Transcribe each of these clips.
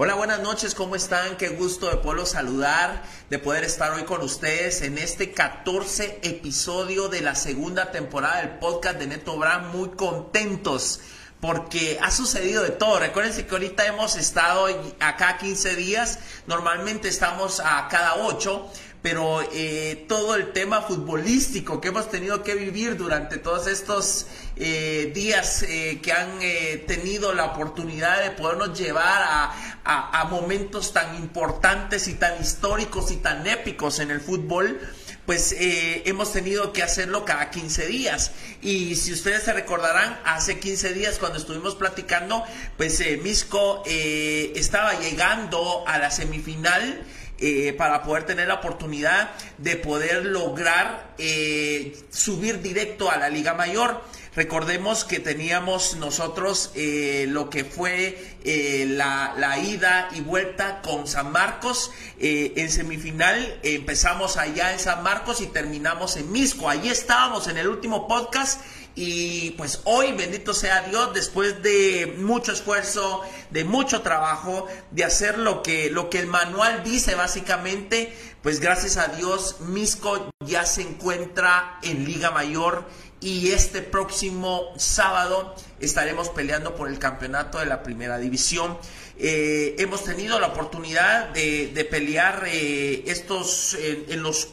Hola, buenas noches, ¿cómo están? Qué gusto de poderlos saludar, de poder estar hoy con ustedes en este 14 episodio de la segunda temporada del podcast de Neto Brand. Muy contentos porque ha sucedido de todo. Recuerden que ahorita hemos estado acá 15 días, normalmente estamos a cada 8 pero eh, todo el tema futbolístico que hemos tenido que vivir durante todos estos eh, días eh, que han tenido la oportunidad de podernos llevar a, a, momentos tan importantes y tan históricos y tan épicos en el fútbol, pues hemos tenido que hacerlo cada 15 días. Y si ustedes se recordarán, hace 15 días cuando estuvimos platicando, pues Misco estaba llegando a la semifinal eh, para poder tener la oportunidad de poder lograr eh, subir directo a la Liga Mayor. Recordemos que teníamos nosotros eh, lo que fue la, la, ida y vuelta con San Marcos. en semifinal empezamos allá en San Marcos y terminamos en Misco. Allí estábamos en el último podcast y pues hoy, bendito sea Dios, después de mucho esfuerzo, de mucho trabajo, de hacer lo que, lo que el manual dice básicamente, pues gracias a Dios, Misco ya se encuentra en Liga Mayor y este próximo sábado estaremos peleando por el campeonato de la primera división. Eh, hemos tenido la oportunidad de, pelear eh, estos en los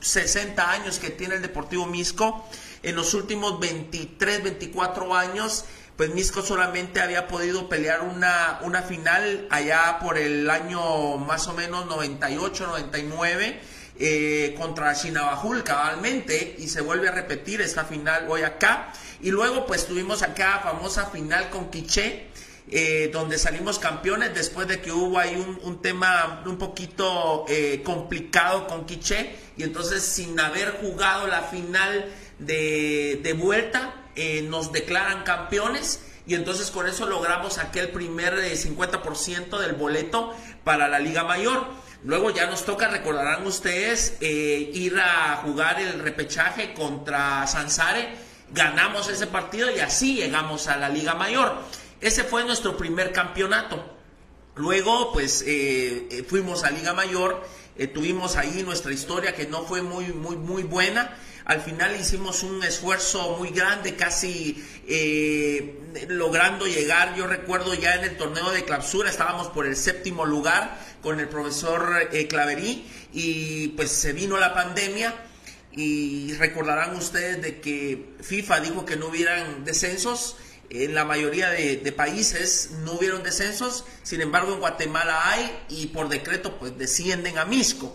60 años que tiene el Deportivo Misco en los últimos 23, 24 años, pues Misco solamente había podido pelear una, una final allá por el año más o menos 98, 99. Eh, contra Chinabajul cabalmente y se vuelve a repetir esta final hoy acá y luego pues tuvimos acá famosa final con Quiché eh, donde salimos campeones después de que hubo ahí un, tema un poquito eh, complicado con Quiché y entonces sin haber jugado la final de, vuelta, eh, nos declaran campeones y entonces con eso logramos aquel primer 50% eh, del boleto para la Liga Mayor. Luego ya nos toca, recordarán ustedes, eh, ir a jugar el repechaje contra Sansare. Ganamos ese partido y así llegamos a la Liga Mayor. Ese fue nuestro primer campeonato. Luego, pues, fuimos a Liga Mayor, tuvimos ahí nuestra historia que no fue muy, muy, muy buena. Al final hicimos un esfuerzo muy grande, casi eh, logrando llegar. Yo recuerdo ya en el torneo de clausura, estábamos por el séptimo lugar con el profesor eh, Claverí y pues se vino la pandemia y recordarán ustedes de que FIFA dijo que no hubieran descensos. En la mayoría de, de, países no hubieron descensos, sin embargo en Guatemala hay y por decreto pues descienden a Misco.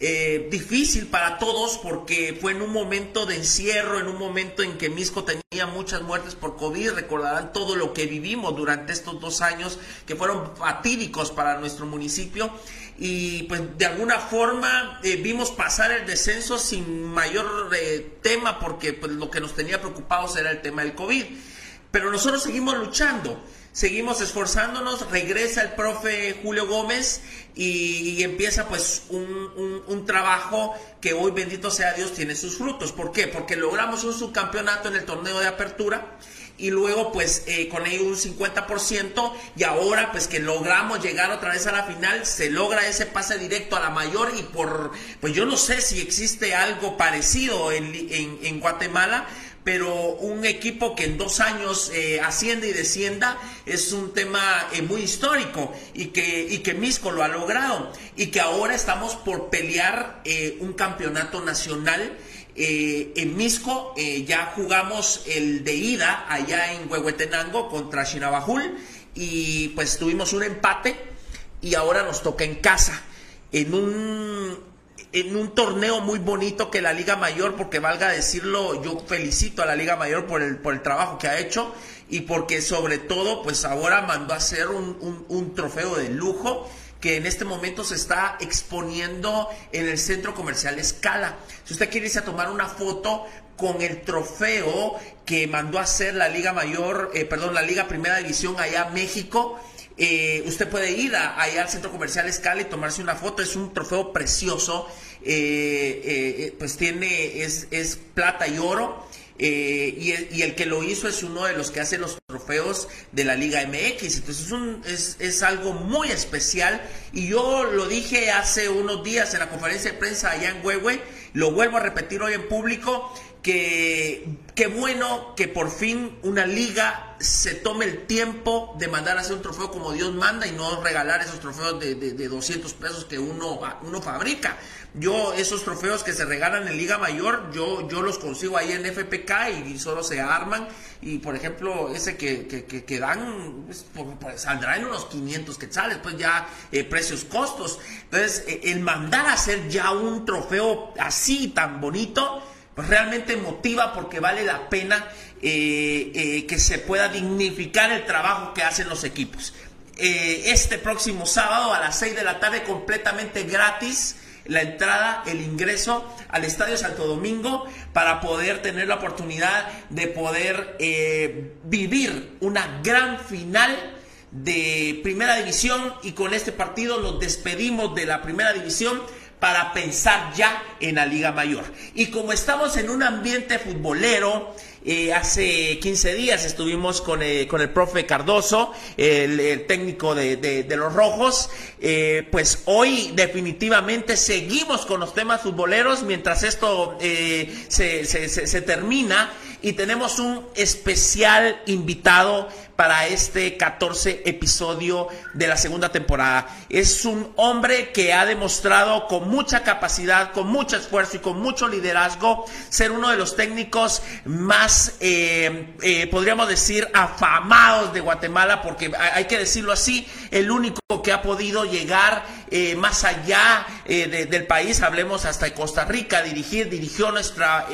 Eh, difícil para todos porque fue en un momento de encierro, en un momento en que Misco tenía muchas muertes por COVID. Recordarán todo lo que vivimos durante estos dos años que fueron fatídicos para nuestro municipio. Y pues de alguna forma eh, vimos pasar el descenso sin mayor eh, tema porque pues, lo que nos tenía preocupados era el tema del COVID. Pero nosotros seguimos luchando seguimos esforzándonos, regresa el profe Julio Gómez y, empieza pues un, trabajo que hoy bendito sea Dios tiene sus frutos. ¿Por qué? Porque logramos un subcampeonato en el torneo de apertura y luego pues eh, con ello un 50% y ahora pues que logramos llegar otra vez a la final, se logra ese pase directo a la mayor y por, pues yo no sé si existe algo parecido en, en Guatemala, pero un equipo que en dos años eh, asciende y descienda es un tema eh, muy histórico y que, y que Misco lo ha logrado y que ahora estamos por pelear eh, un campeonato nacional. en Misco ya jugamos el de ida allá en Huehuetenango contra Chinabajul y pues tuvimos un empate y ahora nos toca en casa en un en un torneo muy bonito que la Liga Mayor, porque valga decirlo, yo felicito a la Liga Mayor por el, por el trabajo que ha hecho y porque sobre todo, pues ahora mandó a hacer un, un, trofeo de lujo que en este momento se está exponiendo en el centro comercial Escala. Si usted quiere irse a tomar una foto con el trofeo que mandó a hacer la Liga Mayor, eh, perdón, la Liga Primera División allá México, eh, usted puede ir a, allá al Centro Comercial Escala y tomarse una foto. Es un trofeo precioso. Eh, eh, pues tiene, es, es, plata y oro. y, el, que lo hizo es uno de los que hace los trofeos de la Liga MX. Entonces es, un, es, es, algo muy especial y yo lo dije hace unos días en la conferencia de prensa allá en Huehue, lo vuelvo a repetir hoy en público, que qué bueno que por fin una liga se tome el tiempo de mandar a hacer un trofeo como Dios manda y no regalar esos trofeos de, de, 200 pesos que uno, uno fabrica. Yo esos trofeos que se regalan en Liga Mayor, yo, yo los consigo ahí en FPK y, solo se arman. Y por ejemplo, ese que, que, dan, pues, pues, saldrá en unos 500 quetzales, pues ya eh, precios costos. Entonces, eh, el mandar a hacer ya un trofeo así tan bonito, pues realmente motiva porque vale la pena eh, eh, que se pueda dignificar el trabajo que hacen los equipos. Eh, este próximo sábado a las 6 de la tarde completamente gratis la entrada, el ingreso al Estadio Santo Domingo para poder tener la oportunidad de poder vivir una gran final de primera división y con este partido nos despedimos de la primera división para pensar ya en la Liga Mayor. Y como estamos en un ambiente futbolero, eh, hace 15 días estuvimos con, eh, con el profe Cardoso, el, técnico de, los Rojos. Eh, pues hoy definitivamente seguimos con los temas futboleros mientras esto se, se, se termina y tenemos un especial invitado para este 14 episodio de la segunda temporada. Es un hombre que ha demostrado con mucha capacidad, con mucho esfuerzo y con mucho liderazgo ser uno de los técnicos más, eh, eh, podríamos decir, afamados de Guatemala, porque hay que decirlo así, el único que ha podido llegar eh, más allá del país, hablemos hasta Costa Rica, dirigir, dirigió nuestra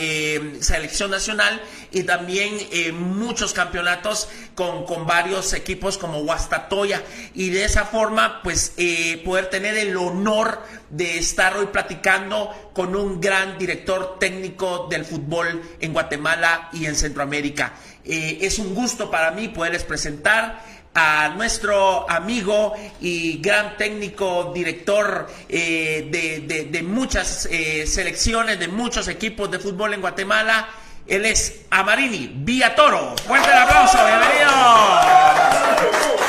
selección nacional y también muchos campeonatos con varios equipos como Guastatoya y de esa forma pues eh, poder tener el honor de estar hoy platicando con un gran director técnico del fútbol en Guatemala y en Centroamérica. Eh, es un gusto para mí poderles presentar a nuestro amigo y gran técnico, director eh, de, de, muchas selecciones, de muchos equipos de fútbol en Guatemala, él es Amarini Vía Toro. Fuerte el aplauso, bienvenido.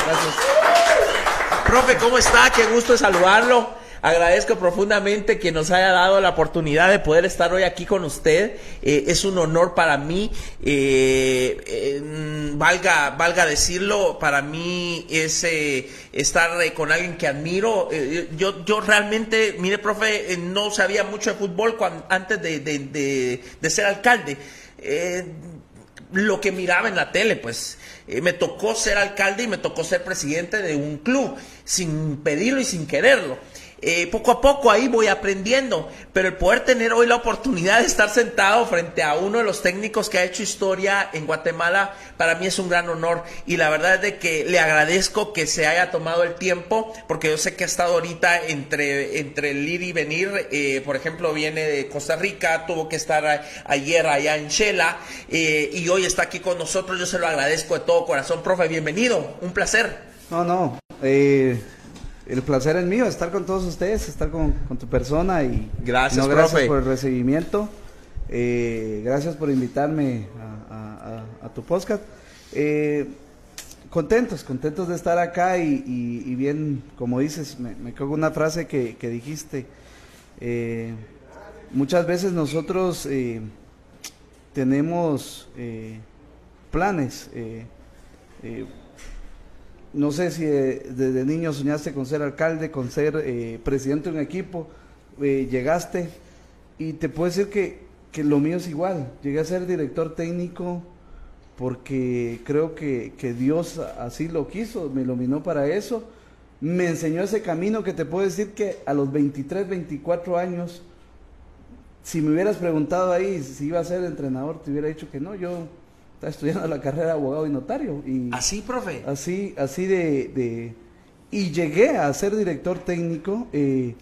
Gracias. Profe, ¿cómo está? Qué gusto saludarlo. Agradezco profundamente que nos haya dado la oportunidad de poder estar hoy aquí con usted. Eh, es un honor para mí. Eh, valga, valga decirlo, para mí es eh, estar con alguien que admiro. yo, yo realmente, mire, profe, no sabía mucho de fútbol antes de, de ser alcalde eh, lo que miraba en la tele, pues eh, me tocó ser alcalde y me tocó ser presidente de un club, sin pedirlo y sin quererlo. Eh, poco a poco ahí voy aprendiendo, pero el poder tener hoy la oportunidad de estar sentado frente a uno de los técnicos que ha hecho historia en Guatemala, para mí es un gran honor. Y la verdad es de que le agradezco que se haya tomado el tiempo, porque yo sé que ha estado ahorita entre, entre el ir y venir, eh, por ejemplo, viene de Costa Rica, tuvo que estar ayer allá en Shela eh, y hoy está aquí con nosotros, yo se lo agradezco de todo corazón, profe, bienvenido, un placer. No, no, eh, el placer es mío estar con todos ustedes, estar con, tu persona y gracias, gracias por el recibimiento, eh, gracias por invitarme a, tu podcast. Eh, contentos, contentos de estar acá y, bien, como dices, me, me cago una frase que, dijiste. Eh, muchas veces nosotros tenemos planes no sé si eh, desde niño soñaste con ser alcalde, con ser eh, presidente de un equipo, eh, llegaste y te puedo decir que, que, lo mío es igual. Llegué a ser director técnico porque creo que, que, Dios así lo quiso, me iluminó para eso. Me enseñó ese camino que te puedo decir que a los 23, 24 años, si me hubieras preguntado ahí si iba a ser entrenador, te hubiera dicho que no, yo estaba estudiando la carrera de abogado y notario. Y así, profe. Así, así de, de y llegué a ser director técnico eh,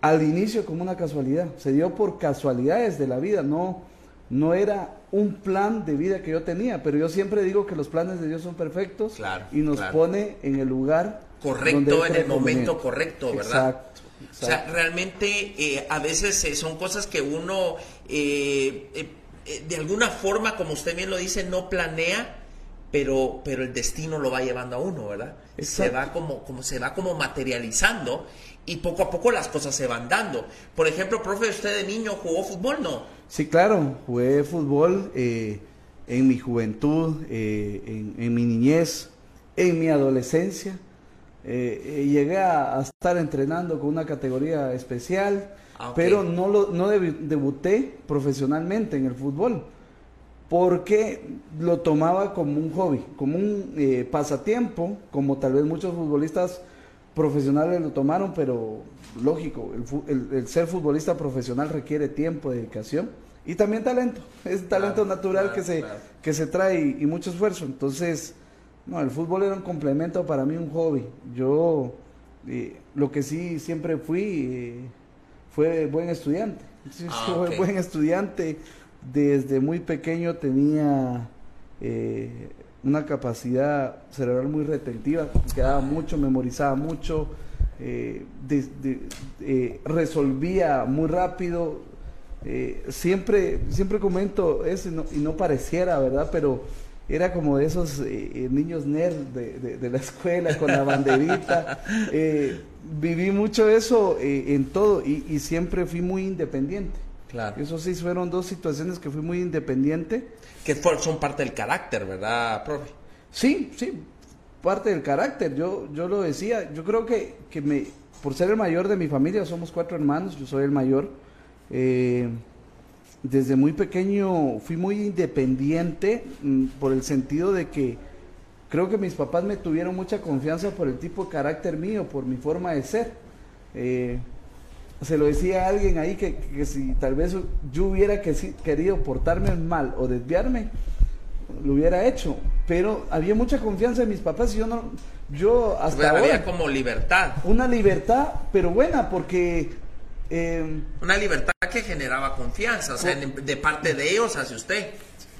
al inicio como una casualidad. Se dio por casualidades de la vida, no, no era un plan de vida que yo tenía, pero yo siempre digo que los planes de Dios son perfectos y nos pone en el lugar correcto, en el momento correcto, ¿verdad? Exacto. O sea, realmente eh, a veces eh, son cosas que uno eh, de alguna forma, como usted bien lo dice, no planea, pero, pero el destino lo va llevando a uno, ¿verdad? Se va como, como se va como materializando y poco a poco las cosas se van dando. Por ejemplo, profe, usted de niño jugó fútbol, ¿no? Sí, claro, jugué fútbol eh, en mi juventud, eh, en, mi niñez, en mi adolescencia. Eh, llegué a, estar entrenando con una categoría especial, ah, pero no, lo, no debuté profesionalmente en el fútbol porque lo tomaba como un hobby, como un eh, pasatiempo, como tal vez muchos futbolistas profesionales lo tomaron, pero lógico, el, ser futbolista profesional requiere tiempo, dedicación y también talento, es talento natural que, se, que se trae y, mucho esfuerzo. Entonces, no, el fútbol era un complemento para mí, un hobby. Yo eh, lo que sí siempre fui eh, fue buen estudiante, ah, fue buen estudiante desde muy pequeño tenía eh, una capacidad cerebral muy retentiva, quedaba mucho, memorizaba mucho, eh, eh, resolvía muy rápido. siempre, siempre comento eso y no, pareciera, ¿verdad? Pero era como de esos niños nerd de, la escuela con la banderita. viví mucho eso en todo y siempre fui muy independiente. Claro. Eso sí fueron dos situaciones que fui muy independiente. Que son parte del carácter, ¿verdad, profe? Sí, sí, parte del carácter. Yo, yo lo decía, yo creo que, que me, por ser el mayor de mi familia, somos cuatro hermanos, yo soy el mayor. Eh, desde muy pequeño fui muy independiente mm, por el sentido de que creo que mis papás me tuvieron mucha confianza por el tipo de carácter mío, por mi forma de ser. Eh, se lo decía a alguien ahí que, si tal vez yo hubiera que, querido portarme mal o desviarme, lo hubiera hecho. Pero había mucha confianza en mis papás y yo no, yo hasta ahora... Había como libertad. Una libertad, pero buena, porque... Eh, una libertad que generaba confianza, o sea, de parte de ellos hacia usted.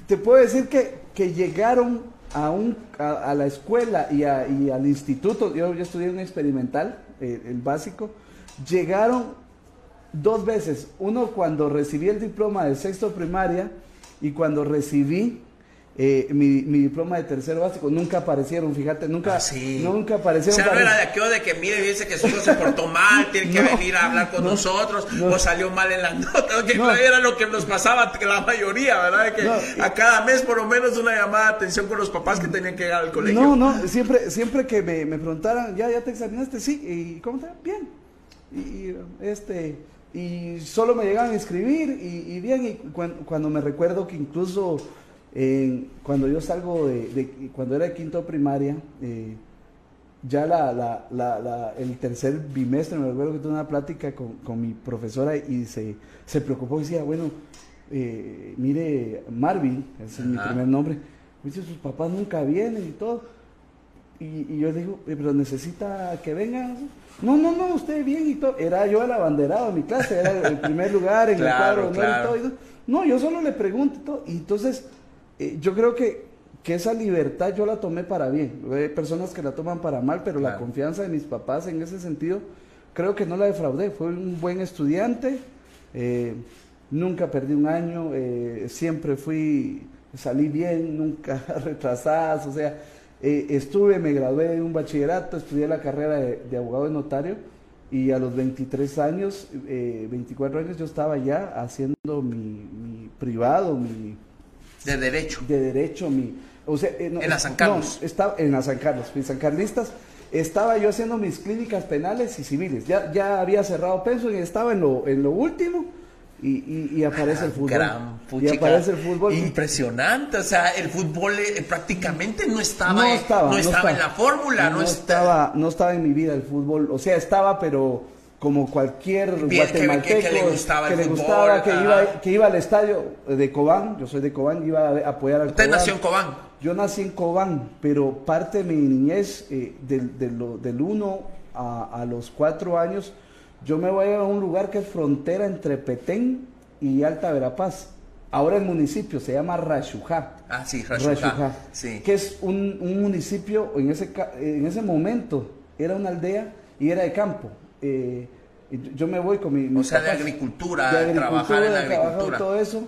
Te puedo decir que, que llegaron a, un, a, la escuela y, al instituto, yo, yo estudié un experimental, eh, el básico, llegaron dos veces. Uno cuando recibí el diploma de sexto primaria y cuando recibí eh, mi, diploma de tercero básico. Nunca aparecieron, fíjate, nunca, ah, nunca aparecieron. O sea, no era de aquello de que mire, dice que su hijo se portó mal, tiene que venir a hablar con nosotros, o salió mal en las notas, que era lo que nos pasaba la mayoría, ¿verdad? De que a cada mes por lo menos una llamada de atención con los papás que tenían que llegar al colegio. No, no, siempre, siempre que me, me preguntaran, ¿ya, ya te examinaste? Sí, ¿y cómo está? Bien. Y este y solo me llegaban a escribir y, bien, y cuando, me recuerdo que incluso cuando yo salgo de, cuando era de quinto primaria, eh, ya la, la, la, el tercer bimestre, me recuerdo que tuve una plática con, con mi profesora y se, se preocupó y decía, bueno, eh, mire, Marvin, ese es mi primer nombre, dice, sus papás nunca vienen y todo. Y, y yo digo, eh, pero necesita que vengan. No, no, no, usted bien y todo. Era yo el abanderado de mi clase, era el primer lugar en el cuadro. ¿no? yo solo le pregunto y todo. Y entonces, eh, yo creo que, que esa libertad yo la tomé para bien. Hay personas que la toman para mal, pero la confianza de mis papás en ese sentido, creo que no la defraudé. Fue un buen estudiante, eh, nunca perdí un año, eh, siempre fui, salí bien, nunca retrasadas, o sea estuve, me gradué de un bachillerato, estudié la carrera de, abogado de notario y a los 23 años, 24 eh, años, yo estaba ya haciendo mi, privado, mi... De derecho. De derecho, mi... O sea, eh, en la San Carlos. estaba en la San Carlos, en San Carlistas. Estaba yo haciendo mis clínicas penales y civiles. Ya, ya había cerrado penso y estaba en lo, en lo último y, aparece el fútbol. y aparece el fútbol. Impresionante, o sea, el fútbol eh, prácticamente no estaba, no estaba, no estaba, en la fórmula, no, estaba, no estaba en mi vida el fútbol, o sea, estaba, pero como cualquier guatemalteco que, le gustaba, que, le gustaba que, iba, que iba al estadio de Cobán, yo soy de Cobán, iba a apoyar al ¿Usted nació en Cobán? Yo nací en Cobán, pero parte de mi niñez, eh, del, del, 1 a, a los 4 años, yo me voy a un lugar que es frontera entre Petén y Alta Verapaz. Ahora el municipio se llama Rachujá. Ah, sí, Rachujá. Sí. Que es un, municipio, en ese, en ese momento era una aldea y era de campo. Eh, yo me voy con mi... o sea, de agricultura, de trabajar en la agricultura. Todo eso.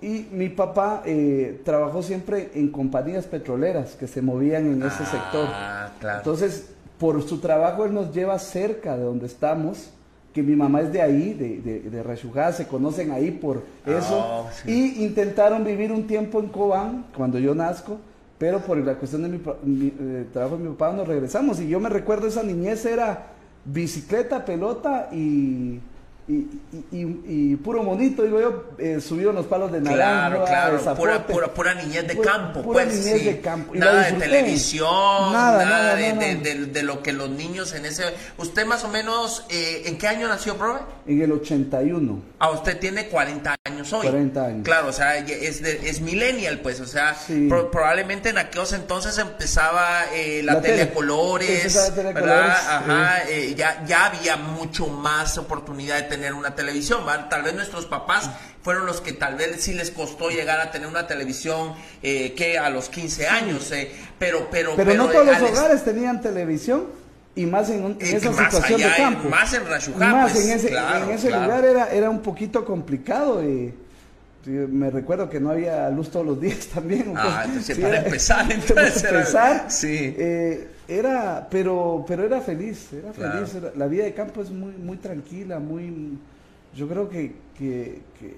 Y mi papá eh, trabajó siempre en compañías petroleras que se movían en ese sector. Ah, claro. Entonces, por su trabajo, él nos lleva cerca de donde estamos, que mi mamá es de ahí, de, de, de Rayujá, se conocen ahí por eso. Oh, sí. Y intentaron vivir un tiempo en Cobán, cuando yo nazco, pero por la cuestión de mi, mi, eh, trabajo de mi papá nos regresamos. Y yo me recuerdo esa niñez era bicicleta, pelota y... Y, y- y- y puro monito, digo yo, eh, subido en los palos de naranja, Claro, claro, zapote. pura, pura, pura niñez de campo, pura pues. niñez sí. de campo. Nada de televisión, Nada, de, nada. de- de- de lo que los niños en ese... ¿Usted más o menos, eh, en qué año nació, profe? En el 81. Ah, usted tiene 40 años hoy. 40 años. Claro, o sea, es, de- es millennial, pues, o sea, Sí. pro- probablemente en aquellos entonces empezaba eh, la, La tele. telecolores, telecolores, ¿verdad? Ajá, eh, ya, ya había mucho más oportunidad de tener una televisión, ¿verdad? Tal vez nuestros papás fueron los que tal vez sí les costó llegar a tener una televisión eh, que a los 15 años, eh, pero, pero, Pero, no eh, todos los Alex, hogares tenían televisión y más en, un- en Eh, esa más situación allá, de campo. más en Rayujá, Más pues, en ese, claro, en ese claro. lugar era, era un poquito complicado. Y, me recuerdo que no había luz todos los días también. Ah, entonces, sí, para era- empezar, para entonces, era- sí. eh, era, pero, pero era feliz, era Claro. feliz. era- la vida de campo es muy, muy tranquila, muy, yo creo que, que, que,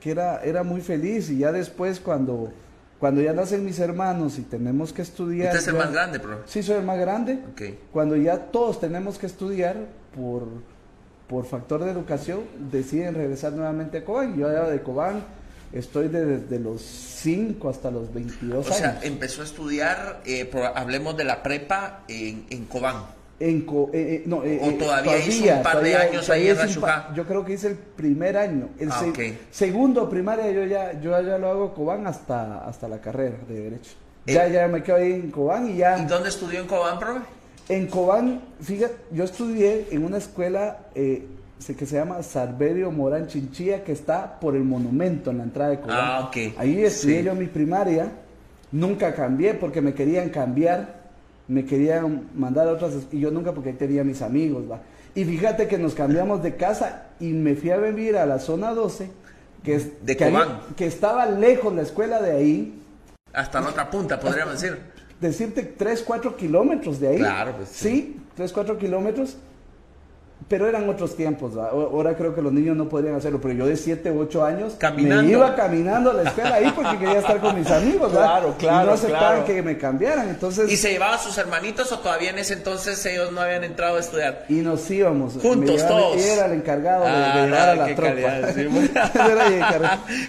que era, era muy feliz y ya después cuando, cuando ya nacen mis hermanos y tenemos que estudiar. Usted es el ya- más grande, bro. Sí, soy el más grande. Ok. Cuando ya todos tenemos que estudiar por, por factor de educación, deciden regresar nuevamente a Cobán. Yo allá de Cobán estoy de- desde los 5 hasta los 22 O sea, años. empezó a estudiar, eh, hablemos de la prepa en, en Cobán. En Co- eh, eh, no, eh, O eh, todavía hizo un par de años ahí todavía en. Yo creo que hice el primer año. El Ah, se- segundo primaria yo ya, yo ya lo hago Cobán hasta, hasta la carrera de Derecho. Eh, Ya, ya me quedo ahí en Cobán y ya... ¿Y dónde estudió en Cobán, profe? En Cobán, fíjate, yo estudié en una escuela eh, que se llama Sarverio Morán Chinchilla, que está por el monumento en la entrada de Cobán. Ah, ok. Ahí estudié Sí. yo mi primaria, nunca cambié porque me querían cambiar, me querían mandar a otras, y yo nunca porque ahí tenía mis amigos, ¿va? Y fíjate que nos cambiamos de casa y me fui a vivir a la zona 12, que, es, De que, ahí- que estaba lejos la escuela de ahí, Hasta la otra punta, podríamos decir. decirte 3, 4 kilómetros de ahí. Claro, pues, sí. sí. 3, 4 kilómetros. Pero eran otros tiempos, ¿va? Ahora creo que los niños no podrían hacerlo, pero yo de 7, 8 años Caminando. me iba caminando a la escuela ahí porque quería estar con mis amigos, ¿va? Claro, claro, Y no aceptaban claro. que me cambiaran, entonces... ¿Y se llevaba a sus hermanitos o todavía en ese entonces ellos no habían entrado a estudiar? y nos íbamos. Juntos llevaban- todos. y era el encargado de- de, Ah, llevar a qué la tropa. calidad, sí.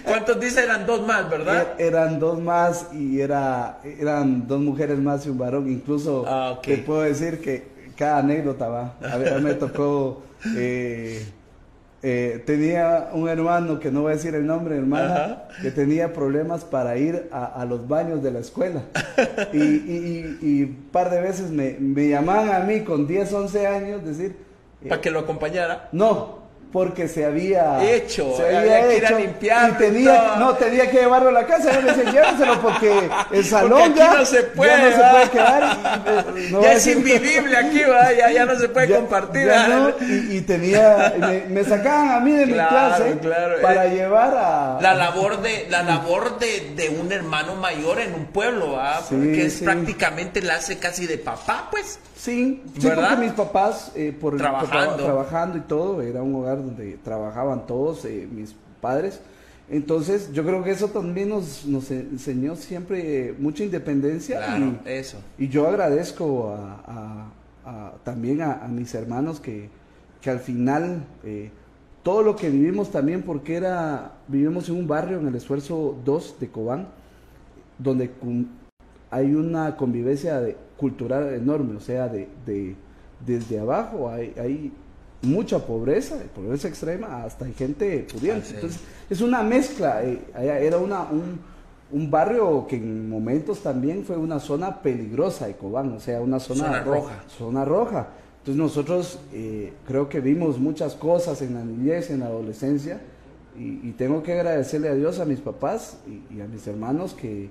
¿Cuántos dice eran dos más, verdad? Er- Eran dos más y era, eran dos mujeres más y un varón. Incluso Ah, te puedo decir que cada anécdota va. A ver, me tocó. eh, eh, tenía un hermano, que no voy a decir el nombre, hermana, Ajá. que tenía problemas para ir a, a los baños de la escuela. Y, y, y- y un par de veces me, me llamaban a mí con 10, 11 años, decir. eh, Para que lo acompañara. no, porque se había Hecho, se había que ir a limpiar y tenía, todo. no tenía que llevarlo a la casa. Yo me decía, llévenselo porque el salón aquí ya no se puede, ya no se puede quedar. y- y- no ya es decir- invivible aquí. Ya, ya no se puede ya- compartir. no, y, y tenía, me, me sacaban a mí de Claro, mi clase claro. para Eh, llevar a La labor de la labor de, de un hermano mayor en un pueblo, ¿va? Sí, Porque es sí. prácticamente la hace casi de papá, pues. Sí, sí ¿Verdad? porque mis papás, eh, por Trabajando. tra- trabajando y todo, era un hogar donde trabajaban todos, eh, mis padres. Entonces, yo creo que eso también nos, nos enseñó siempre mucha independencia. Claro, y, eso. y yo agradezco a, a- a- también a, a mis hermanos que, que al final eh, todo lo que vivimos también, porque era vivimos en un barrio en el esfuerzo 2 de Cobán, donde hay una convivencia de- cultural enorme, o sea, de, de- desde abajo hay, hay mucha pobreza, pobreza extrema, hasta hay gente pudiente. Ah, sí. Entonces, es una mezcla, eh, era una, un, un barrio que en momentos también fue una zona peligrosa de Cobán, o sea, una zona, Zona ro- roja. Zona roja. Entonces nosotros eh, creo que vimos muchas cosas en la niñez, en la adolescencia, y, y tengo que agradecerle a Dios, a mis papás y, y a mis hermanos que,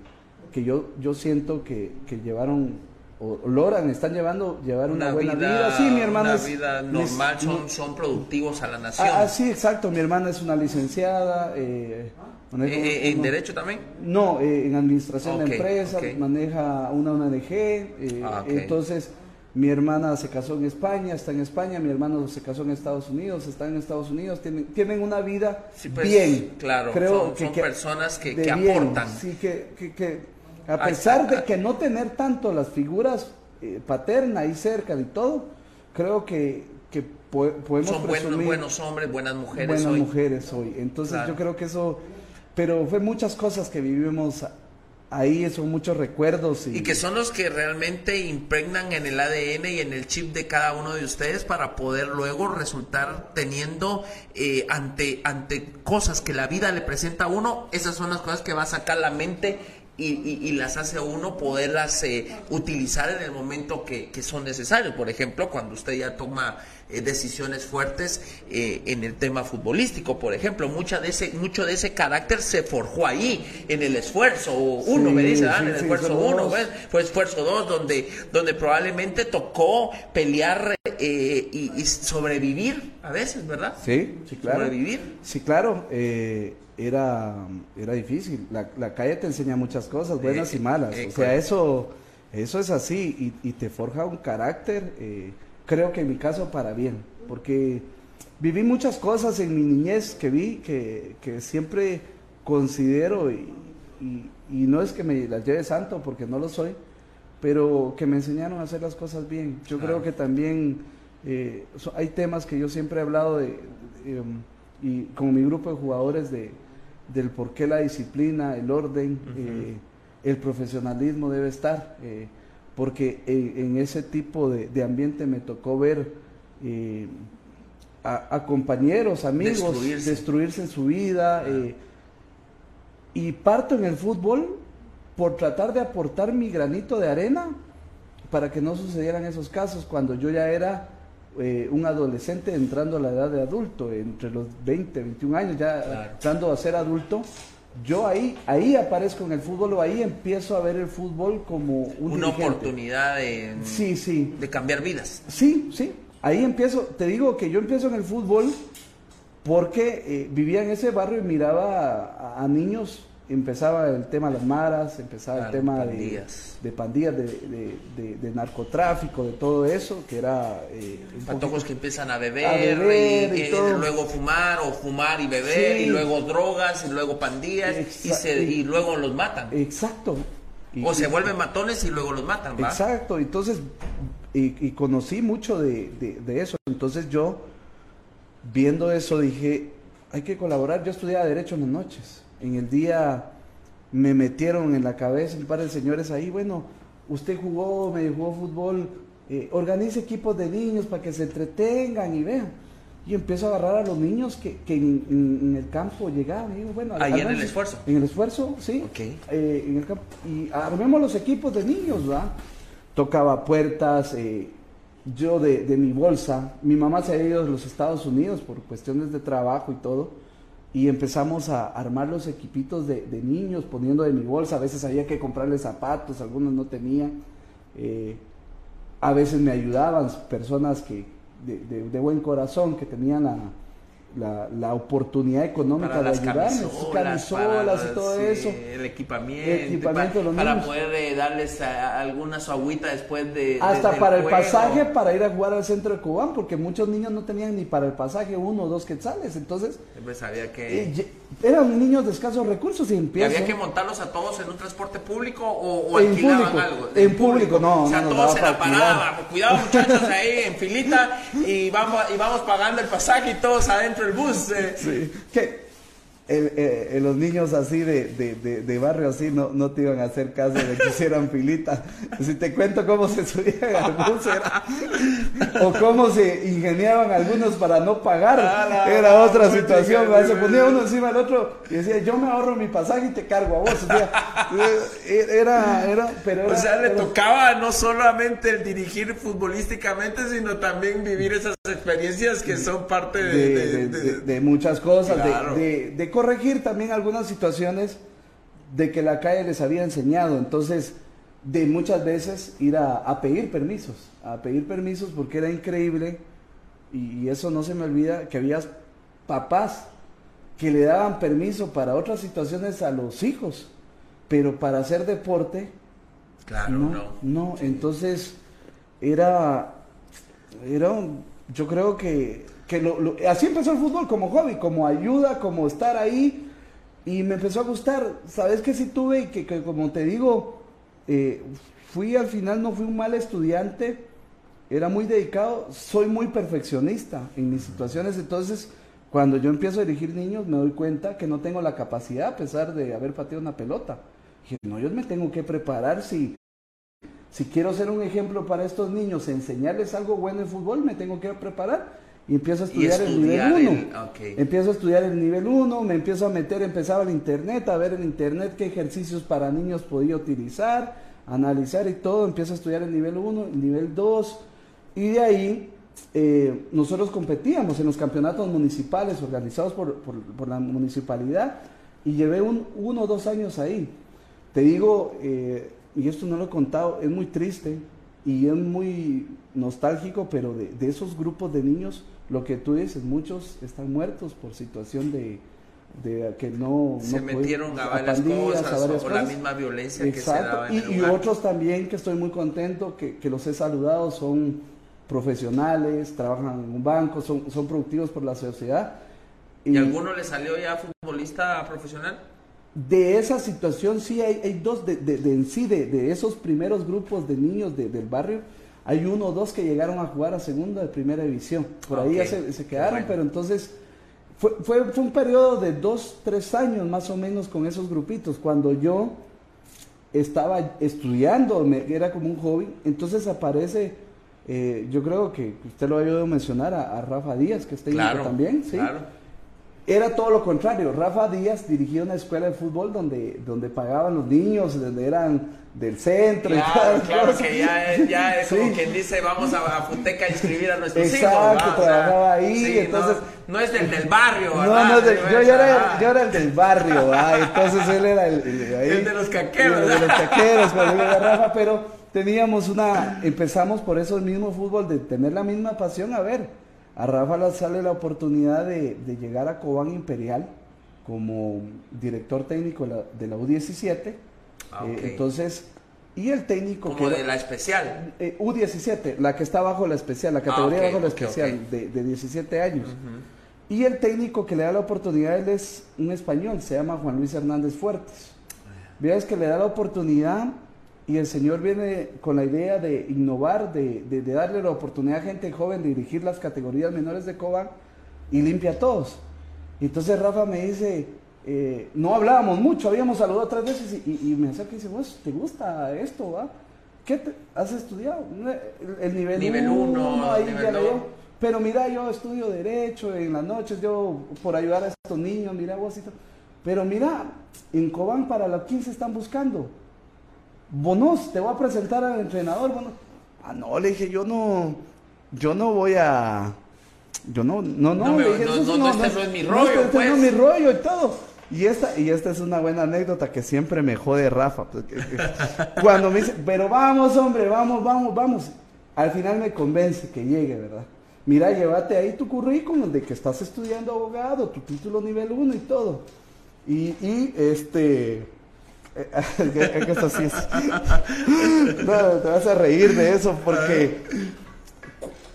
que yo, yo siento que, que llevaron o logran, están llevando, llevar una, buena vida, Sí, mi hermana una vida normal, son, son productivos a la nación. Ah, sí, exacto. Mi hermana es una licenciada. Eh, eh, eh, ¿En derecho también? No, en administración de empresas, maneja una ONG. Ah, entonces, mi hermana se casó en España, está en España. Mi hermano se casó en Estados Unidos, está en Estados Unidos. Tienen, tienen una vida pues, bien. Claro, Creo son, que, personas que, que aportan. Sí, que, que a pesar de que no tener tanto las figuras eh, paternas ahí cerca y todo, creo que, que podemos Son buenos, buenos, hombres, buenas mujeres buenas mujeres hoy. Entonces yo creo que eso... Pero fue muchas cosas que vivimos ahí, son muchos recuerdos. Y... que son los que realmente impregnan en el ADN y en el chip de cada uno de ustedes para poder luego resultar teniendo eh, ante, ante cosas que la vida le presenta a uno, esas son las cosas que va a sacar la mente y, las hace a uno poderlas eh, utilizar en el momento que, son necesarios. Por ejemplo, cuando usted ya toma eh, decisiones fuertes eh, en el tema futbolístico, por ejemplo, mucha de ese, mucho de ese carácter se forjó ahí, en el esfuerzo uno, me dice, en el esfuerzo uno, fue esfuerzo dos, donde, donde probablemente tocó pelear y, y, sobrevivir a veces, ¿verdad? Sí, sí, claro. Sobrevivir. Sí, claro. Eh era, era difícil. La, la calle te enseña muchas cosas, buenas y malas. o sea, eso, eso es así y, y te forja un carácter, eh, creo que en mi caso para bien, porque viví muchas cosas en mi niñez que vi que, que siempre considero y, y, no es que me las lleve santo porque no lo soy, pero que me enseñaron a hacer las cosas bien. Yo creo que también eh, hay temas que yo siempre he hablado de, em, y con mi grupo de jugadores de del por qué la disciplina, el orden, eh, el profesionalismo debe estar, eh, porque en, ese tipo de, ambiente me tocó ver eh, a, compañeros, amigos, destruirse, en su vida, y parto en el fútbol por tratar de aportar mi granito de arena para que no sucedieran esos casos cuando yo ya era eh, un adolescente entrando a la edad de adulto, entre los 20, 21 años, ya entrando a ser adulto, yo ahí, ahí aparezco en el fútbol o ahí empiezo a ver el fútbol como una oportunidad de, sí, sí. de cambiar vidas. Sí, sí. Ahí empiezo, te digo que yo empiezo en el fútbol porque eh, vivía en ese barrio y miraba a niños empezaba el tema de las maras, empezaba el tema De, de, pandillas, de, narcotráfico, de todo eso, que era... Eh, Patojos que empiezan a beber, y, luego fumar, o fumar y beber, y luego drogas, y luego pandillas, y, se, y, luego los matan. Exacto. o se vuelven matones y luego los matan, ¿va? Exacto, entonces, y, conocí mucho de eso, entonces yo, viendo eso, dije, hay que colaborar, yo estudiaba Derecho en las noches en el día me metieron en la cabeza un par de señores ahí, bueno, usted jugó, me jugó fútbol, eh, organice equipos de niños para que se entretengan y vean. Y empiezo a agarrar a los niños que, en, el campo llegaban. Y bueno, Ahí en el esfuerzo. En el esfuerzo, sí. Eh, en el campo, y armemos los equipos de niños, ¿va? Tocaba puertas, eh, yo de, de, mi bolsa, mi mamá se ha ido a los Estados Unidos por cuestiones de trabajo y todo y empezamos a armar los equipitos de, niños poniendo de mi bolsa, a veces había que comprarles zapatos, algunos no tenían, eh, a veces me ayudaban personas que de, de buen corazón que tenían la, la, la oportunidad económica de ayudarme, camisolas, y todo eso. El equipamiento, para, poder eh, darles alguna su agüita después de... Hasta para el pasaje para ir a jugar al centro de Cubán, porque muchos niños no tenían ni para el pasaje uno o dos quetzales, entonces... sabía que... Eh, eran niños de escasos recursos y empiezo... ¿Había que montarlos a todos en un transporte público o, alquilaban algo? En, público, no. O sea, todos en la parada, cuidado muchachos ahí en filita y vamos, y vamos pagando el pasaje y todos adentro el bus. Eh. Sí. Que eh, los niños así de, de, de, barrio así no, no te iban a hacer caso de que hicieran filita. Si te cuento cómo se subían al bus o cómo se ingeniaban algunos para no pagar, era otra situación. Se ponía uno encima del otro y decía, yo me ahorro mi pasaje y te cargo a vos. O sea, eh, era, era, pero o sea, le tocaba no solamente el dirigir futbolísticamente, sino también vivir esas experiencias que son parte de, de, muchas cosas, de, corregir también algunas situaciones de que la calle les había enseñado. Entonces, de muchas veces ir a, pedir permisos, a pedir permisos porque era increíble y, eso no se me olvida que había papás que le daban permiso para otras situaciones a los hijos, pero para hacer deporte, claro, no, no, entonces era, era yo creo que, así empezó el fútbol como hobby, como ayuda, como estar ahí. Y me empezó a gustar, sabes que si tuve y que como te digo, eh, fui al final, no fui un mal estudiante, era muy dedicado, soy muy perfeccionista en mis situaciones, entonces cuando yo empiezo a dirigir niños me doy cuenta que no tengo la capacidad a pesar de haber pateado una pelota. Dije, no, yo me tengo que preparar. Si, si quiero ser un ejemplo para estos niños, enseñarles algo bueno en fútbol, me tengo que preparar y empiezo a estudiar, el nivel 1. Empiezo a estudiar el nivel 1, me empiezo a meter, empezaba el internet, a ver en internet qué ejercicios para niños podía utilizar, analizar y todo, empiezo a estudiar el nivel 1, el nivel 2 y de ahí eh, nosotros competíamos en los campeonatos municipales organizados por, la municipalidad y llevé un, uno o dos años ahí. Te digo, eh, y esto no lo he contado, es muy triste y es muy nostálgico, pero de, de esos grupos de niños, lo que tú dices, muchos están muertos por situación de, de que no se metieron a varias cosas o la misma violencia que se daba en y, y otros también que estoy muy contento que, que, los he saludado son profesionales trabajan en un banco son, son productivos por la sociedad. Y, alguno le salió ya futbolista profesional de esa situación sí hay, hay dos de, de, de, en sí de, de, esos primeros grupos de niños del barrio hay uno o dos que llegaron a jugar a segunda de primera división. Por ahí ya se, quedaron, pero entonces fue, fue, fue, un periodo de dos, tres años más o menos con esos grupitos. Cuando yo estaba estudiando, me, era como un hobby, entonces aparece, eh, yo creo que usted lo ha oído mencionar a, Rafa Díaz, que está ahí también, ¿sí? Claro. Era todo lo contrario. Rafa Díaz dirigía una escuela de fútbol donde, donde pagaban los niños, donde eran del centro. Claro, claro que ya es, ya es como quien dice, vamos a, a Futeca a inscribir a nuestros hijos. Exacto, trabajaba ahí. entonces, no, es del, del barrio, ¿verdad? No, no, yo, yo, era, yo era el del barrio, ¿verdad? entonces él era el, el, de los caqueros. El de los caqueros, cuando era Rafa, pero teníamos una, empezamos por eso el mismo fútbol, de tener la misma pasión, a ver a Rafa le sale la oportunidad de, llegar a Cobán Imperial como director técnico de la, U17. Ah, eh, entonces, y el técnico... Como de la especial. Eh, U17, la que está bajo la especial, la categoría ah, bajo la especial, De, 17 años. Y el técnico que le da la oportunidad es un español, se llama Juan Luis Hernández Fuertes. Veas que le da la oportunidad y el Señor viene con la idea de innovar, de, darle la oportunidad a gente joven de dirigir las categorías menores de Cobán y limpia a todos. Y entonces Rafa me dice, eh, no hablábamos mucho, habíamos saludado tres veces y, me acerca y dice, vos, ¿te gusta esto? Va? ¿Qué has estudiado? El, nivel 1, ahí ya Pero mira, yo estudio Derecho en las noches, yo por ayudar a estos niños, mira vos y. Pero mira, en Cobán para los 15 están buscando Bonos, te voy a presentar al entrenador. Bueno, ah, no, le dije, yo no, yo no voy a, yo no, no, no, le dije, no, no, este no, es mi rollo, este, este no es mi rollo y todo. Y esta, y esta es una buena anécdota que siempre me jode Rafa. Pues, cuando me dice, pero vamos, hombre, vamos, vamos, vamos. Al final me convence que llegue, ¿verdad? Mira, llévate ahí tu currículum de que estás estudiando abogado, tu título nivel 1 y todo. Y, y este, que esto sí es... No, te vas a reír de eso porque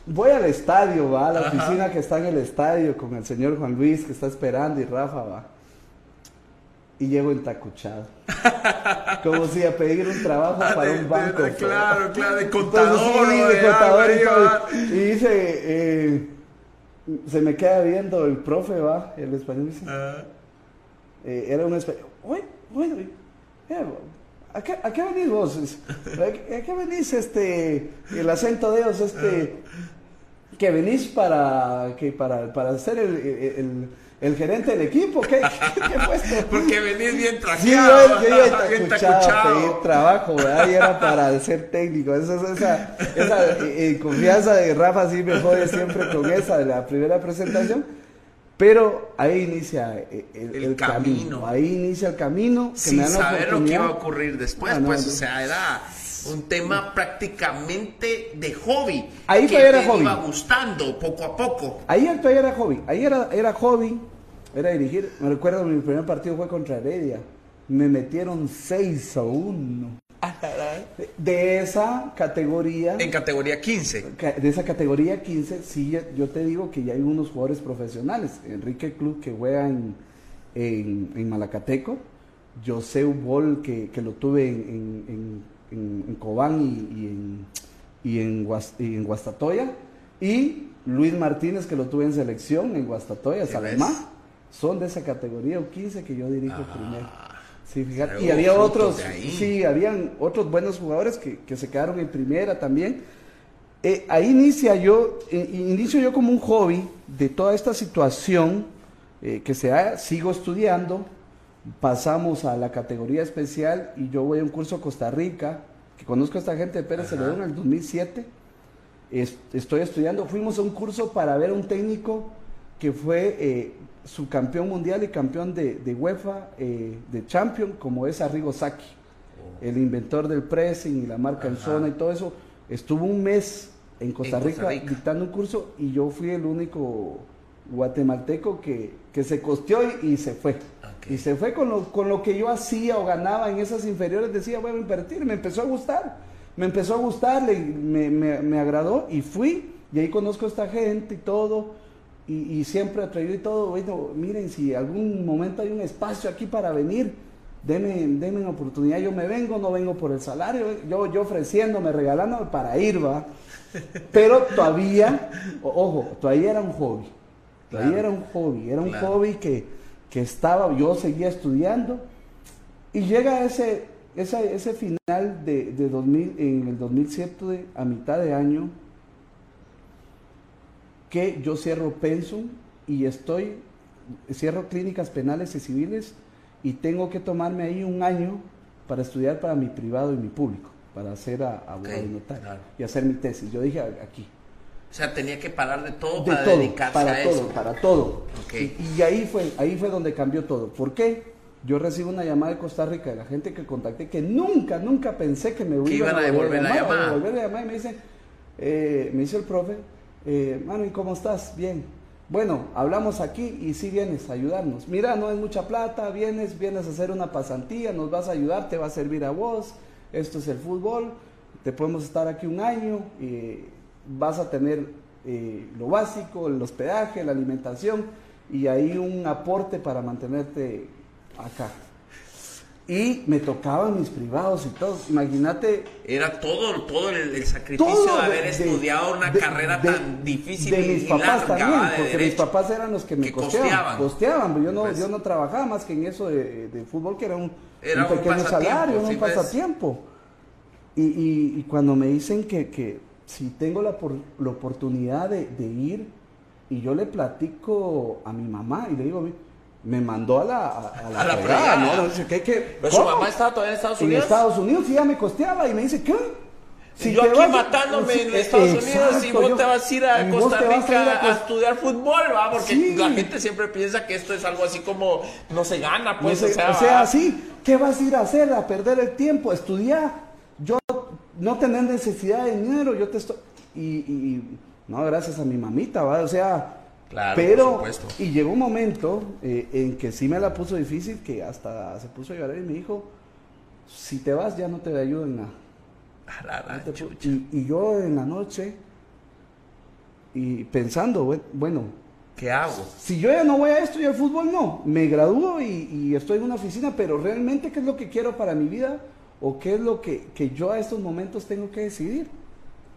voy al estadio, va, a la oficina que está en el estadio con el señor Juan Luis que está esperando y Rafa, va. Y llego entacuchado. Como si a pedir un trabajo para un banco. claro, claro, de contador. de contador y, y, dice, eh, se me queda viendo el profe, va, el español dice. Eh, era un español. Uy, uy, ¿A qué, ¿A qué, venís vos? ¿A qué, venís este, el acento de ellos, este, que venís para, que para, para ser el, el, el gerente del equipo? ¿Qué, qué, qué Porque venís bien trajeado. Sí, yo, yo bien pedir trabajo, ¿verdad? Y era para ser técnico. Esa, esa, esa eh, eh, confianza de Rafa sí me jode siempre con esa de la primera presentación pero ahí inicia eh, el, camino. Ahí inicia el camino. Que Sin saber lo que iba a ocurrir después, ah, pues, o sea, era un tema prácticamente de hobby. Ahí que era hobby. iba gustando poco a poco. Ahí todavía era hobby. Ahí era, era hobby. Era dirigir. Me recuerdo mi primer partido fue contra Heredia. Me metieron 6 a 1. De esa categoría. En categoría 15. ca- De esa categoría 15, sí, yo te digo que ya hay unos jugadores profesionales. Enrique Club que juega en, en, en Malacateco. José Ubol que, que lo tuve en, en, Cobán y, y en, y, en, Guas- y en Guastatoya. Y Luis Martínez que lo tuve en selección en Guastatoya, ¿Sí Salamá. ves? Son de esa categoría 15 que yo dirijo primero. Sí, fíjate. Y había otros, sí, habían otros buenos jugadores que, que se quedaron en primera también. Eh, ahí inicia yo, eh, inicio yo como un hobby de toda esta situación eh, que se da, sigo estudiando, pasamos a la categoría especial y yo voy a un curso a Costa Rica, que conozco a esta gente de Pérez. Celedón en el 2007, Es- estoy estudiando, fuimos a un curso para ver a un técnico que fue subcampeón mundial y campeón de, de UEFA, eh, de Champion, como es Arrigo Sacchi el inventor del pressing y la marca en Ajá. zona y todo eso, estuvo un mes en Costa, En Costa Rica, Rica. dictando un curso y yo fui el único guatemalteco que, que se costeó y, y se fue. Y se fue con lo, con lo que yo hacía o ganaba en esas inferiores, decía, bueno, invertir, me empezó a gustar, me empezó a gustar, le- me, me- me agradó y fui, y ahí conozco a esta gente y todo, y, y siempre atrevido y todo, bueno, miren, si algún momento hay un espacio aquí para venir, denme, denme una oportunidad, yo me vengo, no vengo por el salario, yo, yo ofreciéndome, regalándome para ir, va. Pero todavía, ojo, todavía era un hobby, todavía Claro. era un hobby, era un Claro. hobby que, que estaba, yo seguía estudiando, y llega ese, ese, ese final de, de 2000, en el 2007, de- a mitad de año, que yo cierro Pensum y estoy, cierro clínicas penales y civiles y tengo que tomarme ahí un año para estudiar para mi privado y mi público, para hacer abogado y notario claro. y hacer mi tesis. Yo dije "A- aquí, O sea, tenía que parar de todo de para todo, dedicarse para a todo, eso. para todo. Ok. Y, y ahí fue, ahí fue donde cambió todo. ¿Por qué? Yo recibo una llamada de Costa Rica de la gente que contacté que nunca, nunca pensé que me iban a devolver la llamada. a devolver la llamada y me dice, eh, me dice el profe, eh, ¿y cómo estás? Bien. Bueno, hablamos aquí y sí vienes a ayudarnos. Mira, no es mucha plata, vienes, vienes a hacer una pasantía, nos vas a ayudar, te va a servir a vos, esto es el fútbol, te podemos estar aquí un año, eh, vas a tener eh, lo básico, el hospedaje, la alimentación y ahí un aporte para mantenerte acá. Y me tocaban mis privados y todo. Imagínate Era todo, todo el, el sacrificio todo de haber de- estudiado una de- carrera de- tan difícil de y mis papás larga también, porque mis papás eran los que me Que costeaban. costeaban. Yo no, Pues. yo no trabajaba más que en eso de, fútbol, que era un, Era un pequeño salario, sí, un pasatiempo. Y, y- y cuando me dicen que, que si tengo la, por- la oportunidad de, de ir, y yo le platico a mi mamá y le digo, me mandó a la, a, a la, A la fregada, fregada. ¿no? Dice, ¿qué, qué? Pero su mamá estaba todavía en Estados En Unidos. Estados Unidos y ya me costeaba y me dice, ¿qué? Y yo aquí vas- matándome Sí, en Estados Unidos y exacto, vos yo- te vas a ir a Costa vas a ir Rica a, Costa- estudiar fútbol, ¿va? Porque Sí. la gente siempre piensa que esto es algo así como no se gana, No pues, sé, o sea, o sea, sí, ¿qué vas a ir a hacer? A perder el tiempo, estudiar. Yo no tener necesidad de dinero, yo te estoy... Y, y- no, gracias a mi mamita, ¿va? O sea... Claro, pero, por supuesto. y llegó un momento eh, en que sí me la puso difícil, que hasta se puso a llorar y me dijo, si te vas ya no te ayudo en nada. No te y, y yo en la noche, y pensando, bue- bueno, ¿Qué hago? si yo ya no voy a esto y al fútbol no, me gradúo y, y estoy en una oficina, pero realmente qué es lo que quiero para mi vida o qué es lo que, que yo a estos momentos tengo que decidir.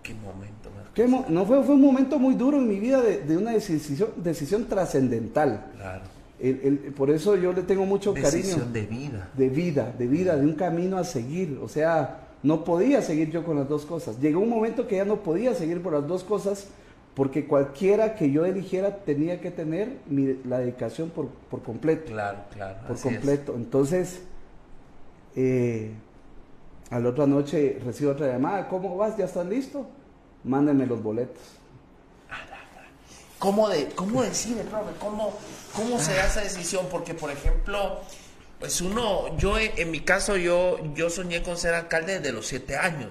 ¿Qué momento? me- ¿Qué mo- no fue, fue un momento muy duro en mi vida de, de una decisión, decisión trascendental. Claro. El- el- por eso yo le tengo mucho Decisión cariño de vida. de vida, de vida, de un camino a seguir. O sea, no podía seguir yo con las dos cosas. Llegó un momento que ya no podía seguir por las dos cosas porque cualquiera que yo eligiera tenía que tener mi- la dedicación por, por completo. Claro, claro. por es. completo. Entonces, eh, a la otra noche recibo otra llamada. ¿Cómo vas? ¿Ya estás listo? Mándenme los boletos. ¿Cómo, de, ¿Cómo decide, profe? ¿Cómo, ¿Cómo se da esa decisión? Porque, por ejemplo, Pues uno, yo en mi caso, yo, yo soñé con ser alcalde desde los siete años,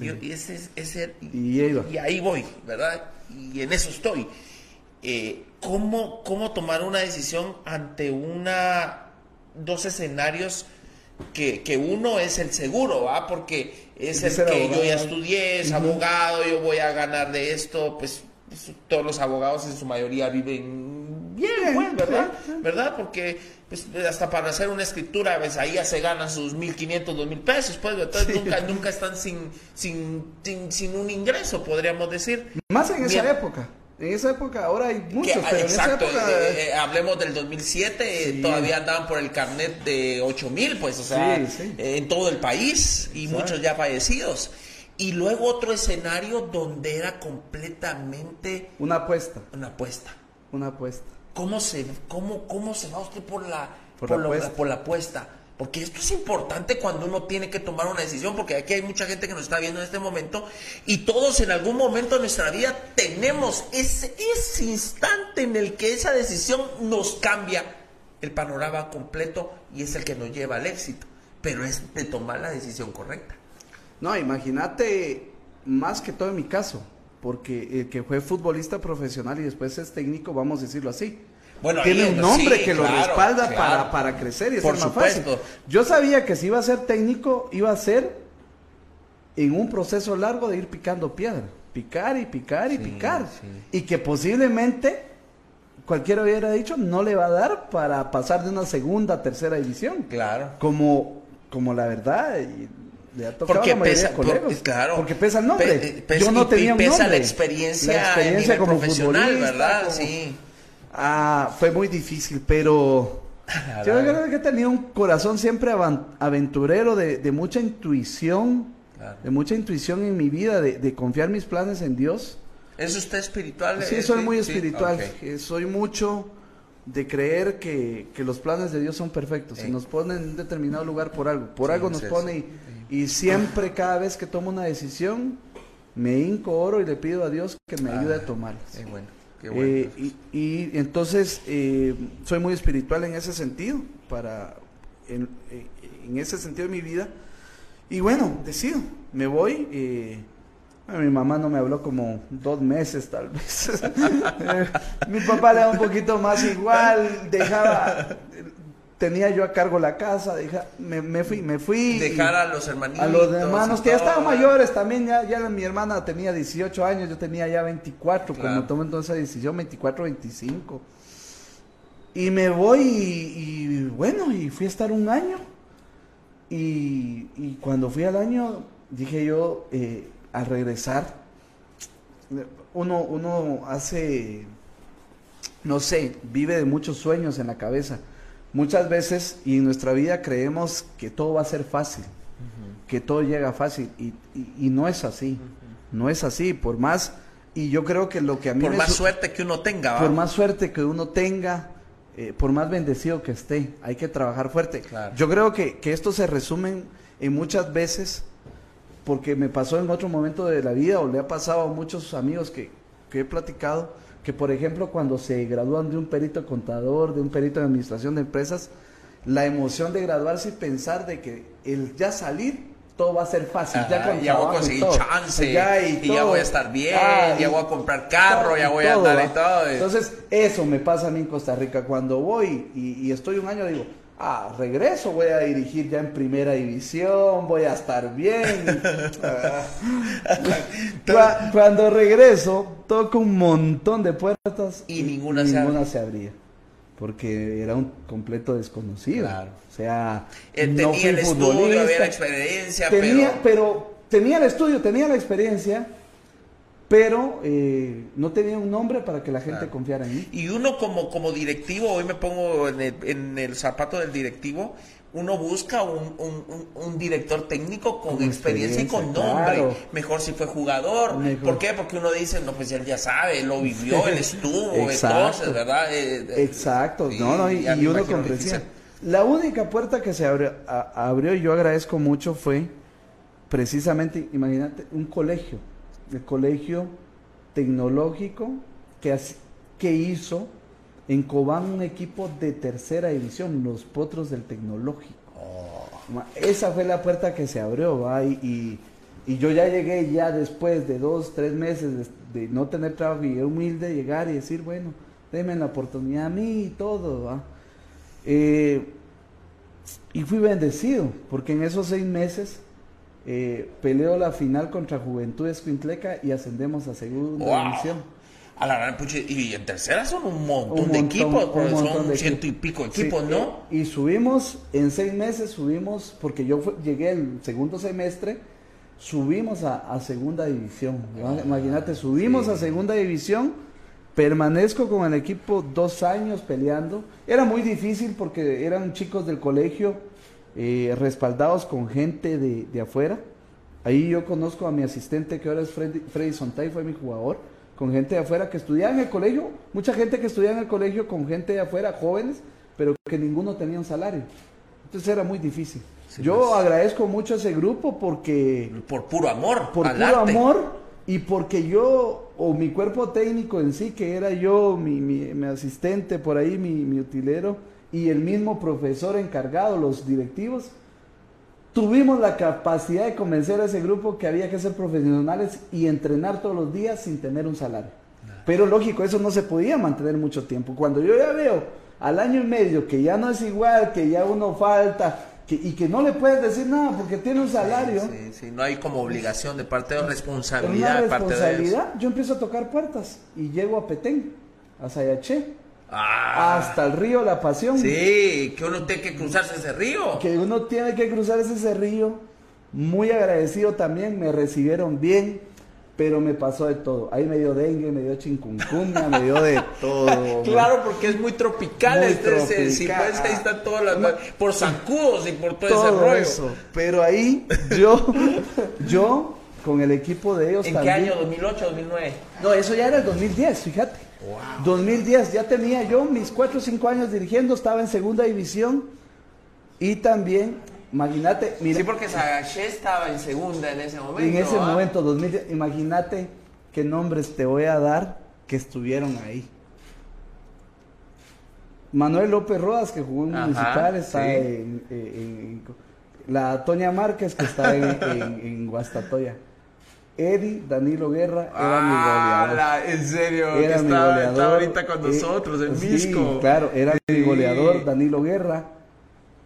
y, ese, ese, y, y, ahí voy, ¿verdad? Y en eso estoy. Eh, ¿cómo, ¿Cómo tomar una decisión ante una dos escenarios que, que uno es el seguro, ¿va? Porque es el que yo ya estudié, es abogado, yo voy a ganar de esto, pues, pues todos los abogados en su mayoría viven bien, pues, ¿verdad? ¿Verdad? Porque pues, hasta para hacer una escritura, pues, ahí ya se ganan sus 1.500, 2.000 pesos, pues, entonces nunca, nunca están sin, sin, sin, un ingreso, podríamos decir. Más en esa época. En esa época, ahora hay muchos, pero exacto, en esa época... Eh, eh, hablemos del 2007, todavía andaban por el carnet de 8000, pues, o sea, en todo el país y muchos ya fallecidos. Y luego otro escenario donde era completamente... Una apuesta. Una apuesta. Una apuesta. ¿Cómo se, cómo, cómo se va usted por la, por, la, por la apuesta? Porque esto es importante cuando uno tiene que tomar una decisión, porque aquí hay mucha gente que nos está viendo en este momento y todos en algún momento de nuestra vida tenemos ese, instante en el que esa decisión nos cambia el panorama completo y es el que nos lleva al éxito, pero es de tomar la decisión correcta. No, imagínate más que todo en mi caso, porque el que fue futbolista profesional y después es técnico, vamos a decirlo así bueno, tiene un nombre que lo respalda para, para, crecer y es más fácil. Yo sabía que si iba a ser técnico, iba a ser en un proceso largo de ir picando piedra. Picar y picar y picar. Y que posiblemente cualquiera hubiera dicho no le va a dar para pasar de una segunda a tercera división. Claro. Como, como la verdad. le porque pesa, claro, porque pesa el nombre. Yo no tenía un pesa la experiencia, la experiencia como profesional, ¿verdad? Sí. Ah, fue muy difícil, pero yo creo que he tenido un corazón siempre aventurero, de, mucha intuición, de mucha intuición en mi vida, de, confiar mis planes en Dios. ¿Es usted espiritual? Sí, soy muy espiritual. Eh, soy mucho de creer que, los planes de Dios son perfectos. Se nos pone en un determinado lugar por algo. Por algo nos pone y, siempre, cada vez que tomo una decisión, me hinco oro y le pido a Dios que me ayude a tomarla. bueno. Eh, y, entonces eh, soy muy espiritual en ese sentido, para en, ese sentido de mi vida. Y bueno, decido, me voy. Eh, mi mamá no me habló como dos meses tal vez. mi papá le da un poquito más igual, dejaba, tenía yo a cargo la casa, me, me, fui, me fui. Dejar a los hermanitos. A los hermanos que ya estaban mayores también, ya, ya mi hermana tenía 18 años, yo tenía ya 24, cuando tomo entonces esa decisión, 24, 25. Y me voy y, bueno, y fui a estar un año. Y, y cuando fui al año, dije yo, eh, al regresar, uno, uno hace, no sé, vive de muchos sueños en la cabeza Muchas veces y en nuestra vida creemos que todo va a ser fácil, que todo llega fácil y, y, no es así, no es así, por más, y yo creo que lo que a mí... Por más suerte que uno tenga. Por más suerte que uno tenga, eh, por más bendecido que esté, hay que trabajar fuerte. Yo creo que, que esto se resume en muchas veces, porque me pasó en otro momento de la vida o le ha pasado a muchos amigos que, que he platicado, que por ejemplo cuando se gradúan de un perito contador, de un perito de administración de empresas, la emoción de graduarse y pensar de que el ya salir todo va a ser fácil, ya, ya voy a conseguir chance, ya, y, ya voy a estar bien, ah, ya voy a comprar carro, ya voy a andar y todo. Entonces, eso me pasa a mí en Costa Rica. Cuando voy y, y estoy un año, digo, ah, regreso, voy a dirigir ya en primera división, voy a estar bien. Cuando regreso, toco un montón de puertas y, ninguna, se, abría. Porque era un completo desconocido. O sea, eh, tenía el estudio, había la experiencia, tenía, pero... tenía el estudio, tenía la experiencia, pero eh, no tenía un nombre para que la gente confiara en mí. Y uno como, como directivo, hoy me pongo en el, zapato del directivo, uno busca un, un, director técnico con, experiencia, y con nombre. Mejor si fue jugador. ¿Por qué? Porque uno dice, no, pues él ya sabe, lo vivió, él estuvo, entonces, ¿verdad? Eh, eh, Exacto, no, no, y, uno comprendía. La única puerta que se abrió, abrió, y yo agradezco mucho, fue precisamente, imagínate, un colegio el colegio tecnológico que, que hizo en Cobán un equipo de tercera división, los Potros del Tecnológico. Ma- Esa fue la puerta que se abrió, ¿va? Y, y- y yo ya llegué ya después de dos, tres meses de, de no tener trabajo y humilde llegar y decir, bueno, denme la oportunidad a mí y todo, ¿va? Eh, y fui bendecido, porque en esos seis meses eh, peleo la final contra Juventudes Quintleca y ascendemos a segunda Wow. división. A la gran pucha, y en tercera son un montón, Un de equipos, un montón son de ciento y equipos. pico Sí, equipos, ¿no? y subimos, en seis meses subimos, porque yo fue- llegué el segundo semestre, subimos a, a segunda división. ¿va? Imagínate, subimos a segunda división, permanezco con el equipo dos años peleando. Era muy difícil porque eran chicos del colegio eh, respaldados con gente de, de afuera. Ahí yo conozco a mi asistente que ahora es Freddy, Freddy Sontay, fue mi jugador, con gente de afuera que estudiaba en el colegio, mucha gente que estudiaba en el colegio con gente de afuera, jóvenes, pero que ninguno tenía un salario. Entonces era muy difícil. Sí, yo pues. agradezco mucho a ese grupo porque Por puro amor, por puro arte. amor y porque yo, o mi cuerpo técnico en sí, que era yo, mi, mi- mi asistente por ahí, mi, mi utilero, y el mismo profesor encargado, los directivos, tuvimos la capacidad de convencer a ese grupo que había que ser profesionales y entrenar todos los días sin tener un salario. Pero lógico, eso no se podía mantener mucho tiempo. Cuando yo ya veo al año y medio que ya no es igual, que ya uno falta, que, y que no le puedes decir nada porque tiene un salario, Sí, sí, no hay como obligación de parte de una responsabilidad de parte de yo empiezo a tocar puertas y llego a Petén, a Sayaché, Ah, hasta el río La Pasión. sí, que uno tiene que cruzarse ese río. que uno tiene que cruzar ese cerrillo. Muy agradecido también, me recibieron bien, pero me pasó de todo. Ahí me dio dengue, me dio chikungunya, me dio de todo. Claro, porque es muy tropical Muy ese- si tropical. ahí está todas las Una- por zancudos y por todo, ese rollo. eso. Pero ahí yo, yo con el equipo de ellos ¿En qué año? ¿2008 2009? No, eso ya era el 2010, fíjate. 2010, ya tenía yo mis 4 o 5 años dirigiendo, estaba en segunda división y también, imagínate, Sí, porque Sagaché estaba en segunda en ese momento. en ese ¿ah? momento, 2010, imagínate qué nombres te voy a dar que estuvieron ahí. Manuel López Rodas, que jugó en Ajá, Municipal, está sí. en, en- en- La Toña Márquez, que está en, en, en Guastatoya. Eddie Danilo Guerra era mi goleador. la- en serio, Era que mi está, goleador. está ahorita con Eh, nosotros, el sí, Misco. claro, era mi Sí. goleador Danilo Guerra.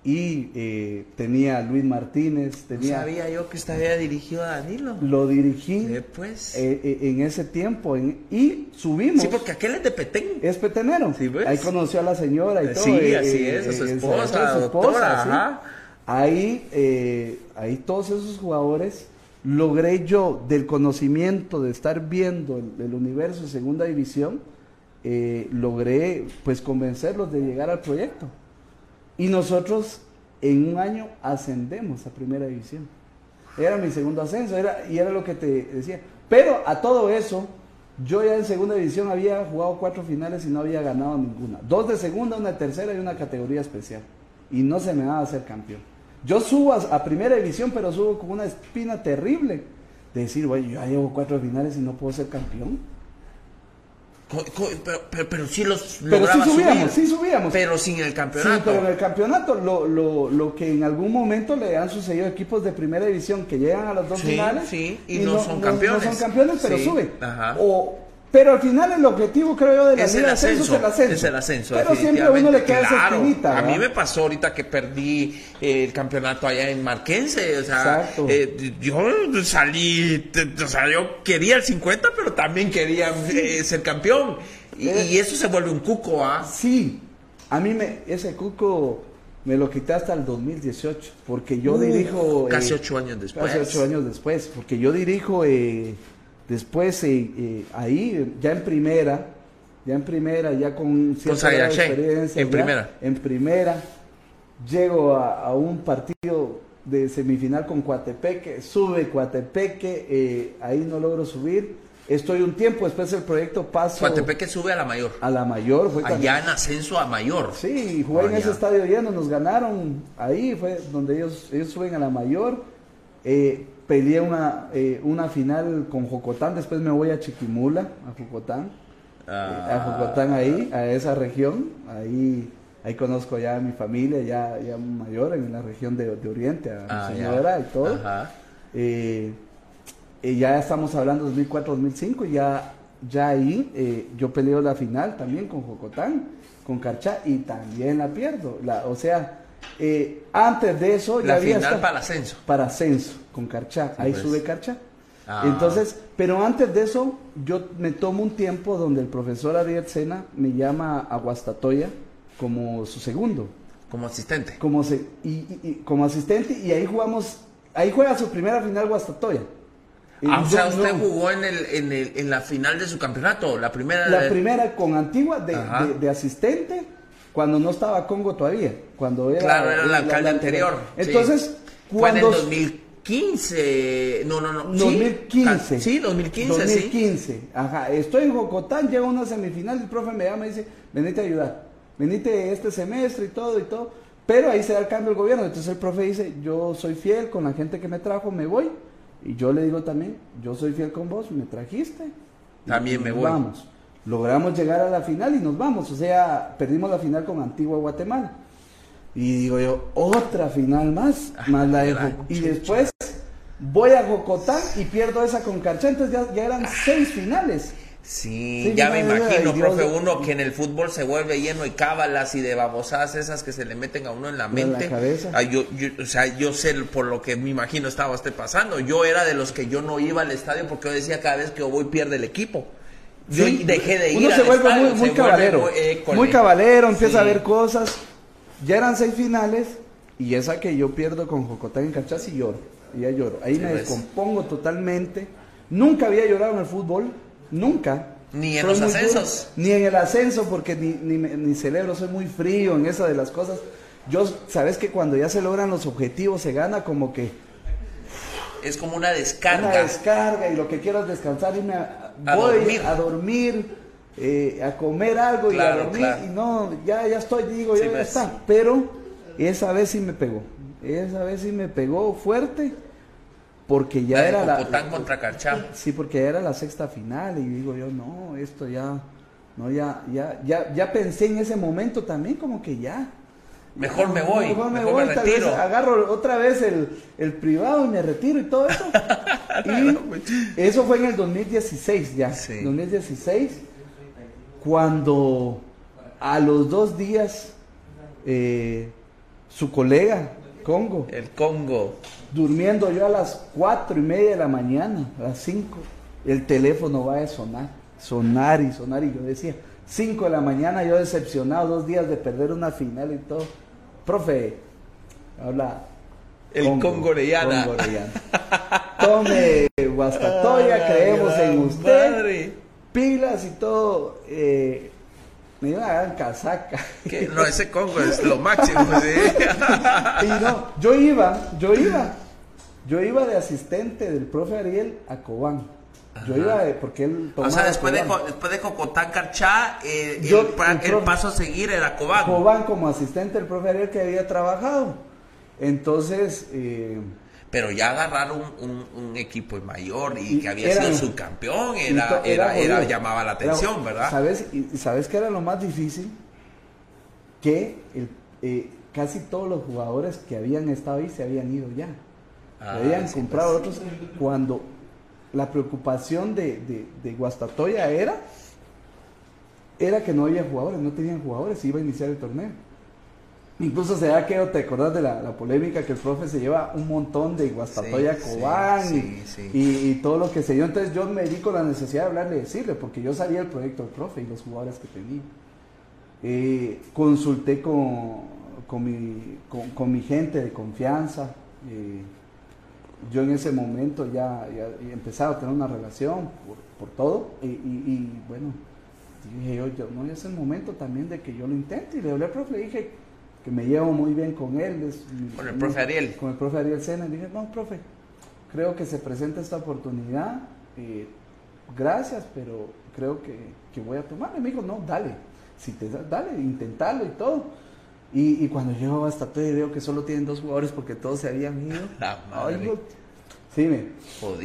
Y eh, tenía a Luis Martínez, No tenía. sabía yo que usted había dirigido a Danilo. Lo dirigí Sí, pues. eh, eh, en ese tiempo en- y subimos. sí, porque aquel es de Petén. Es petenero. Sí, pues. Ahí conoció a la señora y Eh, todo. sí, eh, así eh, es, a su eh, esposa, a su doctora, sí. ajá. Ahí, eh, ahí todos esos jugadores logré yo del conocimiento de estar viendo el, universo en segunda división, eh, logré pues convencerlos de llegar al proyecto. Y nosotros en un año ascendemos a primera división. Era mi segundo ascenso, era, y era lo que te decía. Pero a todo eso, yo ya en segunda división había jugado cuatro finales y no había ganado ninguna. Dos de segunda, una de tercera y una categoría especial. Y no se me daba ser campeón. Yo subo a, a primera división, pero subo con una espina terrible. De decir, güey, yo ya llevo cuatro finales y no puedo ser campeón. Co- co- Pero, pero, pero sí los Pero sí subíamos, subir. sí subíamos. Pero sin el Sí, campeonato. pero en el campeonato, lo, lo, lo que en algún momento le han sucedido a equipos de primera división que llegan a las dos Sí, finales sí, y no son campeones. No son campeones, pero Sí, suben. ajá. O, pero al final el objetivo, creo yo, de la Es el Liga Ascenso ascenso, es el ascenso. es el ascenso, Pero siempre a uno le queda esa Claro, espinita. A mí me pasó ahorita que perdí eh, el campeonato allá en Marquense, o sea, Exacto. eh, yo salí, o sea, yo quería el 50, pero también quería eh, ser campeón. Y, Eh. y eso se vuelve un cuco, ¿ah? Sí, a mí me, ese cuco me lo quité hasta el 2018, porque yo Uh, dirijo... casi ocho años después. Casi ocho años después, porque yo dirijo después eh, eh, ahí, ya en primera, ya en primera, ya con cierta experiencia. en ya, primera. En primera, llego a, a un partido de semifinal con Coatepeque, sube Coatepeque, eh, ahí no logro subir, estoy un tiempo, después el proyecto paso Coatepeque sube a la mayor. a la mayor, fue Allá en ascenso a mayor. Sí, jugué en Ah, ese ya. estadio lleno, nos ganaron ahí, fue donde ellos, ellos suben a la mayor. Eh, peleé una, eh, una final con Jocotán, después me voy a Chiquimula, a Jocotán. a Jocotán ahí, a esa región, ahí ahí conozco ya a mi familia, ya, ya mayor en la región de, Oriente, a mi ah, señora y todo. Eh, y ya estamos hablando de 2004-2005, ya, ya ahí eh, yo peleo la final también con Jocotán, con Carchá y también la pierdo. La, o sea, eh, antes de eso la ya final para ascenso. Para ascenso, con Carchá. ahí pues. sube Carchá. Ah. Entonces, pero antes de eso, yo me tomo un tiempo donde el profesor Ariel Sena me llama a Guastatoya como su segundo. Como asistente. Como, se, y, como asistente y ahí jugamos, ahí juega su primera final Guastatoya. Ah, o sea, usted jugó en, el, en, el, en la final de su campeonato, la primera. La primera con Antigua de, de, asistente, cuando no estaba Congo todavía, cuando era. Claro, era el alcalde anterior. Entonces, cuando. Fue en el 2015, no, no, no. 2015. Sí, 2015, 2015, sí. ajá. Estoy en Jocotán, llego a una semifinal, el profe me llama y dice, venite a ayudar venite este semestre y todo y todo. Pero ahí se da el cambio el gobierno. Entonces el profe dice, yo soy fiel con la gente que me trajo, me voy. Y yo le digo también, yo soy fiel con vos, me trajiste. También me voy. Vamos. Logramos llegar a la final y nos vamos. O sea, perdimos la final con Antigua Guatemala. Y digo yo, otra final más, ah, más la de Y después voy a Jocotán y pierdo esa con Carcha. Entonces ya, ya eran seis finales. Sí, ya me imagino, profe, uno que en el fútbol se vuelve lleno de cábalas y de babosadas esas que se le meten a uno en la mente. Ah, yo, o sea, yo sé por lo que me imagino estaba usted pasando. Yo era de los que yo no iba al estadio porque yo decía cada vez que yo voy pierde el equipo. Yo dejé de ir. Uno se vuelve muy, muy cabalero. Muy, cabalero, empieza a ver cosas. Ya eran seis finales y esa que yo pierdo con Jocotán en Cachas y lloro. Y ya lloro. Ahí me pues. descompongo totalmente. Nunca había llorado en el fútbol Nunca. Ni en los ascensos. ni en el ascenso, porque ni, ni, celebro, soy muy frío en esa de las cosas. Yo, sabes que cuando ya se logran los objetivos, se gana como que. Es como una descarga. Una descarga, y lo que quiero es descansar, irme a, dormir, a, dormir eh, a comer algo y a dormir. Y no, ya, ya estoy, digo, ya, ya pues. está. Pero esa vez sí me pegó. Esa vez sí me pegó fuerte porque ya era la contra Sí, porque era la sexta final y digo yo, no, esto ya no ya ya ya ya pensé en ese momento también como que ya Mejor me voy, mejor me, voy, retiro. agarro otra vez el, el, privado y me retiro y todo eso. y eso fue en el 2016 ya. 2016, cuando a los dos días eh, su colega, Congo. El Congo durmiendo yo a las cuatro y media de la mañana, a las cinco, el teléfono va a sonar, sonar y sonar, y yo decía, cinco de la mañana, yo decepcionado, dos días de perder una final y todo. Profe, habla. El Congo, Orellana. Tome Guastatoya, creemos en usted. Pilas y todo. Eh, me iba a dar casaca. No, ese Congo es lo máximo. y no, yo iba, yo iba yo iba de asistente del profe Ariel a Cobán. Yo iba de, porque él tomaba O sea, después, de, después de Cocotán Carchá, eh, el, paso a seguir era Cobán. Cobán como asistente del profe Ariel que había trabajado. Entonces... Eh, pero ya agarrar un, un, equipo mayor y, que había sido subcampeón era, era, era, llamaba la atención, ¿verdad? ¿Sabes? Y sabes qué era lo más difícil? Que el, eh, casi todos los jugadores que habían estado ahí se habían ido ya. Ah, habían comprado pues. otros cuando la preocupación de, de, Guastatoya era era que no había jugadores, no tenían jugadores, iba a iniciar el torneo. Incluso se da que te acordás de la, polémica que el profe se lleva un montón de Guastatoya Cobán y, todo lo que se dio. Entonces yo me di con la necesidad de hablarle y decirle, porque yo sabía el proyecto del profe y los jugadores que tenía. Eh, consulté con, con, mi, con, mi gente de confianza. Eh, yo en ese momento ya, ya empezaba a tener una relación por, todo y, bueno, dije yo, yo, no es el momento también de que yo lo intente y le hablé al profe, dije que me llevo muy bien con él. con el profe Ariel. Con el profe Ariel Sena, y dije, no, profe, creo que se presenta esta oportunidad, eh, gracias, pero creo que, que voy a tomarle. Me dijo, no, dale, si te dale, intentarlo y todo. Y, cuando llego hasta todo y veo que solo tienen dos jugadores porque todos se habían ido. Sí, me.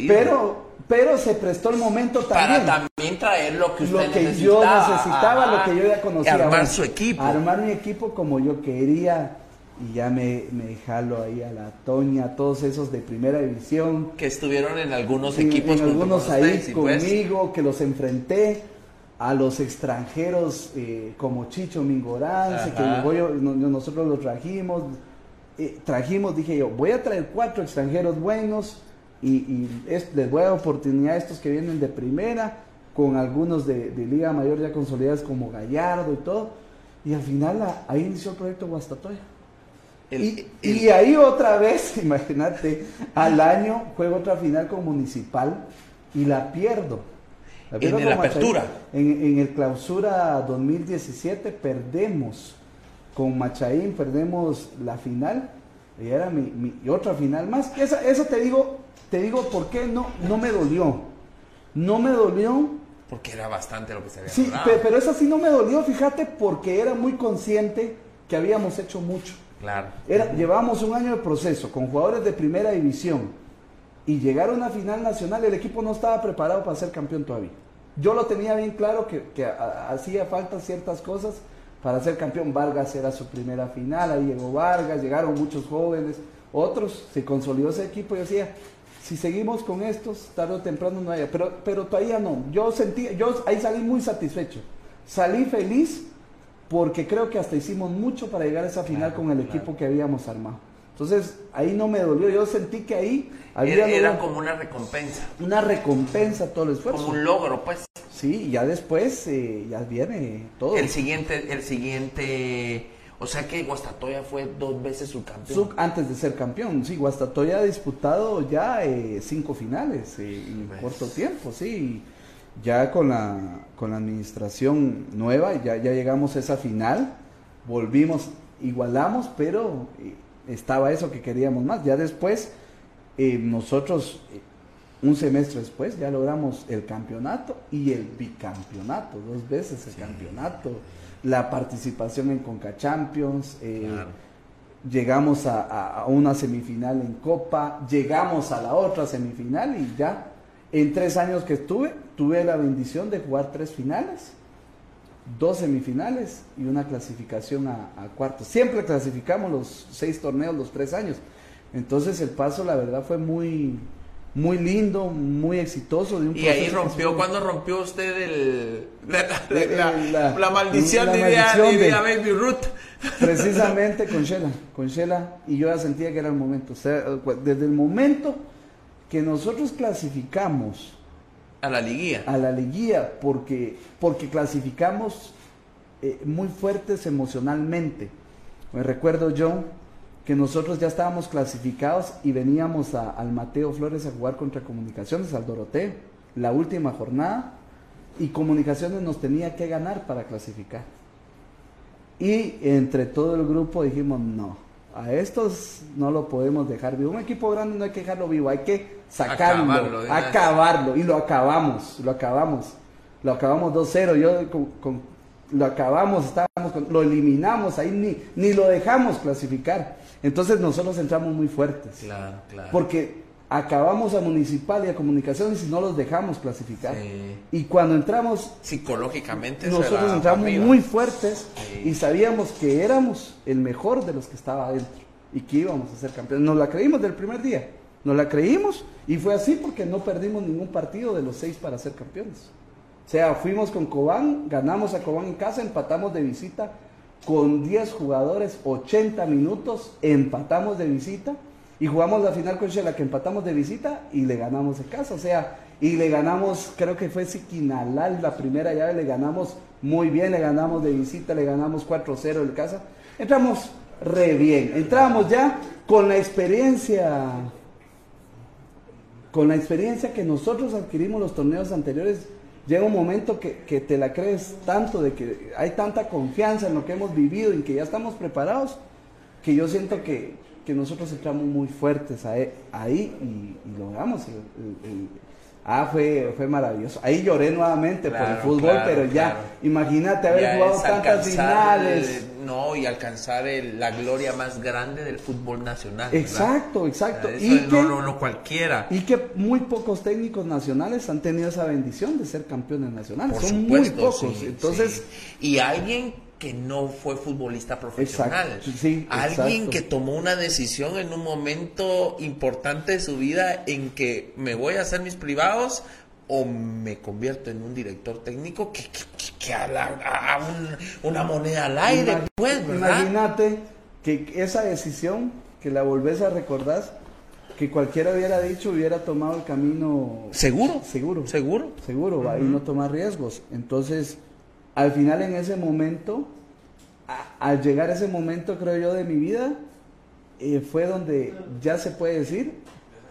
Pero, pero se prestó el momento también. Para también traer lo que usted Lo que yo necesitaba, lo que yo ya conocía. Armar su equipo. Armar mi equipo como yo quería. Y ya me, me jalo ahí a la Toña, todos esos de primera división. Que estuvieron en algunos equipos. En, algunos ahí pues. conmigo, que los enfrenté a los extranjeros eh, como Chicho Mingorán, que nosotros los trajimos, eh, trajimos, dije yo, voy a traer cuatro extranjeros buenos y, les voy a dar oportunidad a estos que vienen de primera, con algunos de, Liga Mayor ya consolidados como Gallardo y todo, y al final ahí inició el proyecto Guastatoya. y, ahí otra vez, imagínate, al año juego otra final con Municipal y la pierdo. en la apertura. En, el clausura 2017 perdemos con Machaín, perdemos la final. Y era mi, otra final más. Esa, eso te digo, te digo por qué no, no me dolió. No me dolió. Porque era bastante lo que se había Sí, pero esa sí no me dolió, fíjate, porque era muy consciente que habíamos hecho mucho. Claro. Era, llevábamos un año de proceso con jugadores de primera división y llegar a una final nacional, el equipo no estaba preparado para ser campeón todavía. Yo lo tenía bien claro que, que hacía falta ciertas cosas para ser campeón. Vargas era su primera final, ahí llegó Vargas, llegaron muchos jóvenes, otros, se consolidó ese equipo y decía, si seguimos con estos, tarde o temprano no haya, pero, pero todavía no, yo sentí, yo ahí salí muy satisfecho, salí feliz porque creo que hasta hicimos mucho para llegar a esa final con el equipo que habíamos armado. Entonces, ahí no me dolió, yo sentí que ahí había... Era, como una recompensa. Una recompensa todo el esfuerzo. Como un logro, pues. Sí, ya después eh, ya viene todo. El siguiente, el siguiente... O sea que Guastatoya fue dos veces subcampeón. antes de ser campeón, sí, Guastatoya ha disputado ya eh, cinco finales eh, en pues. corto tiempo, sí. Ya con la, con la administración nueva, ya, ya llegamos a esa final, volvimos, igualamos, pero estaba eso que queríamos más. Ya después, nosotros un semestre después ya logramos el campeonato y el bicampeonato, dos veces el campeonato, la participación en Conca Champions, eh, llegamos a, una semifinal en Copa, llegamos a la otra semifinal y ya en tres años que estuve, tuve la bendición de jugar tres finales, dos semifinales y una clasificación a, a cuartos. Siempre clasificamos los seis torneos los tres años. Entonces el paso, la verdad, fue muy, muy lindo, muy exitoso. De un y ahí rompió, ¿cuándo rompió usted el, la, maldición de, de, Baby Ruth? Precisamente con Shela, con Shela, y yo ya sentía que era el momento. O sea, desde el momento que nosotros clasificamos a la liguilla, a la liguilla, porque, porque clasificamos eh, muy fuertes emocionalmente. Me recuerdo yo que nosotros ya estábamos clasificados y veníamos al Mateo Flores a jugar contra Comunicaciones, al Doroteo, la última jornada, y Comunicaciones nos tenía que ganar para clasificar. Y entre todo el grupo dijimos, no, a estos no lo podemos dejar vivo. Un equipo grande no hay que dejarlo vivo, hay que sacarlo, acabarlo, y lo acabamos, lo acabamos. Lo acabamos 2-0. Yo con, lo acabamos, estábamos lo eliminamos, ahí ni, ni lo dejamos clasificar. Entonces nosotros entramos muy fuertes. Claro, claro. Porque acabamos a municipal y a comunicaciones y no los dejamos clasificar. Y cuando entramos... Psicológicamente. Nosotros entramos muy fuertes y sabíamos que éramos el mejor de los que estaba adentro y que íbamos a ser campeones. Nos la creímos del primer día. Nos la creímos y fue así porque no perdimos ningún partido de los seis para ser campeones. O sea, fuimos con Cobán, ganamos a Cobán en casa, empatamos de visita con 10 jugadores, 80 minutos, empatamos de visita y jugamos la final con Shela que empatamos de visita y le ganamos en casa, o sea, y le ganamos, creo que fue Siquinalal la primera llave, le ganamos muy bien, le ganamos de visita, le ganamos 4-0 en casa. Entramos re bien, entramos ya con la experiencia con la experiencia que nosotros adquirimos los torneos anteriores llega un momento que, que, te la crees tanto, de que hay tanta confianza en lo que hemos vivido y que ya estamos preparados, que yo siento que, que nosotros entramos muy fuertes ahí, ahí y, y, logramos. ah, fue, fue maravilloso. Ahí lloré nuevamente por el fútbol, pero ya, imagínate haber jugado tantas finales, no y alcanzar el- la gloria más grande del fútbol nacional. ¿verdad? Exacto, exacto. Y no, que- no, no cualquiera. Y que muy pocos técnicos nacionales han tenido esa bendición de ser campeones nacionales. Por Son supuesto, muy pocos. sí, Entonces, sí. y alguien que no fue futbolista profesional, Exacto, sí, alguien exacto. que tomó una decisión en un momento importante de su vida en que me voy a hacer mis privados o me convierto en un director técnico que, que, que- que a, la- a un- una moneda al aire, imag- pues, ¿verdad? imagínate que esa decisión, que la volvés a recordar, que cualquiera hubiera dicho, hubiera tomado el camino Seguro, seguro. seguro. seguro, va, y no tomar riesgos. Entonces, al final en ese momento, a- al llegar a ese momento, creo yo, de mi vida, eh, fue donde ya se puede decir,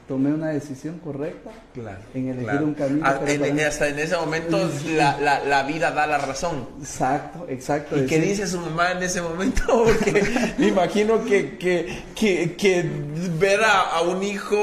tomé una decisión correcta Claro, en elegir claro. un camino. Ah, en- para hasta en ese momento la, la- la vida da la razón. Exacto, exacto. ¿Y qué dice su mamá en ese momento? Porque me imagino que, que, que, que ver a, a un hijo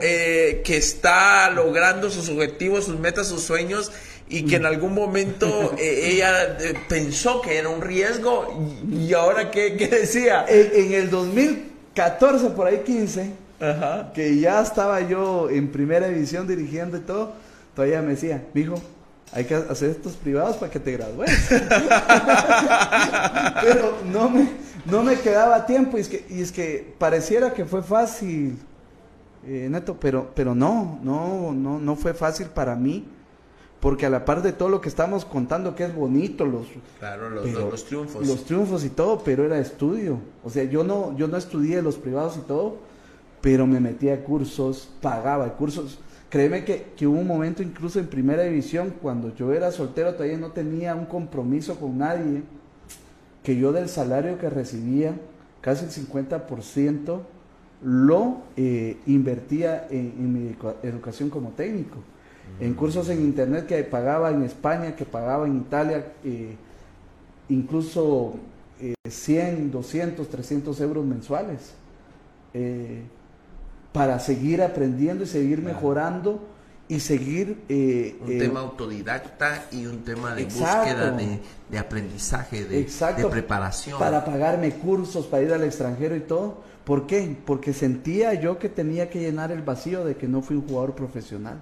eh, que está logrando sus objetivos, sus metas, sus sueños y que en algún momento eh, ella eh, pensó que era un riesgo y, y ahora qué, qué decía. En, en el 2014, por ahí 15, Ajá. que ya estaba yo en primera división dirigiendo y todo, todavía me decía, mijo, hay que hacer estos privados para que te gradúes. Pero no me, no me quedaba tiempo y es que, y es que pareciera que fue fácil, eh, Neto, pero, pero no, no, no, no fue fácil para mí. Porque a la par de todo lo que estamos contando, que es bonito, los, Claro, los, pero los- los triunfos. Los triunfos y todo, pero era estudio. O sea, yo no, yo no estudié los privados y todo, pero me metía a cursos, pagaba cursos. Créeme que, que hubo un momento incluso en primera división, cuando yo era soltero, todavía no tenía un compromiso con nadie, que yo del salario que recibía, casi el 50%, lo eh, invertía en, en mi edu- educación como técnico. En cursos en internet que pagaba en España, que pagaba en Italia, eh, incluso eh, 100, 200, 300 euros mensuales, eh, para seguir aprendiendo y seguir mejorando y seguir... eh, un eh, tema autodidacta y un tema de Exacto. búsqueda de, de aprendizaje, de, Exacto. de preparación. Para pagarme cursos, para ir al extranjero y todo. ¿Por qué? Porque sentía yo que tenía que llenar el vacío de que no fui un jugador profesional,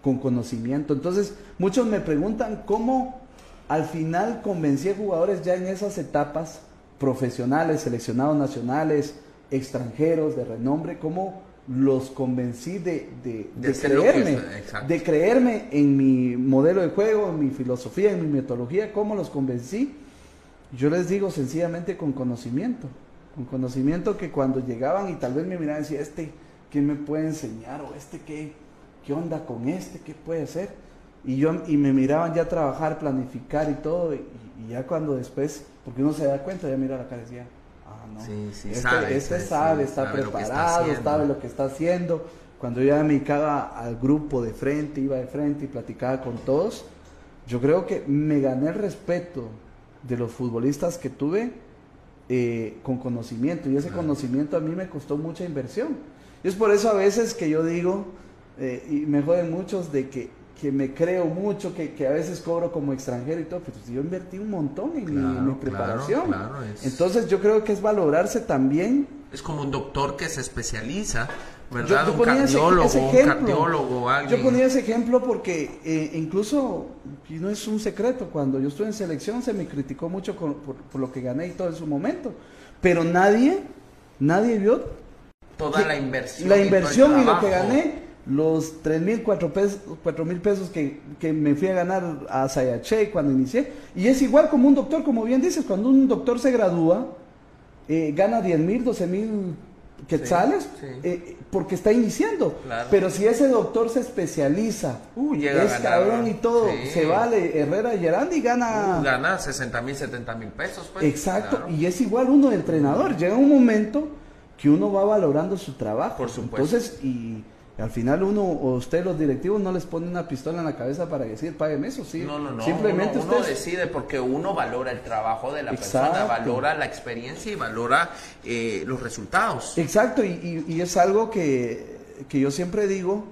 con conocimiento. Entonces, muchos me preguntan cómo al final convencí a jugadores ya en esas etapas profesionales, seleccionados nacionales, extranjeros de renombre, cómo los convencí de, creerme, de creerme en mi modelo de juego, en mi filosofía, en mi metodología, cómo los convencí. Yo les digo sencillamente con conocimiento, con conocimiento que cuando llegaban y tal vez me miraban y decían, este, ¿qué me puede enseñar? O este, ¿qué, qué onda con este? ¿Qué puede ser? Y, yo, y me miraban ya trabajar, planificar y todo, y, y ya cuando después, porque uno se da cuenta, ya mira la cara y decía, ah, no, Sí, sí, este, sabe, este sabe, está sabe lo que está preparado, haciendo. sabe lo que está haciendo. Cuando yo ya me dedicaba al grupo de frente, iba de frente y platicaba con todos, yo creo que me gané el respeto de los futbolistas que tuve eh, con conocimiento y ese conocimiento a mí me costó mucha inversión. Y es por eso a veces que yo digo, eh, y me joden muchos de que, que me creo mucho, que, que a veces cobro como extranjero y todo, pero si yo invertí un montón en mi- Claro, en mi, claro, preparación. claro, es- Entonces yo creo que es valorarse también Es como un doctor que se especializa, yo, ¿verdad? yo un ponía ese- cardiólogo, ese un cardiólogo, alguien. Yo ponía ese ejemplo porque eh, incluso, y no es un secreto, cuando yo estuve en selección se me criticó mucho con- por, por lo que gané y todo en su momento. Pero nadie, nadie vio Toda que- la inversión. la inversión y lo que gané, los 3 mil, 4 pesos, cuatro mil pesos que, que me fui a ganar a Sayache cuando inicié. Y es igual como un doctor, como bien dices, cuando un doctor se gradúa, eh, gana 10 mil, 12 mil quetzales sí. eh, porque está iniciando. Claro. Pero si ese doctor se especializa, Uh, llega a es ganar, cabrón y todo, sí. se vale Herrera y Gerandi gana... Uh, gana 60 mil, 70 mil pesos. Pues. Exacto, Claro. y es igual uno de entrenador. Llega un momento que uno va valorando su trabajo. Por supuesto. Entonces, y al final uno, o usted, los directivos, no les pone una pistola en la cabeza para decir, págueme eso, sí. No, no, no. Simplemente uno, uno ustedes- decide porque uno valora el trabajo de la persona, valora la experiencia y valora eh, los resultados. Exacto, y, y- y es algo que, que yo siempre digo,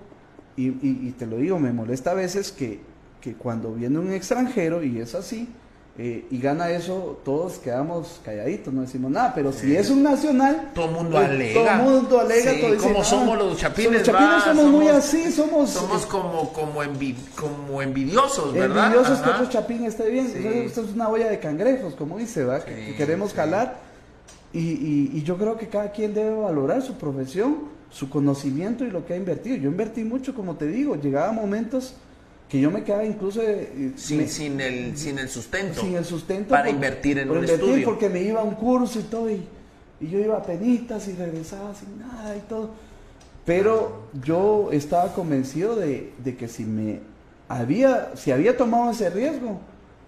y, y- y te lo digo, me molesta a veces que, que cuando viene un extranjero, y es así, eh, y gana eso, todos quedamos calladitos, no decimos nada, pero si es un nacional, todo el mundo eh, alega. Todo el mundo alega, todo como dice, somos "Ah, los chapines, Los chapines va, somos, muy así, somos, somos como, como, envi- como envidiosos, ¿verdad? envidiosos que Ajá. otro chapín esté bien. Sí. Entonces, Esto es una olla de cangrejos, como dice, ¿va? Que- Sí, que queremos jalar. Y, y- y yo creo que cada quien debe valorar su profesión, su conocimiento y lo que ha invertido. Yo invertí mucho, como te digo, llegaba momentos que yo me quedaba incluso eh, sin, me- sin, el, sin el sustento. sin el sustento Para por- invertir en por un invertir estudio. porque me iba a un curso y todo y, y yo iba a penitas y regresaba sin nada y todo pero yo estaba convencido de, de que si me había si había tomado ese riesgo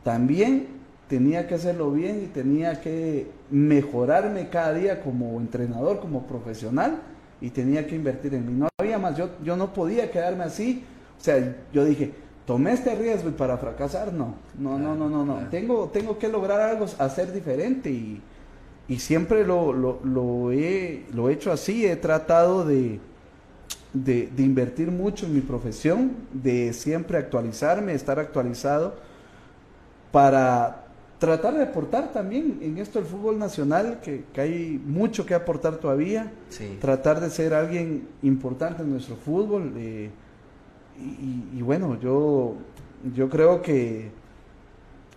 también tenía que hacerlo bien y tenía que mejorarme cada día como entrenador como profesional y tenía que invertir en mí no había más yo yo no podía quedarme así o sea yo dije tomé este riesgo y para fracasar no. No no no no no. tengo tengo que lograr algo hacer diferente y y siempre lo, lo, lo he, lo he hecho así, he tratado de, de, de invertir mucho en mi profesión, de siempre actualizarme, estar actualizado, para tratar de aportar también en esto del fútbol nacional, que, que hay mucho que aportar todavía, Sí. tratar de ser alguien importante en nuestro fútbol. eh, y, y- bueno, yo, yo creo que,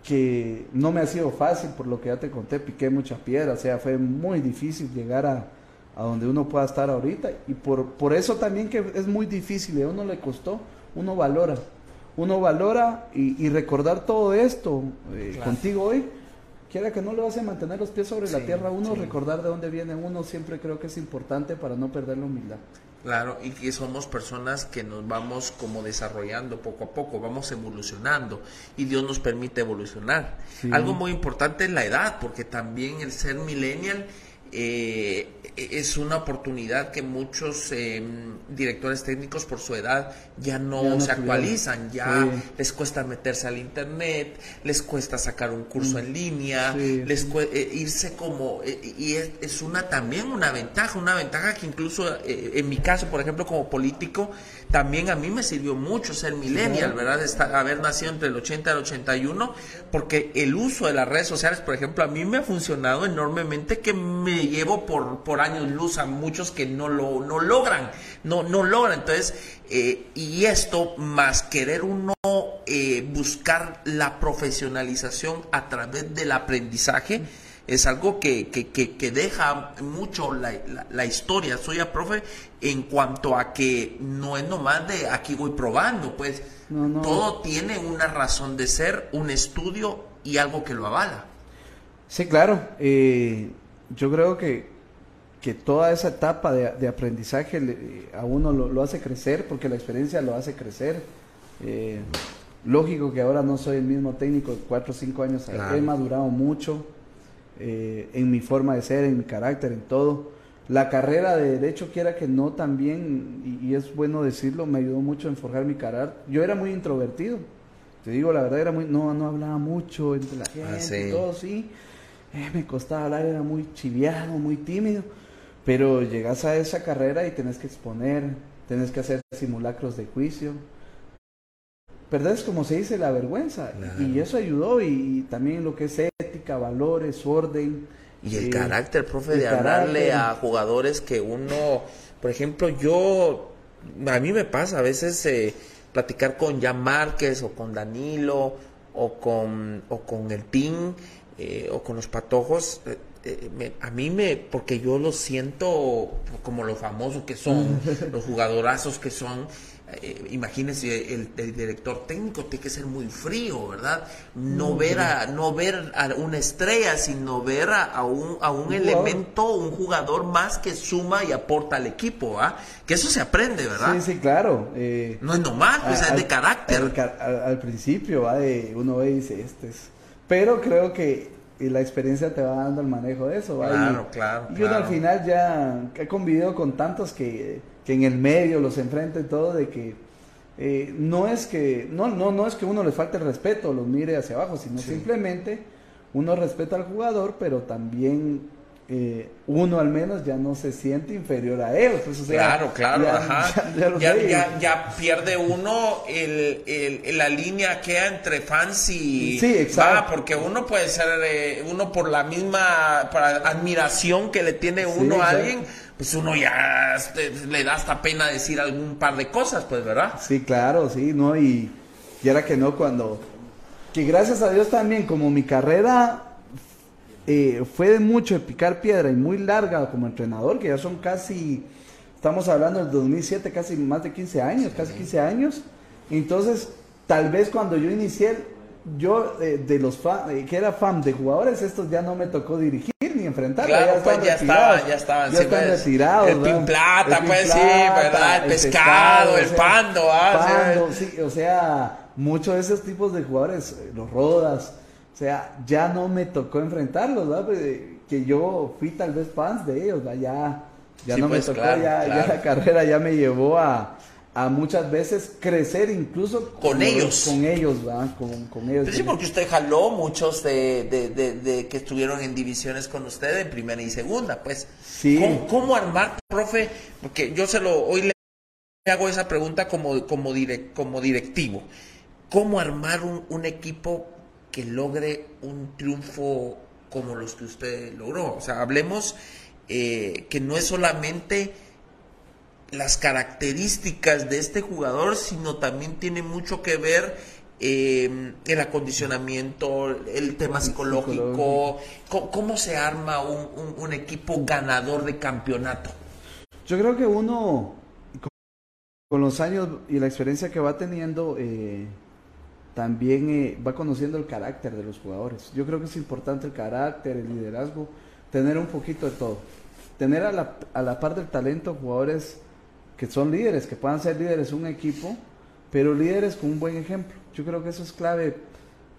que no me ha sido fácil, por lo que ya te conté, piqué mucha piedra, o sea, fue muy difícil llegar a, a donde uno pueda estar ahorita. Y por, por eso también que es muy difícil, a uno le costó, uno valora. Uno valora y, y recordar todo esto eh, Claro. contigo hoy, quiera que no le hace mantener los pies sobre la tierra a uno, sí. recordar de dónde viene uno, siempre creo que es importante para no perder la humildad. Claro, y que somos personas que nos vamos como desarrollando poco a poco, vamos evolucionando y Dios nos permite evolucionar. Sí. Algo muy importante es la edad, porque también el ser millennial eh, es una oportunidad que muchos eh, directores técnicos por su edad ya no, Ya no se actualizan, ya Sí. les cuesta meterse al internet, les cuesta sacar un curso en línea, Mm. Sí. les eh, irse como eh, y es, es una también una ventaja una ventaja que incluso eh, en mi caso por ejemplo como político también a mí me sirvió mucho ser millennial verdad Estar- haber nacido entre el 80 y el 81 porque el uso de las redes sociales por ejemplo a mí me ha funcionado enormemente que me llevo por por años luz a muchos que no lo no logran no no logran. Entonces eh, y esto más querer uno eh, buscar la profesionalización a través del aprendizaje es algo que, que, que, que deja mucho la, la, la historia suya, profe, en cuanto a que no es nomás de aquí voy probando, pues No, no. todo tiene una razón de ser, un estudio y algo que lo avala. Sí, claro. eh, yo creo que, que toda esa etapa de, de aprendizaje le- a uno lo, lo hace crecer, porque la experiencia lo hace crecer. Eh, lógico que ahora no soy el mismo técnico de cuatro o cinco años, Claro. he madurado mucho eh, en mi forma de ser, en mi carácter, en todo. La carrera de derecho, quiera que no, también, y, y es bueno decirlo, me ayudó mucho en forjar mi carácter. Yo era muy introvertido, te digo la verdad, era muy, no, no hablaba mucho entre la gente, sí. y todo, sí. Eh, me costaba hablar, era muy chiviado, muy tímido. Pero llegas a esa carrera y tenés que exponer, tenés que hacer simulacros de juicio. Perdés, como se dice, la vergüenza. Claro. Y eso ayudó, y, y también lo que es ética, valores, orden. Y el eh, carácter, profe, el de hablarle carácter. a jugadores que uno, por ejemplo, yo, a mí me pasa a veces eh, platicar con Jan Márquez o con Danilo o con, o con el Team eh, o con los Patojos. eh, me- a mí me, porque yo los siento como los famosos que son, los jugadorazos que son. Eh, imagínense, el, el director técnico tiene que ser muy frío, ¿verdad? No ver a, no ver a una estrella, sino ver a, a un, a un, elemento un jugador más que suma y aporta al equipo, ¿ah? Que eso se aprende, ¿verdad? Sí, sí, claro. eh, No es nomás, pues es de carácter. Al, ca- al- al principio va de uno ve y dice, este es. Pero creo que y la experiencia te va dando el manejo de eso. ¿va? Claro, y, claro, Y uno claro. al final ya he convivido con tantos que, que en el medio los enfrenta y todo, de que eh, no es que no, no, no es que uno le falte el respeto, los mire hacia abajo, sino Sí. simplemente uno respeta al jugador, pero también eh, uno al menos ya no se siente inferior a ellos. Pues, claro, claro, ya, pierde uno el, la línea que entre fans y... Sí, exacto. porque uno puede ser, eh, uno por la misma admiración que le tiene uno a alguien, pues uno ya este, le da hasta pena decir algún par de cosas, pues, ¿verdad? Sí, claro, sí, ¿no? Y, y era que no cuando... Que gracias a Dios también, como mi carrera eh, fue de mucho de picar piedra y muy larga como entrenador, que ya son casi, estamos hablando del 2007, casi más de 15 años, casi 15 años. Entonces, tal vez cuando yo inicié, yo eh, de los fan, eh, que era fan de jugadores, estos ya no me tocó dirigir ni enfrentar. Claro, ya pues ya estaban, ya estaban, ya están retirados. El pin plata, pues sí, ¿verdad? El, pescado, el pando, ¿ah? Pando, sí, o sea, muchos de esos tipos de jugadores, los rodas, o sea, ya no me tocó enfrentarlos, ¿verdad? Pues, que yo fui tal vez fans de ellos, ¿verdad? Ya, ya no me pues, tocó, ya, la carrera ya me llevó a, a muchas veces crecer incluso con, ellos. Con ellos, ¿verdad? Con, con ellos. sí, porque usted jaló muchos de, de, de, que estuvieron en divisiones con usted en primera y segunda, pues. Sí. ¿Cómo, armar, profe? Porque yo se lo, hoy le hago esa pregunta como, como, como directivo. ¿Cómo armar un, un equipo que logre un triunfo como los que usted logró. O sea, hablemos eh, que no es solamente las características de este jugador, sino también tiene mucho que ver eh, el acondicionamiento, el tema psicológico, ¿Cómo, se arma un, equipo ganador de campeonato. Yo creo que uno, con los años y la experiencia que va teniendo, eh, también eh, va conociendo el carácter de los jugadores. Yo creo que es importante el carácter, el liderazgo, tener un poquito de todo. Tener a la, a la par del talento jugadores que son líderes, que puedan ser líderes un equipo, pero líderes con un buen ejemplo. Yo creo que eso es clave,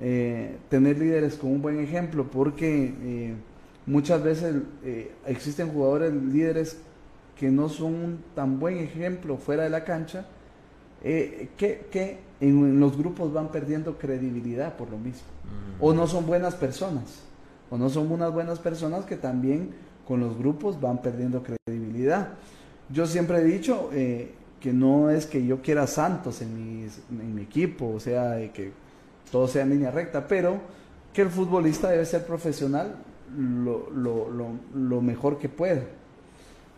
eh, tener líderes con un buen ejemplo, porque eh, muchas veces existen jugadores líderes que no son un tan buen ejemplo fuera de la cancha, que, que en, los grupos van perdiendo credibilidad por lo mismo. Mm. O no son buenas personas. O no son unas buenas personas que también con los grupos van perdiendo credibilidad. Yo siempre he dicho eh, que no es que yo quiera santos en, en mi equipo, o sea, que todo sea en línea recta, pero que el futbolista debe ser profesional lo, lo, lo, lo mejor que pueda.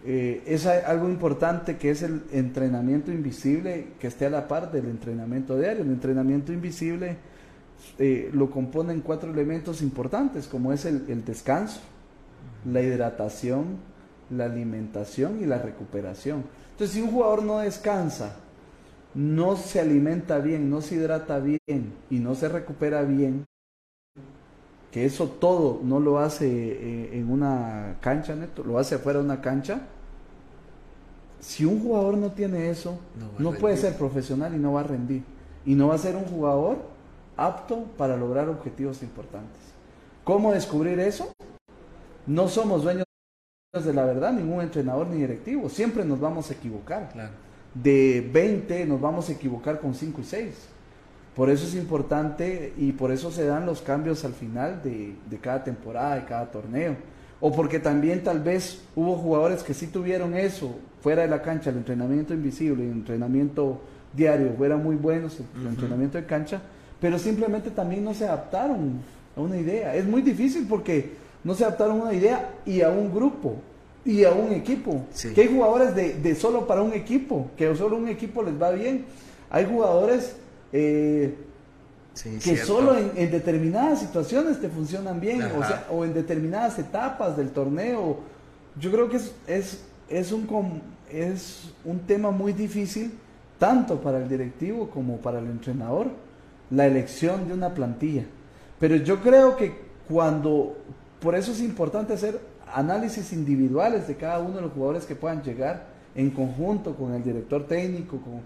Eh, es algo importante que es el entrenamiento invisible que esté a la par del entrenamiento diario. El entrenamiento invisible eh, lo componen cuatro elementos importantes, como es el, descanso, la hidratación, la alimentación y la recuperación. Entonces, si un jugador no descansa, no se alimenta bien, no se hidrata bien y no se recupera bien, que eso todo no lo hace eh, en una cancha, neto, lo hace afuera de una cancha. Si un jugador no tiene eso, no, puede ser profesional y no va a rendir. Y no va a ser un jugador apto para lograr objetivos importantes. ¿Cómo descubrir eso? No somos dueños de la verdad, ningún entrenador ni directivo. Siempre nos vamos a equivocar. De 20 nos vamos a equivocar con 5 y 6. Por eso es importante y por eso se dan los cambios al final de, cada temporada, de cada torneo. O porque también tal vez hubo jugadores que sí tuvieron eso fuera de la cancha, el entrenamiento invisible, el entrenamiento diario, fueran muy buenos, el entrenamiento de cancha, pero simplemente también no se adaptaron a una idea. Es muy difícil porque no se adaptaron a una idea y a un grupo y a un equipo. Que hay jugadores de, de, solo para un equipo, que solo un equipo les va bien. Hay jugadores eh, que solo en, determinadas situaciones te funcionan bien, o, sea, o en determinadas etapas del torneo. Yo creo que es, es, es, un, es un tema muy difícil, tanto para el directivo como para el entrenador, la elección de una plantilla. Pero yo creo que cuando, por eso es importante hacer análisis individuales de cada uno de los jugadores que puedan llegar en conjunto con el director técnico, con,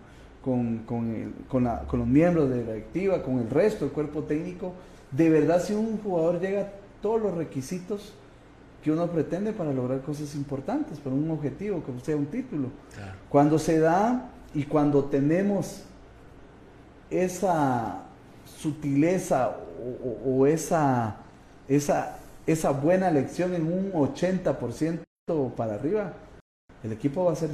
con, con, con, los miembros de la directiva, con el resto del cuerpo técnico, de verdad si un jugador llega a todos los requisitos que uno pretende para lograr cosas importantes, para un objetivo, como sea un título. Cuando se da y cuando tenemos esa sutileza o, esa, esa esa buena lección en un 80% para arriba, el equipo va a ser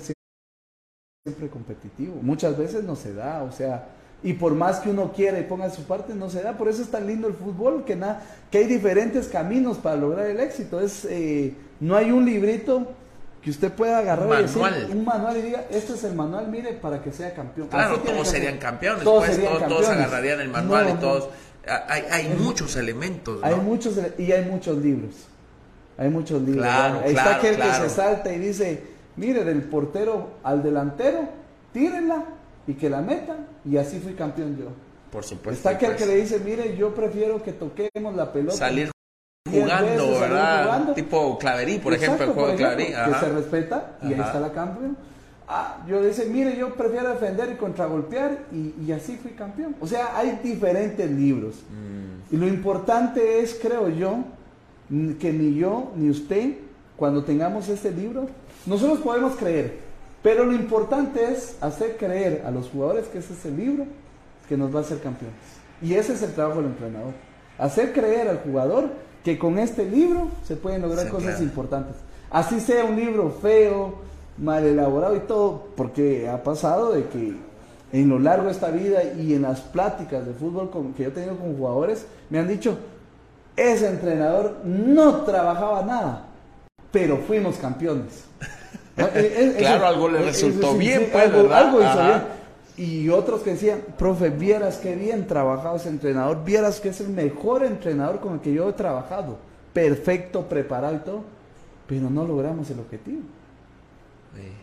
siempre competitivo. Muchas veces no se da, o sea, y por más que uno quiera y ponga su parte, no se da. Por eso es tan lindo el fútbol, que, na, que hay diferentes caminos para lograr el éxito. Es, eh, no hay un librito que usted pueda agarrar y un manual y diga, este es el manual, mire, para que sea campeón. Claro, todos serían campeones, todos, pues, serían todos, agarrarían el manual y todos... Hay, hay muchos elementos. Hay muchos y hay muchos libros. Hay muchos libros. Claro, Ahí está aquel que se salta y dice, mire, del portero al delantero, tírenla y que la metan y así fui campeón yo. Por supuesto. Está aquel que le dice, mire, yo prefiero que toquemos la pelota. Salir jugando, ¿verdad? Tipo claverí, por ejemplo, el juego de claverí. Que se respeta y ahí está la campeón. Ah, yo dice, mire, yo prefiero defender y contragolpear y, y así fui campeón. O sea, hay diferentes libros. Mm. Y lo importante es, creo yo, que ni yo ni usted, cuando tengamos este libro, nosotros podemos creer, pero lo importante es hacer creer a los jugadores que ese es el libro que nos va a hacer campeones. Y ese es el trabajo del entrenador. Hacer creer al jugador que con este libro se pueden lograr cosas importantes. Así sea un libro feo, mal elaborado y todo, porque ha pasado de que en lo largo de esta vida y en las pláticas de fútbol que yo he tenido con jugadores, me han dicho, ese entrenador no trabajaba nada, pero fuimos campeones. claro, algo le resultó bien, pues, algo, hizo bien. Y otros que decían, profe, vieras qué bien trabajado ese entrenador, vieras que es el mejor entrenador con el que yo he trabajado, perfecto, preparado y todo, pero no logramos el objetivo.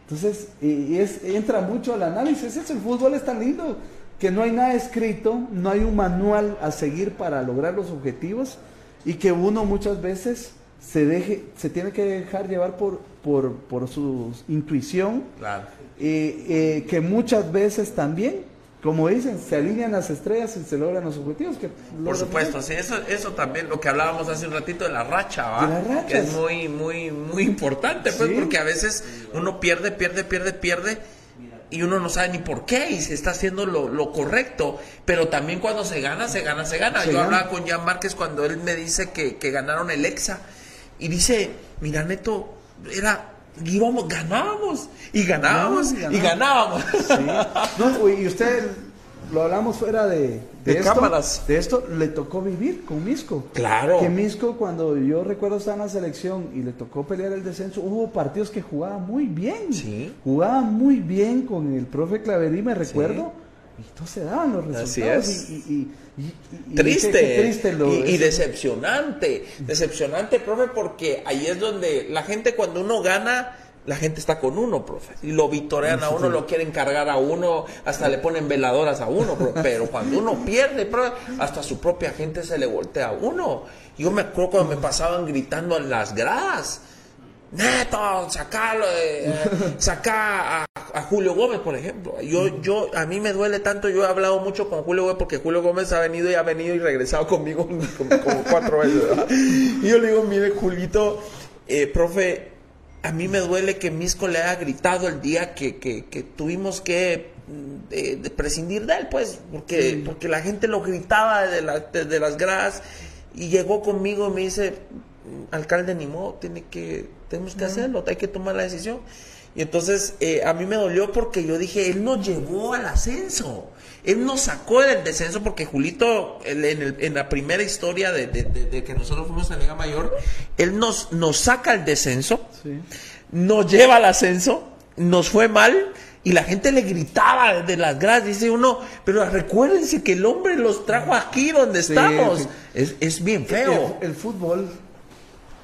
Entonces, y es, entra mucho al análisis, eso, el fútbol es tan lindo que no hay nada escrito, no hay un manual a seguir para lograr los objetivos y que uno muchas veces se deje, se tiene que dejar llevar por, por, por su intuición, claro. eh, eh, que muchas veces también, como dicen, se alinean las estrellas y se logran los objetivos. Que por supuesto, sí, eso, eso también, lo que hablábamos hace un ratito de la racha, ¿va? La que es muy, muy, muy importante, pues, porque a veces uno pierde, pierde, pierde, pierde y uno no sabe ni por qué y se está haciendo lo, lo correcto, pero también cuando se gana, se gana, se gana. Yo hablaba con Jan Márquez cuando él me dice que, que ganaron el EXA y dice, mira Neto, era íbamos, ganábamos y ganábamos y ganábamos. y usted lo hablamos fuera de, de, cámaras. De esto le tocó vivir con Misco. Claro. Que Misco, cuando yo recuerdo estar en la selección y le tocó pelear el descenso, hubo partidos que jugaba muy bien. Sí. Jugaba muy bien con el profe Claverí, me recuerdo. Y no se daban los resultados. Así es. Y, triste. y, decepcionante. Decepcionante, profe, porque ahí es donde la gente cuando uno gana la gente está con uno, profe. Y lo victorean a uno, lo quieren cargar a uno, hasta le ponen veladoras a uno, Pero cuando uno pierde, profe, hasta su propia gente se le voltea a uno. Yo me acuerdo cuando me pasaban gritando en las gradas. Neto, sacalo, eh, saca a, Julio Gómez, por ejemplo. Yo, yo, a mí me duele tanto, yo he hablado mucho con Julio Gómez porque Julio Gómez ha venido y ha venido y regresado conmigo como, cuatro veces. Y yo le digo, mire, Julito, eh, profe, a mí me duele que Misco le haya gritado el día que, que, tuvimos que mm, prescindir de él, pues, porque, porque la gente lo gritaba de, de, las gradas y llegó conmigo y me dice, alcalde, ni modo, tiene que, tenemos que hacerlo, hay que tomar la decisión. Y entonces eh, a mí me dolió porque yo dije, él nos llevó al ascenso. Él nos sacó del descenso porque Julito, en, la primera historia de, que nosotros fuimos a Liga Mayor, él nos, nos saca el descenso, nos lleva al ascenso, nos fue mal y la gente le gritaba de las gradas. Dice uno, pero recuérdense que el hombre los trajo aquí donde estamos. Es, bien feo. El, fútbol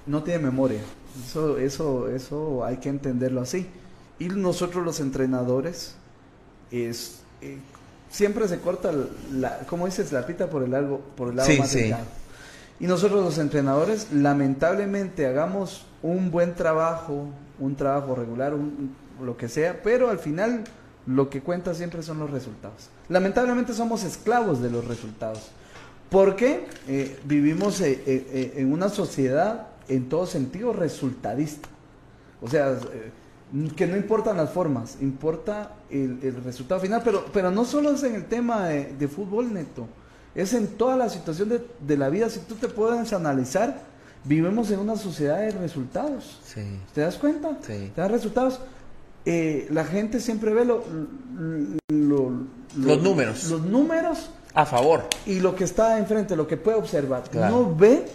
no tiene memoria. Eso, eso, eso hay que entenderlo así. Y nosotros los entrenadores es, eh, siempre se corta, la, como dices, la pita por el, algo, por el lado más Y nosotros los entrenadores, lamentablemente, hagamos un buen trabajo, un trabajo regular, un, lo que sea, pero al final lo que cuenta siempre son los resultados. Lamentablemente somos esclavos de los resultados, porque eh, vivimos eh, en una sociedad en todo sentido resultadista. O sea, que no importan las formas, importa el, resultado final, pero, pero no solo es en el tema de, fútbol neto, es en toda la situación de, la vida, si tú te puedes analizar, vivimos en una sociedad de resultados. Sí. ¿Te das cuenta? Sí. ¿Te das resultados? Eh, la gente siempre ve lo, lo- lo- Los números. Los números A favor. y lo que está enfrente, lo que puede observar. Claro. No ve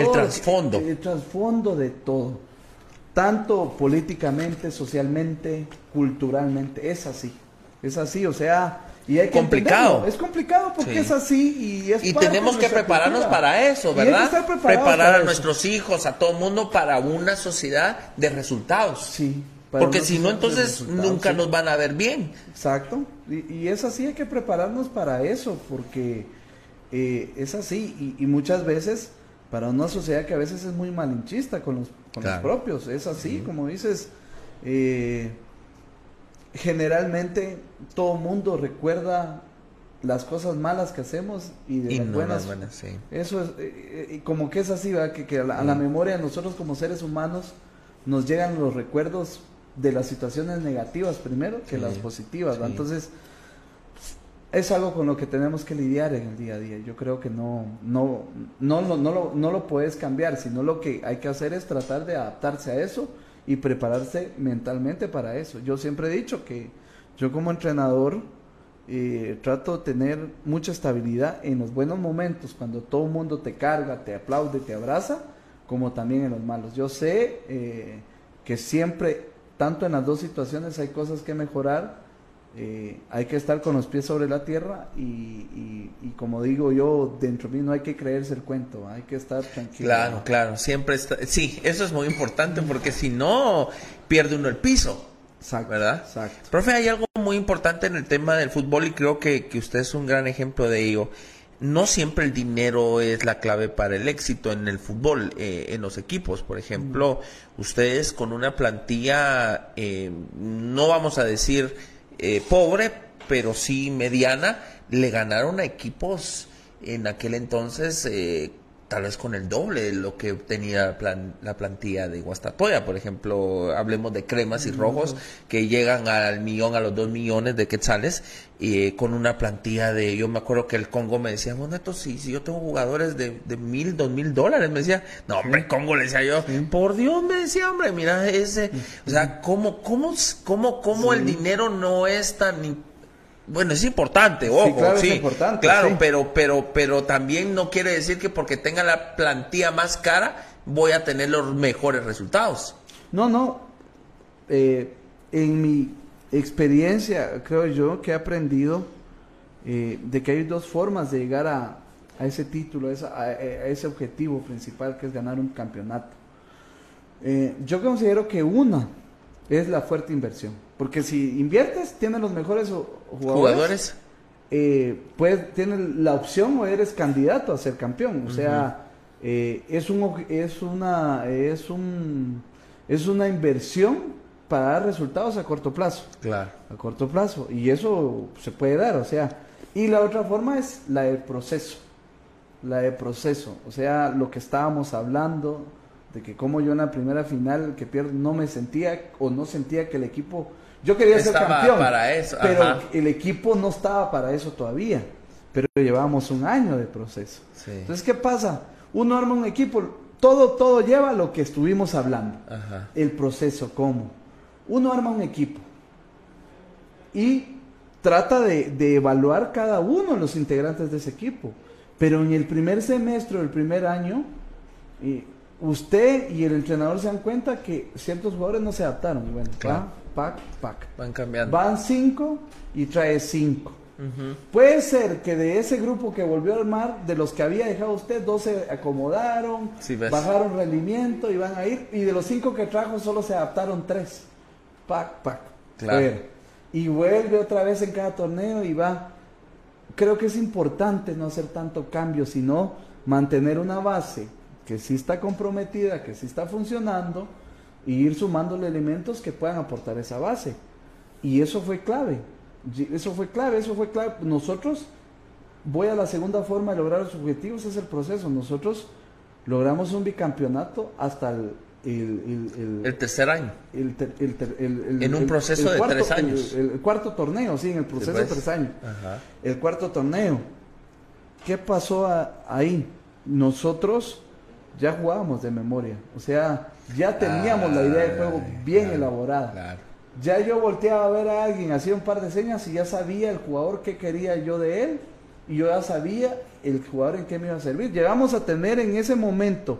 El trasfondo. el trasfondo de todo. Tanto políticamente, socialmente, culturalmente. Es así. Es así, o sea. Y hay que Complicado. entenderlo. Es complicado porque Sí. es así y es Y parte tenemos de que prepararnos cultura. para eso, Y hay que ¿verdad? estar preparados Preparar para a eso. nuestros hijos, a todo el mundo para una sociedad de resultados. Sí. Porque si no, entonces nunca sí. nos van a ver bien. Exacto. Y, y es así, hay que prepararnos para eso, porque eh, es así. Y, y muchas veces, para una sociedad que a veces es muy malinchista con los, con los propios, es así, como dices. eh, generalmente todo mundo recuerda las cosas malas que hacemos y de Y las no buenas. las buenas, sí. Eso es, eh, eh, y como que es así, ¿verdad? Que, que a, la, a la memoria de nosotros como seres humanos nos llegan los recuerdos de las situaciones negativas primero que Sí, las positivas, sí. Entonces, es algo con lo que tenemos que lidiar en el día a día. Yo creo que no, no, no, no, no, lo, no lo puedes cambiar, sino lo que hay que hacer es tratar de adaptarse a eso y prepararse mentalmente para eso. Yo siempre he dicho que yo como entrenador eh, trato de tener mucha estabilidad en los buenos momentos, cuando todo el mundo te carga, te aplaude, te abraza, como también en los malos. Yo sé eh, que siempre, tanto en las dos situaciones, hay cosas que mejorar. Eh, hay que estar con los pies sobre la tierra y, y- y como digo yo, dentro de mí no hay que creerse el cuento, hay que estar tranquilo. Claro, claro, siempre está. Sí, eso es muy importante porque si no, pierde uno el piso. Exacto, ¿Verdad? Exacto. Profe, hay algo muy importante en el tema del fútbol y creo que, que usted es un gran ejemplo de ello. No siempre el dinero es la clave para el éxito en el fútbol, eh, en los equipos. Por ejemplo, ustedes con una plantilla, eh, no vamos a decir eh, pobre, pero sí mediana, le ganaron a equipos en aquel entonces eh, tal vez con el doble de lo que tenía plan- la plantilla de Guastatoya. Por ejemplo, hablemos de cremas y rojos que llegan al millón, a los dos millones de quetzales, y con una plantilla de, yo me acuerdo que el Congo me decía, bueno, Neto, si, si yo tengo jugadores de, de mil, dos mil dólares, me decía, no, hombre, Congo, le decía yo, por Dios, me decía, hombre, mira ese, o sea, ¿cómo, cómo, cómo, cómo el dinero no es tan im- bueno, es importante, ojo, claro, es sí, importante, claro, sí. pero, pero, pero también no quiere decir que porque tenga la plantilla más cara voy a tener los mejores resultados. No, no. Eh, en mi experiencia, creo yo, que he aprendido eh, de que hay dos formas de llegar a, a ese título, a, esa- a- a ese objetivo principal que es ganar un campeonato. Eh, yo considero que una es la fuerte inversión. Porque si inviertes, tienes los mejores jugadores. Jugadores, eh, puedes, tienes la opción o eres candidato a ser campeón. O sea, eh, es, un, es, una, es, un, es una inversión para dar resultados a corto plazo. claro. A corto plazo. Y eso se puede dar. O sea, y la otra forma es la del proceso. La de proceso. O sea, lo que estábamos hablando de que como yo en la primera final que pierdo no me sentía o no sentía que el equipo yo quería ser campeón para eso, pero ajá. el equipo no estaba para eso todavía pero llevábamos un año de proceso Sí. entonces qué pasa uno arma un equipo todo todo lleva lo que estuvimos hablando Ajá. el proceso cómo uno arma un equipo y trata de, de evaluar cada uno de los integrantes de ese equipo. Pero en el primer semestre, el primer año, eh, usted y el entrenador se dan cuenta que ciertos jugadores no se adaptaron. Y Bueno, Claro. pa, pac, pac. Van cambiando. Van cinco y trae cinco. Puede ser que de ese grupo que volvió a armar, de los que había dejado usted, dos se acomodaron, Sí, bajaron rendimiento y van a ir. Y de los cinco que trajo, solo se adaptaron tres. Pac, pac. Claro. Y vuelve otra vez en cada torneo y va. Creo que es importante no hacer tanto cambio, sino mantener una base que sí está comprometida, que sí está funcionando, y ir sumándole elementos que puedan aportar esa base. Y eso fue clave. Eso fue clave, eso fue clave. Nosotros, voy a la segunda forma de lograr los objetivos, es el proceso. Nosotros logramos un bicampeonato hasta el... el- el- el- El tercer año. En un proceso de cuarto- tres años. El, cuarto torneo, sí, en el proceso de tres años. Ajá. El cuarto torneo. ¿Qué pasó a- ahí? Nosotros ya jugábamos de memoria. O sea, ya teníamos la idea de juego bien elaborada. Ya yo volteaba a ver a alguien, hacía un par de señas y ya sabía el jugador que quería yo de él y yo ya sabía el jugador en qué me iba a servir. Llegamos a tener en ese momento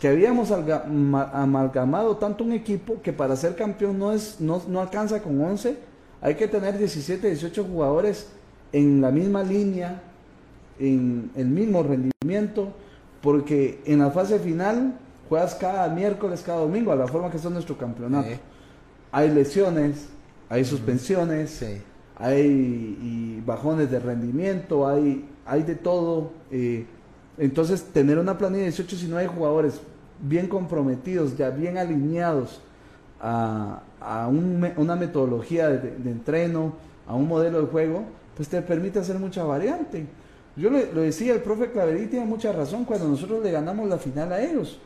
que habíamos amalgamado tanto un equipo que para ser campeón no, es, no, no alcanza con 11, hay que tener 17, 18 jugadores en la misma línea, en el mismo rendimiento, porque en la fase final juegas cada miércoles, cada domingo, a la forma que está nuestro campeonato. Hay lesiones, hay suspensiones, hay bajones de rendimiento, hay, hay de todo. Eh, entonces, tener una planilla de 18 si no hay jugadores bien comprometidos, ya bien alineados a, una metodología de, entreno, a un modelo de juego, pues te permite hacer mucha variante. Yo le, lo decía, el profe Claverí tiene mucha razón cuando nosotros le ganamos la final a ellos.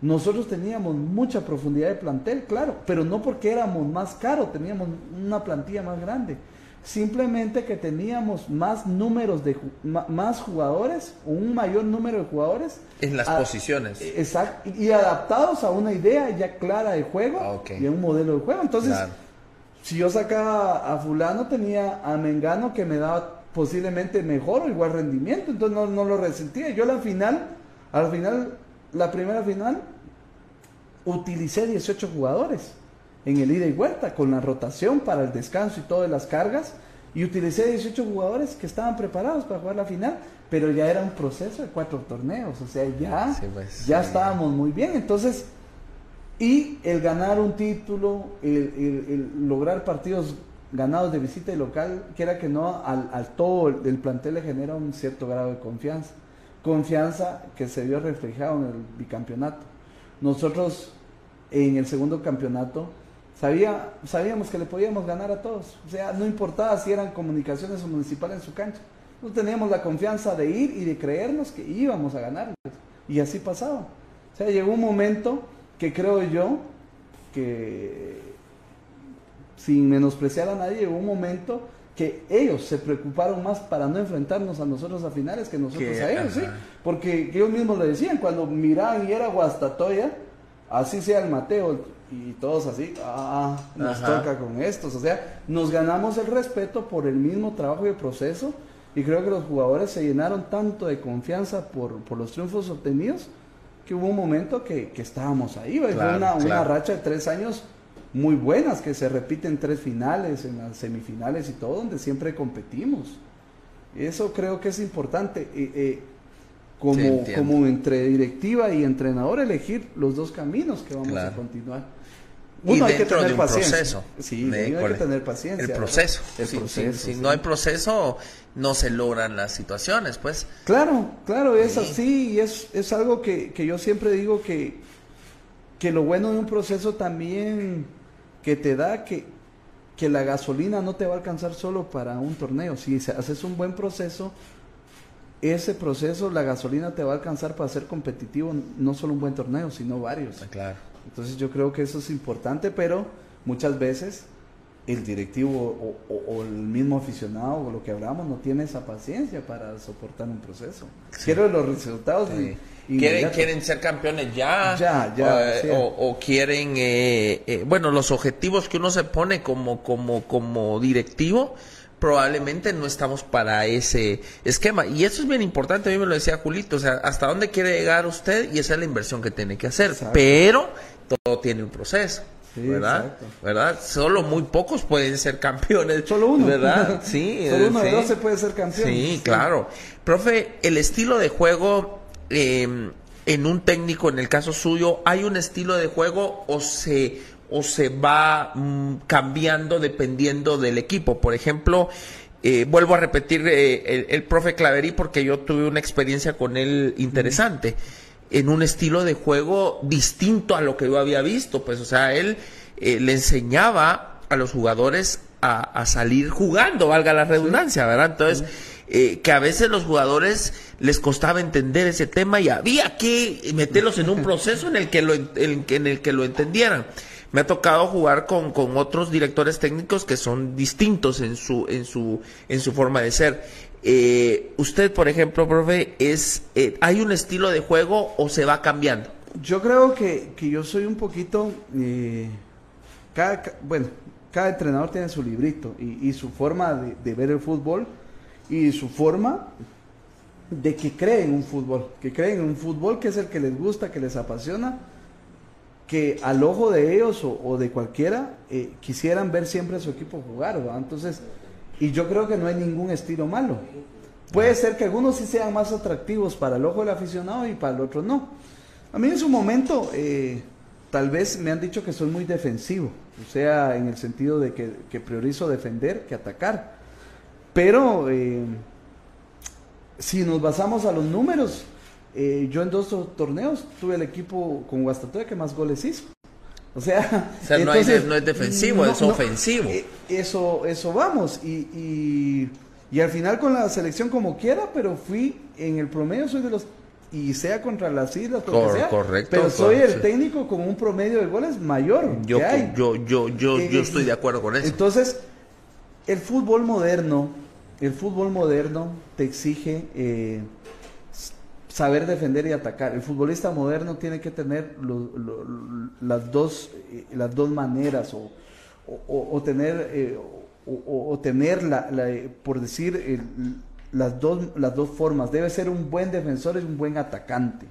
Nosotros teníamos mucha profundidad de plantel, claro, pero no porque éramos más caros, teníamos una plantilla más grande simplemente que teníamos más números de más jugadores, un mayor número de jugadores en las posiciones. Exacto, y adaptados a una idea ya clara de juego ah, y a un modelo de juego. Entonces, si yo sacaba a fulano tenía a Mengano que me daba posiblemente mejor o igual rendimiento, entonces no, no lo resentía. Yo la final, al final, la primera final utilicé 18 jugadores en el ida y vuelta, con la rotación para el descanso y todas las cargas. Y utilicé 18 jugadores que estaban preparados para jugar la final, pero ya era un proceso de cuatro torneos, o sea, ya, pues, ya estábamos muy bien. Entonces, y el ganar un título, el, lograr partidos ganados de visita y local, quiera que no, al, todo el plantel le genera un cierto grado de confianza. Confianza que se vio reflejado en el bicampeonato. Nosotros en el segundo campeonato Sabía, sabíamos que le podíamos ganar a todos. O sea, no importaba si eran comunicaciones o municipales en su cancha. No teníamos la confianza de ir y de creernos que íbamos a ganar. Y así pasaba. O sea, llegó un momento que creo yo que, sin menospreciar a nadie, llegó un momento que ellos se preocuparon más para no enfrentarnos a nosotros a finales que nosotros a ellos, ¿sí? Porque ellos mismos le decían, cuando miraban y era Guastatoya, así sea el Mateo, y todos así, ah, nos toca con estos. O sea, nos ganamos el respeto por el mismo trabajo y el proceso. Y creo que los jugadores se llenaron tanto de confianza por, los triunfos obtenidos que hubo un momento que, estábamos ahí. fue una, una, racha de tres años muy buenas que se repiten tres finales, en las semifinales y todo, donde siempre competimos. Eso creo que es importante. Eh, como, como entre directiva y entrenador elegir los dos caminos que vamos a continuar. Uno, hay que tener paciencia. Sí, hay que tener paciencia. El proceso. si, no hay proceso, no se logran las situaciones, pues. Claro, claro, es así y es, es algo que, que, yo siempre digo que, que lo bueno de un proceso también que te da que, que la gasolina no te va a alcanzar solo para un torneo. Si haces un buen proceso, ese proceso, la gasolina te va a alcanzar para ser competitivo, no solo un buen torneo, sino varios. Claro. Entonces yo creo que eso es importante, pero muchas veces el directivo o, el mismo aficionado o lo que hablamos no tiene esa paciencia para soportar un proceso. Quiero los resultados. Quieren, quieren ser campeones ya. Ya, ya. O, quieren, eh, eh, bueno, los objetivos que uno se pone como, como, como directivo probablemente no estamos para ese esquema. Y eso es bien importante, a mí me lo decía Julito, o sea, hasta dónde quiere llegar usted y esa es la inversión que tiene que hacer. Pero todo tiene un proceso. ¿verdad? ¿verdad? Solo muy pocos pueden ser campeones. Solo uno. ¿Verdad? Sí. Solo uno de dos se puede ser campeón. Sí, claro. Profe, el estilo de juego em, en un técnico, en el caso suyo, ¿hay un estilo de juego o se, o se va mm, cambiando dependiendo del equipo? Por ejemplo, eh, vuelvo a repetir eh, el, profe Claverí porque yo tuve una experiencia con él interesante en un estilo de juego distinto a lo que yo había visto. Pues, o sea, él eh, le enseñaba a los jugadores a, salir jugando, valga la redundancia, ¿verdad? Entonces, eh, que a veces los jugadores les costaba entender ese tema y había que meterlos en un proceso en el que lo, en, el que lo entendieran. Me ha tocado jugar con, con otros directores técnicos que son distintos en su, en su, en su forma de ser. Eh, usted, por ejemplo, profe, es, eh, ¿hay un estilo de juego o se va cambiando? Yo creo que, que yo soy un poquito, eh, cada, bueno, cada entrenador tiene su librito y, y su forma de, ver el fútbol y su forma de que creen un fútbol, que creen en un fútbol que es el que les gusta, que les apasiona, que al ojo de ellos o, de cualquiera eh, quisieran ver siempre a su equipo jugar. Entonces, y yo creo que no hay ningún estilo malo. Puede ser que algunos sí sean más atractivos para el ojo del aficionado y para el otro no. A mí en su momento, eh, tal vez me han dicho que soy muy defensivo, o sea, en el sentido de que priorizo defender que atacar. Pero eh, si nos basamos a los números, eh, yo en dos torneos tuve el equipo con Guastatoya que más goles hizo. O sea, o sea no, hay, no, es defensivo, no, es ofensivo. No, eso, eso vamos. Y, y, y, al final con la selección como quiera, pero fui en el promedio, soy de los. Y sea contra las islas, Cor, sea, correcto. Pero soy el técnico con un promedio de goles mayor. Yo, que hay. yo, yo, yo, eh, yo estoy de acuerdo con eso. Entonces, el fútbol moderno, el fútbol moderno te exige. Eh, saber defender y atacar. El futbolista moderno tiene que tener las, dos, las dos maneras o, o, tener, eh, o, tener la, la, por decir, las, dos, las dos formas. Debe ser un buen defensor y un buen atacante.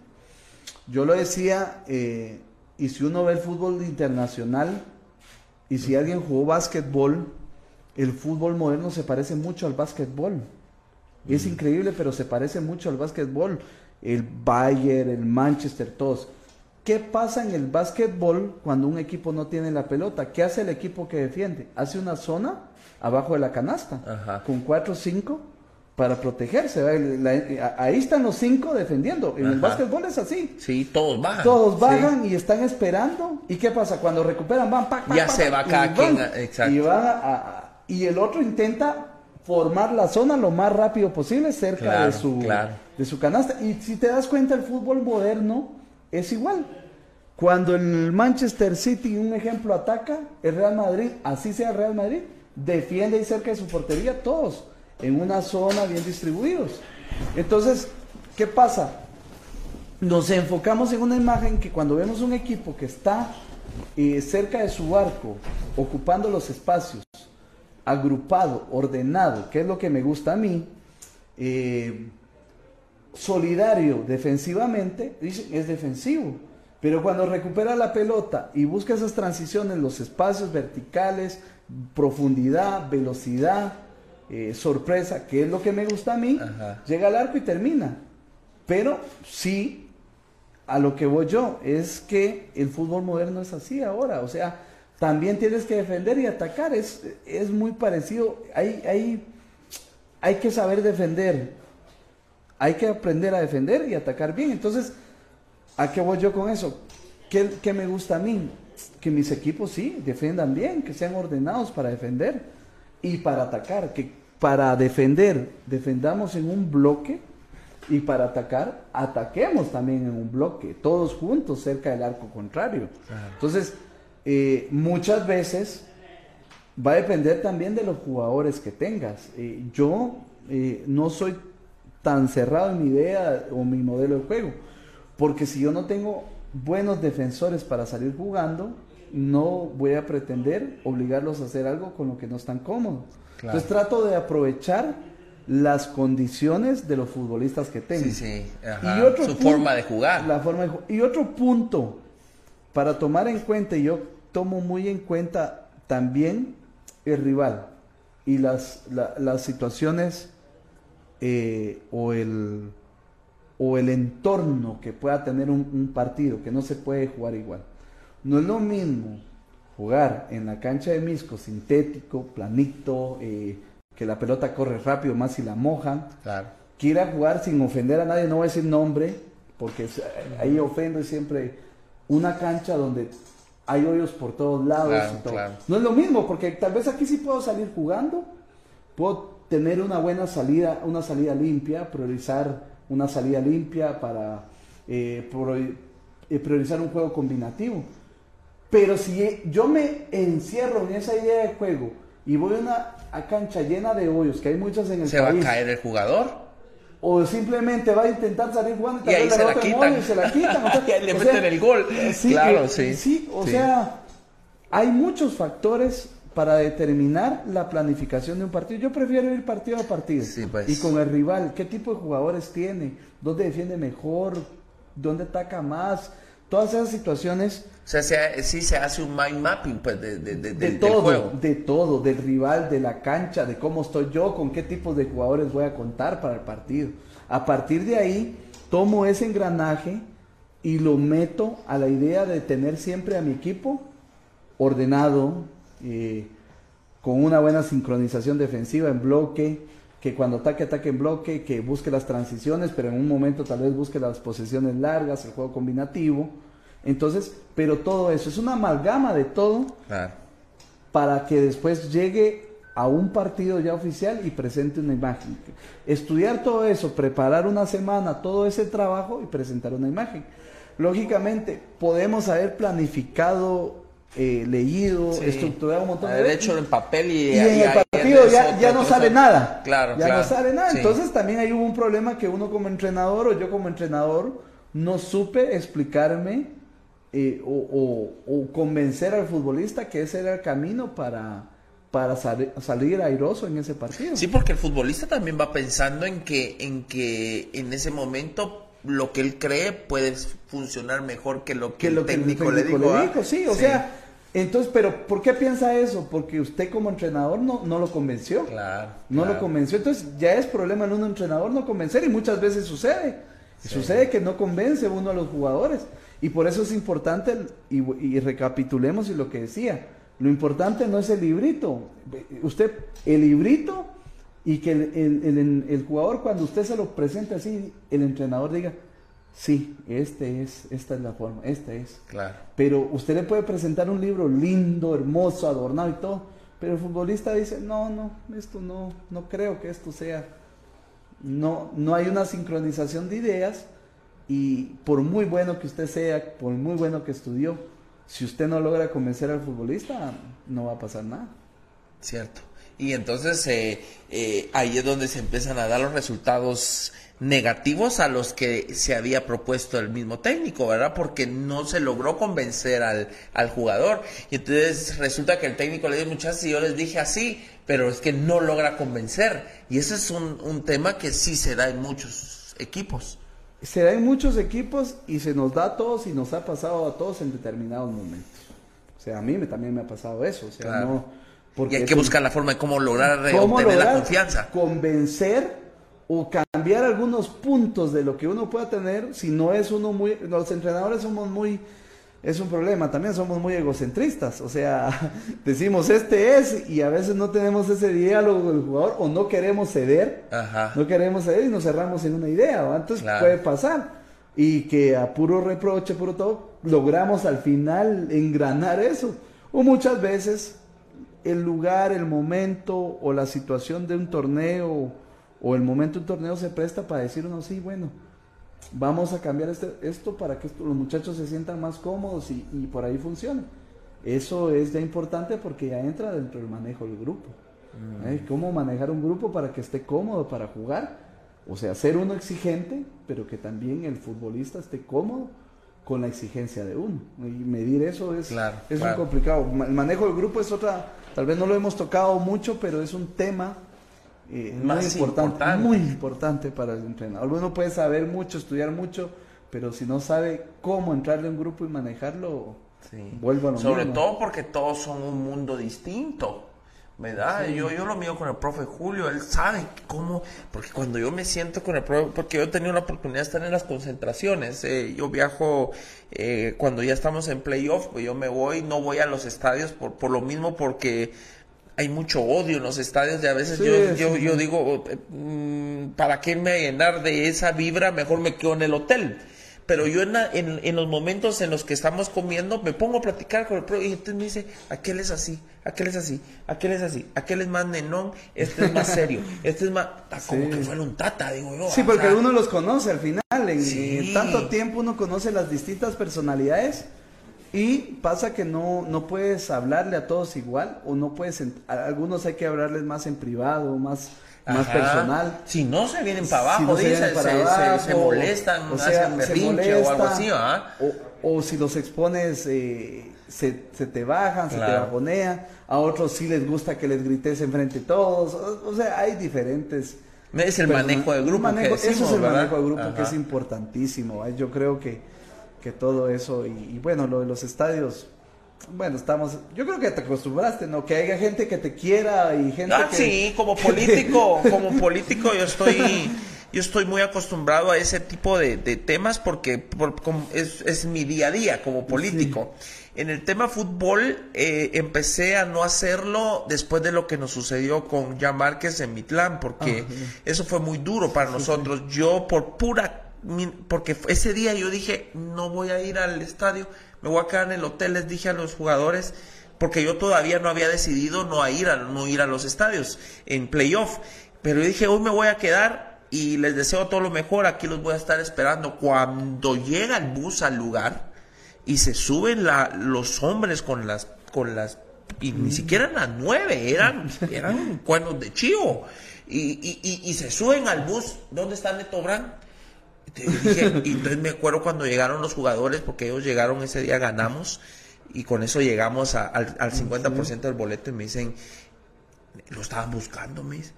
Yo lo decía, eh, y si uno ve el fútbol internacional, y si alguien jugó básquetbol, el fútbol moderno se parece mucho al básquetbol. Es increíble, pero se parece mucho al básquetbol el Bayern, el Manchester, todos. ¿Qué pasa en el básquetbol cuando un equipo no tiene la pelota? ¿Qué hace el equipo que defiende? Hace una zona abajo de la canasta, Ajá. con cuatro o cinco para protegerse. La, ahí están los cinco defendiendo. En Ajá. el básquetbol es así. Sí, todos bajan. Todos bajan sí. y están esperando. ¿Y qué pasa? Cuando recuperan, van, pac, pac, Ya pac, se va cada quien. Exacto. Y, van a, a, y el otro intenta formar la zona lo más rápido posible cerca claro, de, su, claro. de su canasta. Y si te das cuenta, el fútbol moderno es igual. Cuando el Manchester City, un ejemplo, ataca, el Real Madrid, así sea el Real Madrid, defiende ahí cerca de su portería todos, en una zona bien distribuidos. Entonces, ¿qué pasa? Nos enfocamos en una imagen que cuando vemos un equipo que está eh, cerca de su arco, ocupando los espacios, agrupado, ordenado, que es lo que me gusta a mí, eh, solidario defensivamente, dicen, es defensivo. Pero cuando recupera la pelota y busca esas transiciones, los espacios verticales, profundidad, velocidad, eh, sorpresa, que es lo que me gusta a mí, Ajá. llega al arco y termina. Pero sí, a lo que voy yo, es que el fútbol moderno es así ahora. O sea, también tienes que defender y atacar. Es, es muy parecido. Hay, hay, hay que saber defender. Hay que aprender a defender y atacar bien. Entonces, ¿a qué voy yo con eso? ¿Qué, qué me gusta a mí? Que mis equipos sí defiendan bien, que sean ordenados para defender y para atacar. Que para defender, defendamos en un bloque y para atacar, ataquemos también en un bloque, todos juntos cerca del arco contrario. Claro. Entonces, eh, muchas veces va a depender también de los jugadores que tengas. Eh, yo eh, no soy tan cerrado en mi idea o mi modelo de juego, porque si yo no tengo buenos defensores para salir jugando, no voy a pretender obligarlos a hacer algo con lo que no están cómodos. Claro. Entonces trato de aprovechar las condiciones de los futbolistas que tengo. Sí, sí. Ajá. Y otro Su punto, forma de jugar. La forma de, y otro punto para tomar en cuenta, y yo tomo muy en cuenta también el rival y las, la, las situaciones eh, o, el, o el entorno que pueda tener un, un, partido, que no se puede jugar igual. No es lo mismo jugar en la cancha de Misco, sintético, planito, eh, que la pelota corre rápido, más si la mojan, claro. que ir a jugar sin ofender a nadie, no voy a decir nombre, porque ahí ofendo siempre una cancha donde hay hoyos por todos lados. Claro, y todo. claro. No es lo mismo, porque tal vez aquí sí puedo salir jugando, puedo tener una buena salida, una salida limpia, priorizar una salida limpia para eh, priorizar un juego combinativo. Pero si yo me encierro en esa idea de juego y voy a una cancha llena de hoyos, que hay muchas en el ¿Se va a caer el jugador? O simplemente va a intentar salir jugando y, ahí se la, quitan. y se la quitan. y le meten el gol. Sí, claro, sí. Sí, o sea, hay muchos factores para determinar la planificación de un partido. Yo prefiero ir partido a partido. Pues. Y con el rival, qué tipo de jugadores tiene, dónde defiende mejor, dónde ataca más, todas esas situaciones. O sea, sí se hace un mind mapping pues, de, de, de, de todo, De todo, del rival, de la cancha, de cómo estoy yo, con qué tipos de jugadores voy a contar para el partido. A partir de ahí, tomo ese engranaje y lo meto a la idea de tener siempre a mi equipo ordenado, eh, con una buena sincronización defensiva en bloque, que cuando ataque, ataque en bloque, que busque las transiciones, pero en un momento tal vez busque las posesiones largas, el juego combinativo. Entonces, pero todo eso es una amalgama de todo para que después llegue a un partido ya oficial y presente una imagen. Estudiar todo eso, preparar una semana todo ese trabajo y presentar una imagen. Lógicamente, podemos haber planificado eh, leído, estructurado un montón de De hecho, en papel y, y en el partido ya, ya no sale nada. Claro, ya no sale nada. Entonces también hay un problema que uno como entrenador o yo como entrenador no supe explicarme eh, o, convencer al futbolista que ese era el camino para, para salir airoso en ese partido. Sí, porque el futbolista también va pensando en que, en que en ese momento lo que él cree puede funcionar mejor que lo que, el, técnico le dijo. ¿ah? sí, o sea, entonces, pero ¿por qué piensa eso? Porque usted como entrenador no, no lo convenció. Claro. No lo convenció. Entonces ya es problema en un entrenador no convencer y muchas veces sucede. Sucede que no convence uno a los jugadores. Y por eso es importante, y, recapitulemos y lo que decía, lo importante no es el librito. Usted, el librito y que el, el, jugador cuando usted se lo presente así, el entrenador diga, sí, este es, esta es la forma, esta es. Claro. Pero usted le puede presentar un libro lindo, hermoso, adornado y todo, pero el futbolista dice, no, no, esto no, no creo que esto sea. No, no hay una sincronización de ideas y por muy bueno que usted sea, por muy bueno que estudió, si usted no logra convencer al futbolista, no va a pasar nada. Cierto. Y entonces eh, eh, ahí es donde se empiezan a dar los resultados negativos a los que se había propuesto el mismo técnico, ¿verdad? Porque no se logró convencer al, al jugador. Y entonces resulta que el técnico le dio muchas y yo les dije así, pero es que no logra convencer. Y ese es un, un tema que sí se da en muchos equipos. Se da en muchos equipos y se nos da a todos y nos ha pasado a todos en determinados momentos. O sea, a mí me, también me ha pasado eso. O sea, no y hay que buscar la forma de cómo lograr obtener la confianza. Convencer o cambiar algunos puntos de lo que uno pueda tener, si no es uno muy, los entrenadores somos muy, es un problema, también somos muy egocentristas, o sea, decimos este es y a veces no tenemos ese diálogo con el jugador o no queremos ceder, no queremos ceder y nos cerramos en una idea, entonces puede pasar. Y que a puro reproche, puro todo, logramos al final engranar eso, o muchas veces el lugar, el momento o la situación de un torneo o el momento de un torneo se presta para decir uno, sí, bueno, vamos a cambiar este, esto para que los muchachos se sientan más cómodos y, por ahí funcione. Eso es ya importante porque ya entra dentro del manejo del grupo. Mm. ¿Eh? ¿Cómo manejar un grupo para que esté cómodo para jugar? O sea, ser uno exigente, pero que también el futbolista esté cómodo con la exigencia de uno. Y medir eso es, es muy complicado. El manejo del grupo es otra, tal vez no lo hemos tocado mucho, pero es un tema eh, muy importante, muy importante para el entrenador. Uno puede saber mucho, estudiar mucho, pero si no sabe cómo entrarle a un grupo y manejarlo, vuelve a lo Sobre todo porque todos son un mundo distinto. ¿Verdad? Yo, yo lo mío con el profe Julio, él sabe cómo, porque cuando yo me siento con el profe, porque yo he tenido la oportunidad de estar en las concentraciones, eh, yo viajo eh, cuando ya estamos en playoff, pues yo me voy, no voy a los estadios por, por lo mismo porque hay mucho odio en los estadios y a veces yo, yo, yo, digo, mm, ¿para qué me llenar de esa vibra? Mejor me quedo en el hotel pero yo en, en, los momentos en los que estamos comiendo me pongo a platicar con el pro y entonces me dice, aquel es así, aquel es así, aquel es así, aquel es más nenón, este es más serio, este es más, ah, como que fue un tata, digo yo. Sí, porque uno los conoce al final, en, tanto tiempo uno conoce las distintas personalidades Y pasa que no, no puedes hablarle a todos igual o no puedes, a algunos hay que hablarles más en privado, más, más personal. Si no se vienen para abajo, se, se, molestan, o sea, hacen berrinche o algo así, o, si los expones, eh, se, te bajan, se te bajonean. A otros sí les gusta que les grites enfrente de todos. O, sea, hay diferentes. Es el manejo de grupo. eso es el manejo de grupo que es importantísimo. Yo creo que, que todo eso, y, bueno, lo de los estadios, bueno, estamos, yo creo que te acostumbraste, ¿no? Que haya gente que te quiera y gente ah, que... Sí, como político, como político yo estoy, yo estoy muy acostumbrado a ese tipo de, temas porque es, es, mi día a día como político. En el tema fútbol eh, empecé a no hacerlo después de lo que nos sucedió con Jan Márquez en Mitlán, porque ah, eso fue muy duro para nosotros. Yo por pura, porque ese día yo dije, no voy a ir al estadio, me voy a quedar en el hotel, les dije a los jugadores, porque yo todavía no había decidido no ir a, no ir a los estadios en playoff. Pero yo dije, hoy me voy a quedar y les deseo todo lo mejor, aquí los voy a estar esperando. Cuando llega el bus al lugar, y se suben la, los hombres con las, con las, y ni siquiera eran las nueve, eran, eran cuernos de chivo. Y, y, y, se suben al bus, ¿dónde está Neto Brand? Y entonces me acuerdo cuando llegaron los jugadores, porque ellos llegaron ese día, ganamos, y con eso llegamos al, al 50% del boleto y me dicen, lo estaban buscando, mis.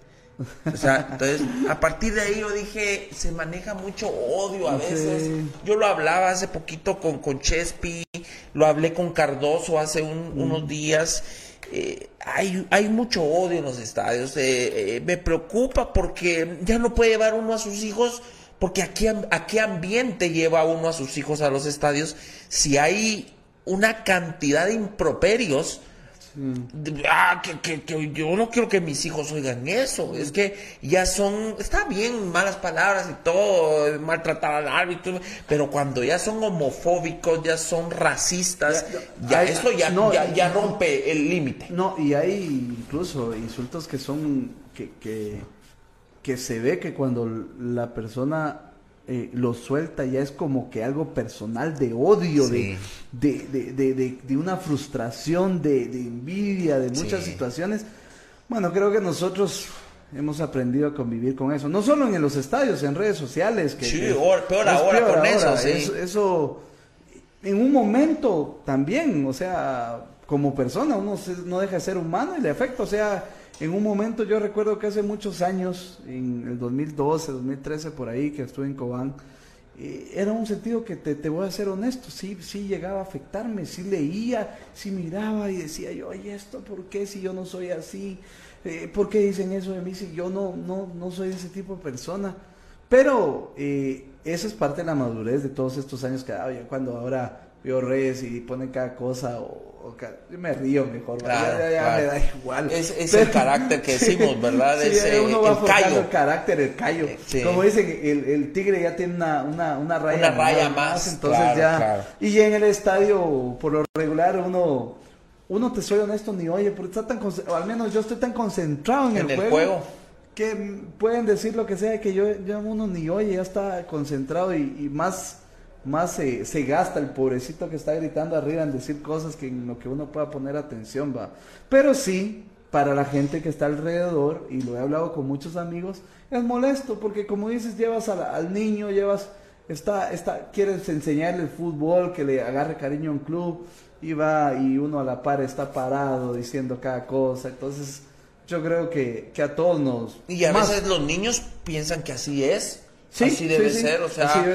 O sea, entonces, a partir de ahí yo dije, se maneja mucho odio a veces. Yo lo hablaba hace poquito con, con Chespi, lo hablé con Cardoso hace unos días. Eh, hay, hay mucho odio en los estadios. Eh, eh, me preocupa porque ya no puede llevar uno a sus hijos, porque aquí, a qué ambiente lleva uno a sus hijos a los estadios si hay una cantidad de improperios Ah, que, que, yo no quiero que mis hijos oigan eso. Es que ya son, está bien, malas palabras y todo, maltratar al árbitro, pero cuando ya son homofóbicos, ya son racistas, ya, eso ya, ya, rompe el límite. No, y hay incluso insultos que son, que, que, que se ve que cuando la persona eh, lo suelta ya es como que algo personal de odio, de, de, una frustración, de, envidia, de muchas situaciones. Bueno, creo que nosotros hemos aprendido a convivir con eso, no solo en los estadios, en redes sociales. Que, sí, peor ahora con eso, eso, en un momento también, o sea, como persona, uno no deja de ser humano y le afecta, o sea, en un momento yo recuerdo que hace muchos años, en el 2012, 2013, por ahí, que estuve en Cobán, eh, era un sentido que te, te, voy a ser honesto, sí, sí llegaba a afectarme, sí leía, sí miraba y decía yo, oye, ¿esto por qué si yo no soy así? Eh, ¿Por qué dicen eso de mí si yo no, no, no soy ese tipo de persona? Pero eh, esa es parte de la madurez de todos estos años que ah, cuando ahora veo redes y ponen cada cosa o yo me río mejor, ya, me da igual. Es, el carácter que decimos, ¿verdad? es, eh, uno va el callo. el carácter, el callo. Eh, Como dicen, el, el, tigre ya tiene una, una, una raya, una raya más, entonces ya. Y ya en el estadio, por lo regular, uno, uno te soy honesto, ni oye, porque está tan, o al menos yo estoy tan concentrado en, el, juego, Que pueden decir lo que sea, que yo, ya uno ni oye, ya está concentrado y, y más más se, se, gasta el pobrecito que está gritando arriba en decir cosas que en lo que uno pueda poner atención va. Pero sí, para la gente que está alrededor, y lo he hablado con muchos amigos, es molesto porque como dices, llevas al niño, llevas, está, está, quieres enseñarle el fútbol, que le agarre cariño a un club, y va y uno a la par está parado diciendo cada cosa, entonces yo creo que, que a todos nos... Y a veces los niños piensan que así es así debe ser, o sea,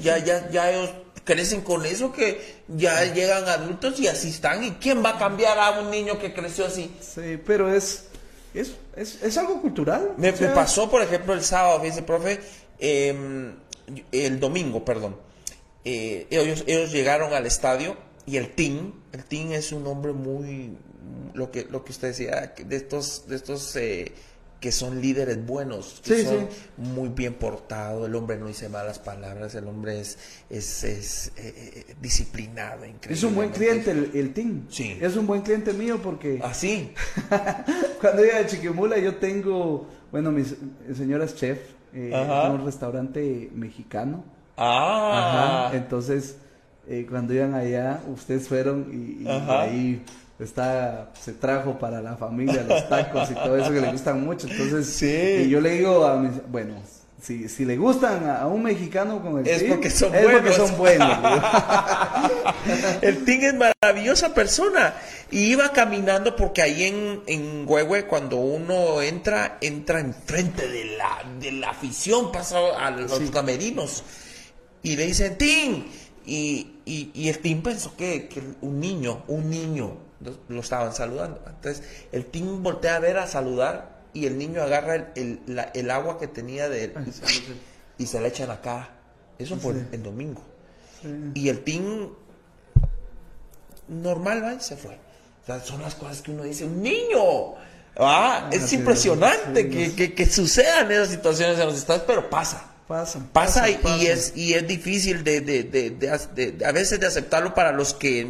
ya, ya, ya ellos crecen con eso que ya llegan adultos y así están. ¿Y quién va a cambiar a un niño que creció así? Sí, pero es, es, es, algo cultural. Me, pasó, por ejemplo, el sábado, fíjese, profe, em, el domingo, perdón. Eh, ellos, ellos llegaron al estadio y el team, el team es un hombre muy, lo que, lo que usted decía, de estos, de estos eh, que son líderes buenos, que son muy bien portados, el hombre no dice malas palabras, el hombre es, es, es eh, eh, disciplinado, increíble. Es un buen cliente el, el, team. Sí. Es un buen cliente mío porque... Así. ¿Ah, Cuando iba a Chiquimula yo tengo, bueno, mi señora es chef, eh, un restaurante mexicano. Ah. Ajá. Entonces eh, cuando iban allá, ustedes fueron y, y ahí está, se trajo para la familia los tacos y todo eso que le gustan mucho. Entonces, sí. yo le digo a mis, bueno, si, si le gustan a, un mexicano con el es porque son es buenos. porque son buenos. el Ting es maravillosa persona. Y iba caminando porque ahí en, en Huehue, cuando uno entra, entra enfrente de la, de la afición, pasa a los camerinos. Y le dicen, Ting. Y, y, y el Ting pensó que, que un niño, un niño, lo, estaban saludando. Entonces, el Tim voltea a ver a saludar y el niño agarra el, el, agua que tenía de él y, se le echa en la cara. Eso fue el domingo. Y el Tim normal va y se fue. son las cosas que uno dice, un niño. Ah, es impresionante que, que, que, sucedan esas situaciones en los estados, pero pasa. Pasa, pasa, y, es y es difícil de, de, de, a veces de aceptarlo para los que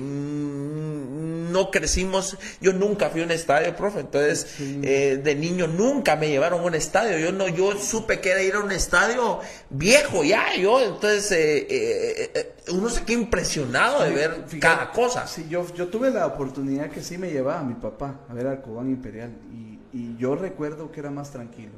no crecimos, yo nunca fui a un estadio, profe, entonces eh, de niño nunca me llevaron a un estadio, yo no, yo supe que era ir a un estadio viejo ya, yo, entonces eh, eh, uno se queda impresionado de ver cada cosa. Sí, yo, yo tuve la oportunidad que sí me llevaba a mi papá a ver al Cobán Imperial y, y yo recuerdo que era más tranquilo.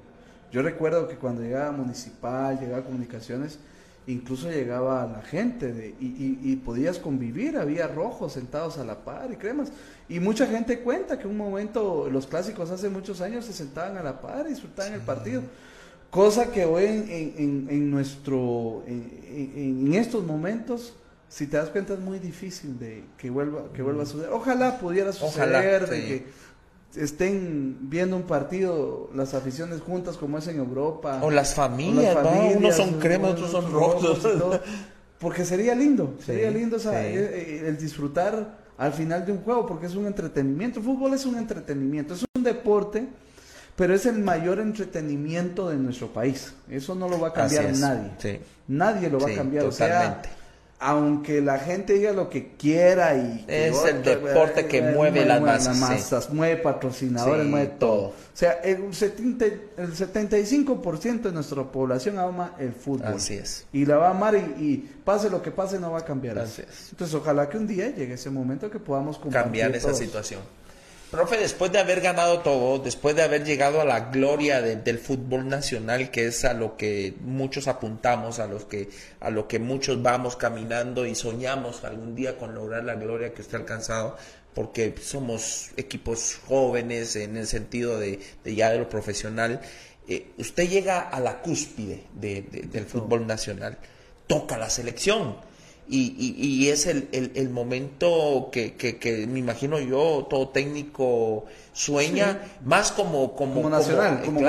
Yo recuerdo que cuando llegaba Municipal, llegaba Comunicaciones, incluso llegaba la gente de, y, podías convivir, había rojos sentados a la par y cremas. Y mucha gente cuenta que un momento, los clásicos hace muchos años se sentaban a la par y disfrutaban el partido. Cosa que hoy en, en, nuestro, en, estos momentos, si te das cuenta es muy difícil de que vuelva, que vuelva a suceder. Ojalá pudiera suceder de que estén viendo un partido las aficiones juntas como es en Europa. O las familias, unos son cremas, otros son rojos. porque sería lindo, sería lindo eh, eh, el, disfrutar al final de un juego, porque es un entretenimiento. El fútbol es un entretenimiento, es un deporte, pero es el mayor entretenimiento de nuestro país. Eso no lo va a cambiar nadie. Nadie lo va a cambiar. Totalmente. O sea, aunque la gente diga lo que quiera y es el deporte que mueve, las, masas, mueve patrocinadores, mueve todo. O sea, el, 70, el 75% de nuestra población ama el fútbol. Así es. Y la va a amar y, pase lo que pase no va a cambiar. Así es. Entonces, ojalá que un día llegue ese momento que podamos cambiar esa situación. Profe, después de haber ganado todo, después de haber llegado a la gloria del fútbol nacional, que es a lo que muchos apuntamos, a los que, a lo que muchos vamos caminando y soñamos algún día con lograr la gloria que usted ha alcanzado, porque somos equipos jóvenes en el sentido de, ya de lo profesional. Eh, usted llega a la cúspide del fútbol nacional, toca la selección y, y, es el, el, momento que, que, me imagino yo, todo técnico sueña, más como, como, nacional, como,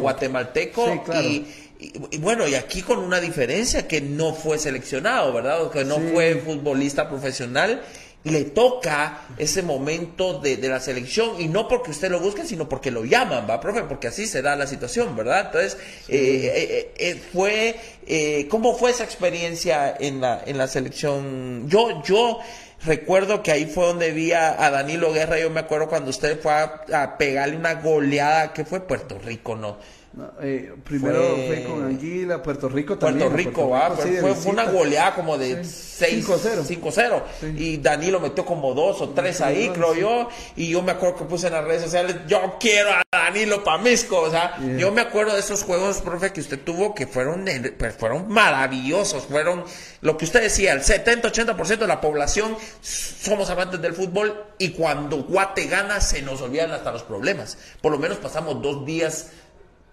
guatemalteco. y, bueno, y aquí con una diferencia que no fue seleccionado, ¿verdad? Que no fue futbolista profesional le toca ese momento de, la selección y no porque usted lo busque, sino porque lo llaman, ¿va, profe? Porque así se da la situación, ¿verdad? Entonces, eh, eh, eh, fue, ¿cómo fue esa experiencia en la, en la selección? Yo, yo recuerdo que ahí fue donde vi a, Danilo Guerra, yo me acuerdo cuando usted fue a, a pegarle una goleada, que fue Puerto Rico, ¿no? Eh, primero fue... con Anguila, Puerto Rico también. Puerto Rico, va, fue, una goleada como de 5-0. Y Danilo metió como dos o tres ahí, creo yo. Y yo me acuerdo que puse en las redes sociales, yo quiero a Danilo Pamisco. O sea, yo me acuerdo de esos juegos, profe, que usted tuvo que fueron, pues, fueron maravillosos. Fueron lo que usted decía, el 70-80% de la población somos amantes del fútbol. Y cuando Guate gana, se nos olvidan hasta los problemas. Por lo menos pasamos dos días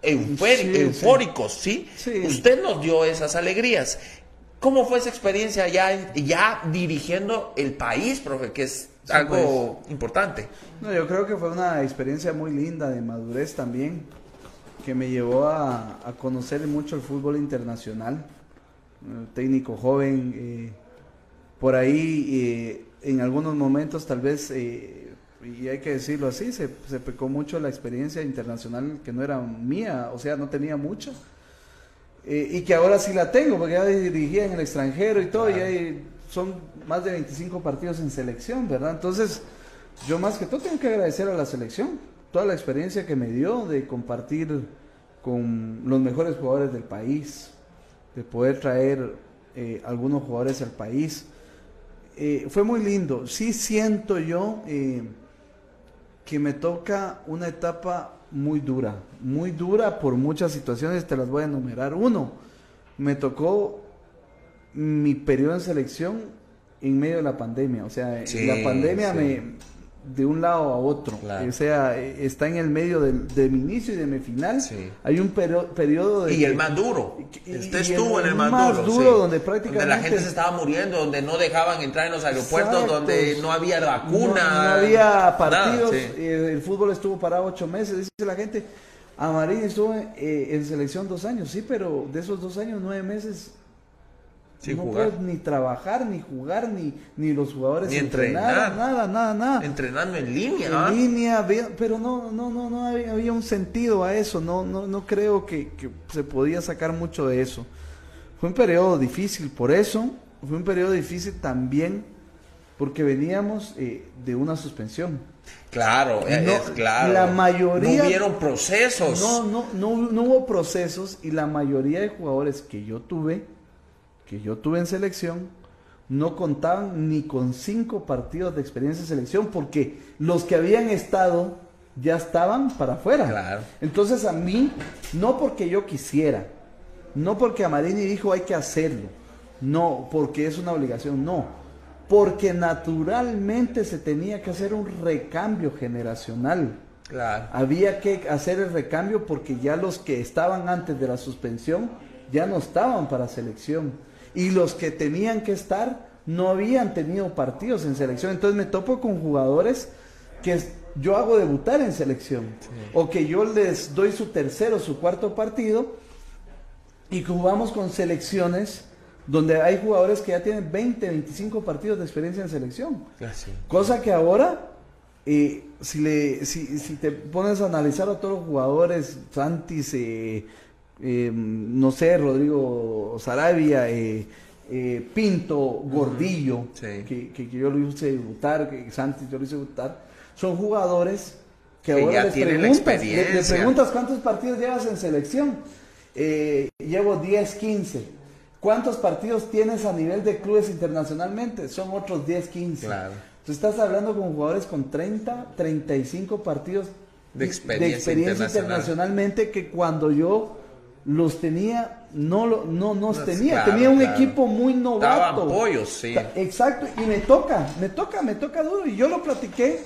eufóricos, sí, Usted nos dio esas alegrías. ¿Cómo fue esa experiencia ya, ya dirigiendo el país, profe? Que es algo pues. importante. No, yo creo que fue una experiencia muy linda de madurez también, que me llevó a, conocer mucho el fútbol internacional. técnico joven, eh, por ahí eh, en algunos momentos tal vez eh, y hay que decirlo así, se, se, pecó mucho la experiencia internacional que no era mía, o sea, no tenía mucha. Eh, y que ahora sí la tengo, porque ya dirigía en el extranjero y todo, y hay, son más de 25 partidos en selección, ¿verdad? Entonces, yo más que todo tengo que agradecer a la selección, toda la experiencia que me dio de compartir con los mejores jugadores del país, de poder traer eh, algunos jugadores al país eh, fue muy lindo. Sí siento yo eh, que me toca una etapa muy dura, muy dura por muchas situaciones, te las voy a enumerar. Uno, me tocó mi periodo en selección en medio de la pandemia, o sea, la pandemia me de un lado a otro. O sea, está en el medio de, mi inicio y de mi final. Hay un periodo de... Y el más duro. Usted estuvo en el más, duro. donde prácticamente... Donde la gente se estaba muriendo, donde no dejaban entrar en los aeropuertos, donde no había vacuna. No, había partidos. Eh, el fútbol estuvo parado ocho meses. Dice la gente, Amarín estuvo eh, en selección dos años. Sí, pero de esos dos años, nueve meses no puedes ni trabajar, ni jugar, ni, ni los jugadores ni entrenar, nada, nada, nada. Entrenando en línea. En ¿ah? línea, pero no, no, no, no había, un sentido a eso, no, no, no creo que, se podía sacar mucho de eso. Fue un periodo difícil, por eso, fue un periodo difícil también porque veníamos eh, de una suspensión. Claro, es claro. La mayoría. No hubieron procesos. No, no, no, no hubo procesos y la mayoría de jugadores que yo tuve que yo tuve en selección no contaban ni con cinco partidos de experiencia en selección porque los que habían estado ya estaban para afuera. Entonces a mí, no porque yo quisiera, no porque Amarini dijo hay que hacerlo, no porque es una obligación, no, porque naturalmente se tenía que hacer un recambio generacional. Había que hacer el recambio porque ya los que estaban antes de la suspensión ya no estaban para selección y los que tenían que estar no habían tenido partidos en selección. Entonces me topo con jugadores que yo hago debutar en selección o que yo les doy su tercero, su cuarto partido y jugamos con selecciones donde hay jugadores que ya tienen 20, 25 partidos de experiencia en selección. Ah, Cosa que ahora, eh, si, le, si, si, te pones a analizar a todos los jugadores, Santis, eh, eh, no sé, Rodrigo Sarabia, eh, eh, Pinto, Gordillo, que, que, yo lo hice debutar, que Santi yo lo hice debutar, son jugadores que, ahora les preguntas, preguntas cuántos partidos llevas en selección. llevo 10, 15. ¿Cuántos partidos tienes a nivel de clubes internacionalmente? Son otros 10, 15. Claro. Tú estás hablando con jugadores con 30, 35 partidos de experiencia, internacionalmente que cuando yo los tenía, no, no, no tenía, tenía un equipo muy novato. apoyos, sí. Exacto, y me toca, me toca, me toca duro. Y yo lo platiqué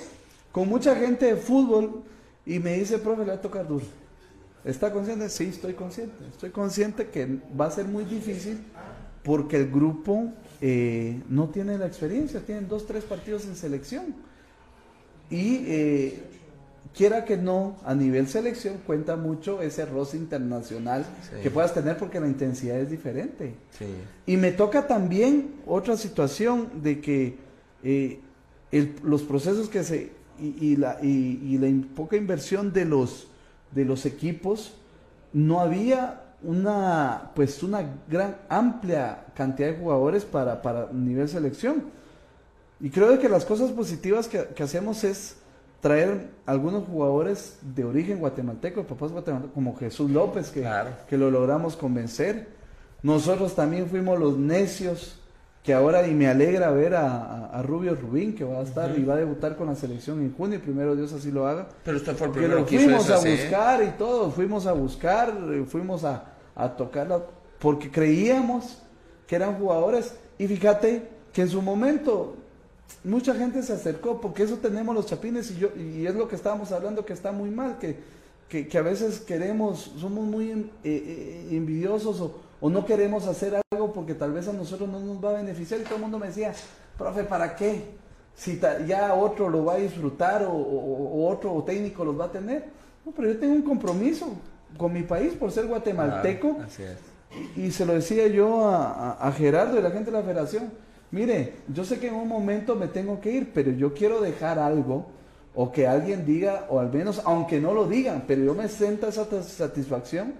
con mucha gente de fútbol y me dice, profe, le va a tocar duro. ¿Está consciente? Sí, estoy consciente. Estoy consciente que va a ser muy difícil porque el grupo eh, no tiene la experiencia, tienen dos, tres partidos en selección. Y eh, quiera que no, a nivel selección cuenta mucho ese roce internacional que puedas tener porque la intensidad es diferente. Y me toca también otra situación de que eh, los procesos que se y, la, y, la poca inversión de los de los equipos no había una pues una gran amplia cantidad de jugadores para, para nivel selección. Y creo que las cosas positivas que, que hacemos es traer algunos jugadores de origen guatemalteco, papás guatemaltecos, como Jesús López, que, que lo logramos convencer. Nosotros también fuimos los necios, que ahora y me alegra ver a, Rubio Rubín, que va a estar y va a debutar con la selección en junio, primero Dios así lo haga. Pero usted fue el primero que lo fuimos a buscar y todo, fuimos a buscar, fuimos a, a tocarla, porque creíamos que eran jugadores, y fíjate que en su momento mucha gente se acercó, porque eso tenemos los chapines y, yo, y es lo que estábamos hablando que está muy mal, que, que, a veces queremos, somos muy eh, eh, envidiosos o, o, no queremos hacer algo porque tal vez a nosotros no nos va a beneficiar y todo el mundo me decía, profe, ¿para qué? Si ya otro lo va a disfrutar o, otro técnico los va a tener. No, pero yo tengo un compromiso con mi país por ser guatemalteco. y, se lo decía yo a, a Gerardo y la gente de la federación mire, yo sé que en un momento me tengo que ir, pero yo quiero dejar algo o que alguien diga, o al menos, aunque no lo digan, pero yo me siento esa satisfacción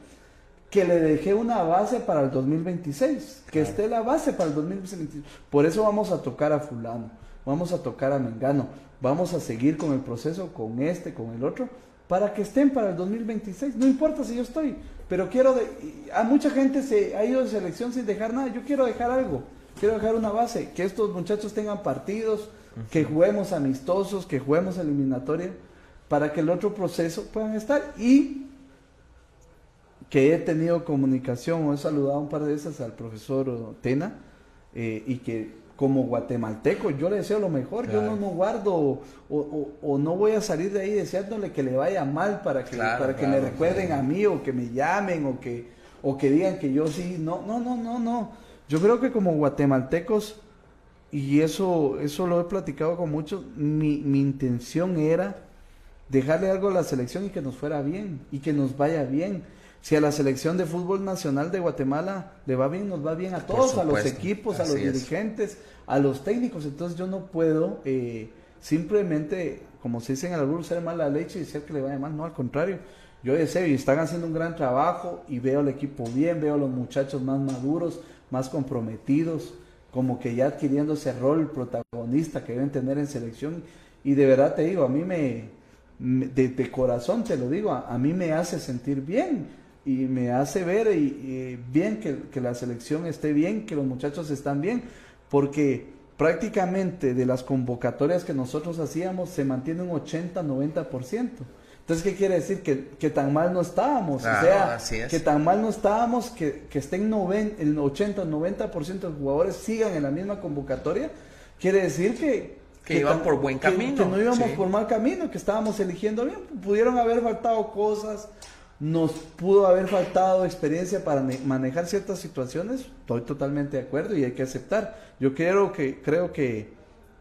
que le dejé una base para el 2026, que esté la base para el 2026. Por eso vamos a tocar a fulano, vamos a tocar a Mengano, vamos a seguir con el proceso, con este, con el otro, para que estén para el 2026. No importa si yo estoy, pero quiero, de, a mucha gente se ha ido de selección sin dejar nada, yo quiero dejar algo quiero dejar una base, que estos muchachos tengan partidos, que juguemos amistosos, que juguemos eliminatoria, para que el otro proceso puedan estar. Y que he tenido comunicación o he saludado un par de veces al profesor Tena eh, y que como guatemalteco yo le deseo lo mejor, yo no, no guardo o, no voy a salir de ahí deseándole que le vaya mal para que, para que me recuerden a mí o que me llamen o que, o que digan que yo sí, no, no, no, no, no. Yo creo que como guatemaltecos, y eso, eso lo he platicado con muchos, mi, mi intención era dejarle algo a la selección y que nos fuera bien y que nos vaya bien si a la selección de fútbol nacional de Guatemala le va bien, nos va bien a todos, a los equipos, a los dirigentes, a los técnicos. Entonces yo no puedo eh, simplemente, como se dice en el albur, ser mala leche y decir que le vaya mal. No, al contrario. Yo deseo y están haciendo un gran trabajo y veo al equipo bien, veo a los muchachos más maduros, más comprometidos, como que ya adquiriendo ese rol protagonista que deben tener en selección. Y de verdad te digo, a mí me, de, corazón te lo digo, a mí me hace sentir bien y me hace ver y, bien que, la selección esté bien, que los muchachos están bien, porque prácticamente de las convocatorias que nosotros hacíamos se mantiene un 80-90%. Entonces, ¿qué quiere decir? Que, tan mal no estábamos. o sea, que tan mal no estábamos, que, que estén el 80-90% de los jugadores sigan en la misma convocatoria. Quiere decir que, que, iban por buen camino. Que, no íbamos por mal camino, que estábamos eligiendo bien. Pudieron haber faltado cosas, nos pudo haber faltado experiencia para manejar ciertas situaciones, estoy totalmente de acuerdo y hay que aceptar. Yo creo que, creo que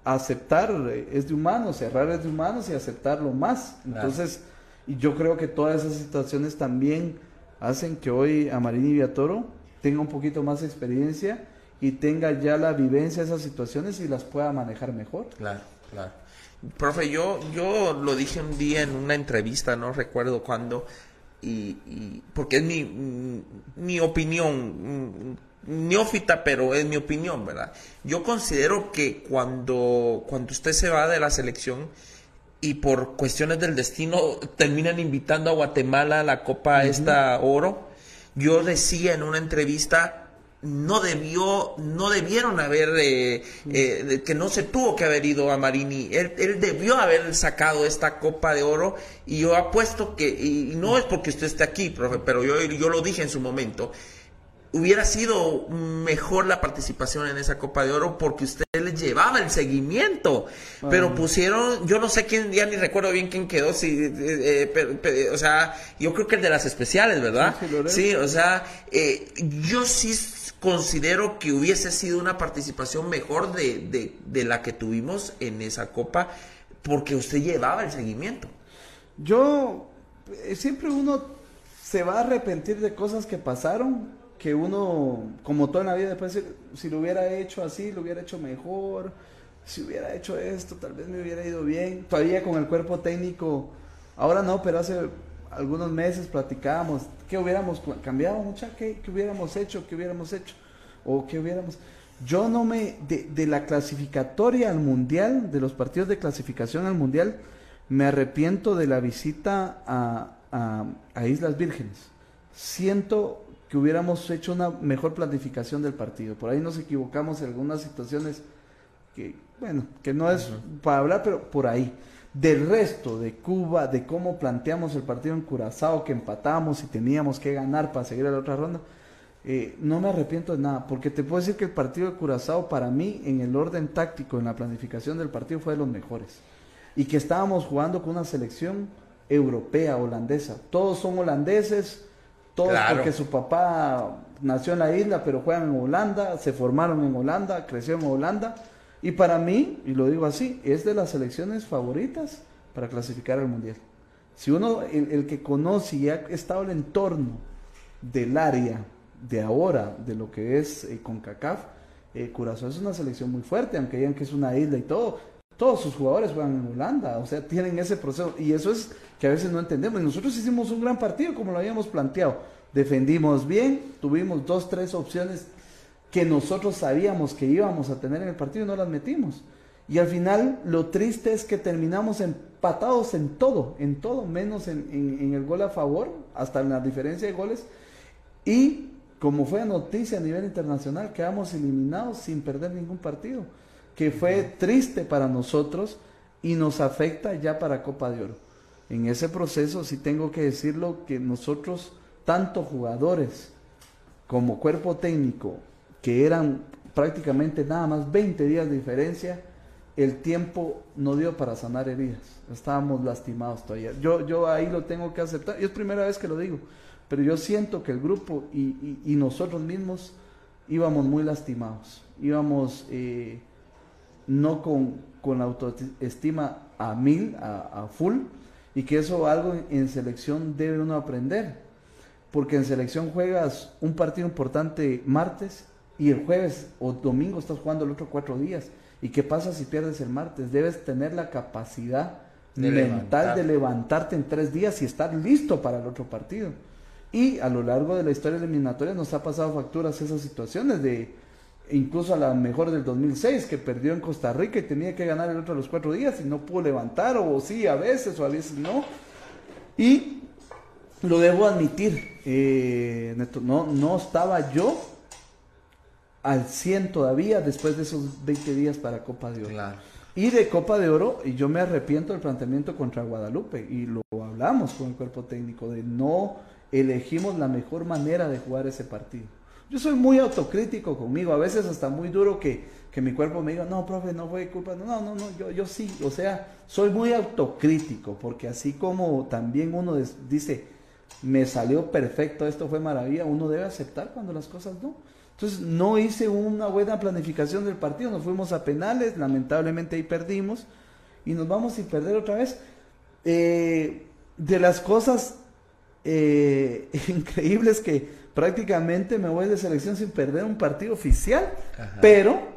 aceptar es de humanos, cerrar es de humanos y aceptarlo más. Entonces, y yo creo que todas esas situaciones también hacen que hoy Amarini Viatoro tenga un poquito más experiencia y tenga ya la vivencia de esas situaciones y las pueda manejar mejor. Claro, claro. Profe, yo, yo lo dije un día en una entrevista, no recuerdo cuándo, y, porque es mi, mi opinión neófita, pero es mi opinión, ¿verdad? Yo considero que cuando, cuando usted se va de la selección y por cuestiones del destino terminan invitando a Guatemala a la Copa esta oro, yo decía en una entrevista no debió, no debieron haber, eh, eh, que no se tuvo que haber ido a Marini. Él, él, debió haber sacado esta copa de oro y yo apuesto que, y no es porque usted esté aquí, profe, pero yo, yo lo dije en su momento, hubiera sido mejor la participación en esa Copa de Oro porque usted le llevaba el seguimiento. Pero pusieron, yo no sé quién, ya ni recuerdo bien quién quedó, si, eh, eh, o sea, yo creo que el de las especiales, ¿verdad? Sí, o sea, eh, yo sí considero que hubiese sido una participación mejor de, de la que tuvimos en esa Copa porque usted llevaba el seguimiento. Yo, siempre uno se va a arrepentir de cosas que pasaron que uno, como toda la vida, después si lo hubiera hecho así, lo hubiera hecho mejor, si hubiera hecho esto, tal vez me hubiera ido bien. Todavía con el cuerpo técnico, ahora no, pero hace algunos meses platicábamos, ¿qué hubiéramos cambiado, mucha? ¿Qué, hubiéramos hecho? ¿Qué hubiéramos hecho? ¿O qué hubiéramos...? Yo no me, de, la clasificatoria al mundial, de los partidos de clasificación al mundial, me arrepiento de la visita a, a, a Islas Vírgenes. Siento que hubiéramos hecho una mejor planificación del partido. Por ahí nos equivocamos en algunas situaciones que, bueno, que no es para hablar, pero por ahí. Del resto de Cuba, de cómo planteamos el partido en Curazao, que empatamos y teníamos que ganar para seguir a la otra ronda, eh, no me arrepiento de nada, porque te puedo decir que el partido de Curazao para mí, en el orden táctico, en la planificación del partido, fue de los mejores. Y que estábamos jugando con una selección europea, holandesa. Todos son holandeses, todos porque su papá nació en la isla, pero juegan en Holanda, se formaron en Holanda, crecieron en Holanda. Y para mí, y lo digo así, es de las selecciones favoritas para clasificar al Mundial. Si uno, el, que conoce y ha estado en el entorno del área de ahora, de lo que es eh, CONCACAF, eh, Curazao es una selección muy fuerte, aunque digan que es una isla y todo. Todos sus jugadores juegan en Holanda, o sea, tienen ese proceso. Y eso es que a veces no entendemos. Y nosotros hicimos un gran partido como lo habíamos planteado. Defendimos bien, tuvimos dos, tres opciones que nosotros sabíamos que íbamos a tener en el partido y no las metimos. Y al final lo triste es que terminamos empatados en todo, en todo, menos en, el gol a favor, hasta en la diferencia de goles. Y como fue noticia a nivel internacional, quedamos eliminados sin perder ningún partido, que fue triste para nosotros y nos afecta ya para Copa de Oro. En ese proceso sí tengo que decirlo que nosotros, tanto jugadores como cuerpo técnico, que eran prácticamente nada más 20 días de diferencia, el tiempo no dio para sanar heridas. Estábamos lastimados todavía. Yo, yo ahí lo tengo que aceptar. Y es primera vez que lo digo. Pero yo siento que el grupo y, nosotros mismos íbamos muy lastimados. Íbamos eh, no con, con, autoestima a mil, a, full. Y que eso algo en selección debe uno aprender. Porque en selección juegas un partido importante martes y el jueves o domingo estás jugando el otro cuatro días ¿Y qué pasa si pierdes el martes? Debes tener la capacidad mental de levantarte en tres días y estar listo para el otro partido. Y a lo largo de la historia eliminatoria nos ha pasado facturas esas situaciones de incluso a la mejor del 2006 que perdió en Costa Rica y tenía que ganar el otro a los cuatro días y no pudo levantar o sí a veces o a veces no. Y lo debo admitir, eh, no, no estaba yo al 100 todavía después de esos 20 días para Copa de Oro. Y de Copa de Oro, y yo me arrepiento del planteamiento contra Guadalupe, y lo hablamos con el cuerpo técnico, de no elegimos la mejor manera de jugar ese partido. Yo soy muy autocrítico conmigo, a veces hasta muy duro que, que mi cuerpo me diga, no, profe, no fue culpa, no, no, no, yo, yo sí, o sea, soy muy autocrítico, porque así como también uno dice, me salió perfecto, esto fue maravilla, uno debe aceptar cuando las cosas no. Entonces no hice una buena planificación del partido, nos fuimos a penales, lamentablemente ahí perdimos y nos vamos sin perder otra vez. Eh, de las cosas eh, increíbles que prácticamente me voy de selección sin perder un partido oficial, pero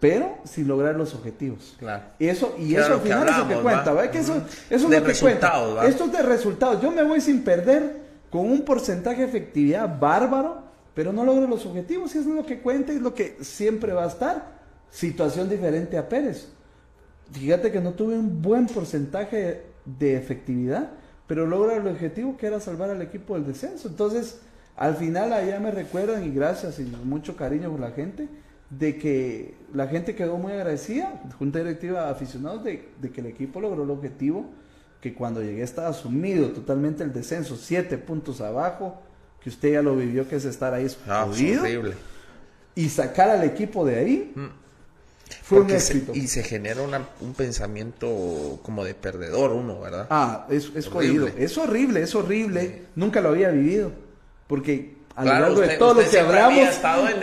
pero sin lograr los objetivos. Claro. Y eso, y eso al final es lo que cuenta, ¿verdad? Que eso, eso es lo que cuenta. Esto es de resultados. Yo me voy sin perder con un porcentaje de efectividad bárbaro pero no logro los objetivos y es lo que cuenta y es lo que siempre va a estar. Situación diferente a Pérez. Fíjate que no tuve un buen porcentaje de efectividad, pero logra el objetivo que era salvar al equipo del descenso. Entonces, al final allá me recuerdan y gracias y mucho cariño por la gente, de que la gente quedó muy agradecida, junta directiva aficionados, de, de que el equipo logró el objetivo, que cuando llegué estaba sumido totalmente el descenso, siete puntos abajo, que usted ya lo vivió, que es estar ahí ah, horrible. Y sacar al equipo de ahí mm. fue un éxito. y se genera un pensamiento como de perdedor uno, ¿verdad? Ah, es, es horrible. Es horrible, es horrible. Nunca lo había vivido. Porque a lo largo de todo lo que hablamos,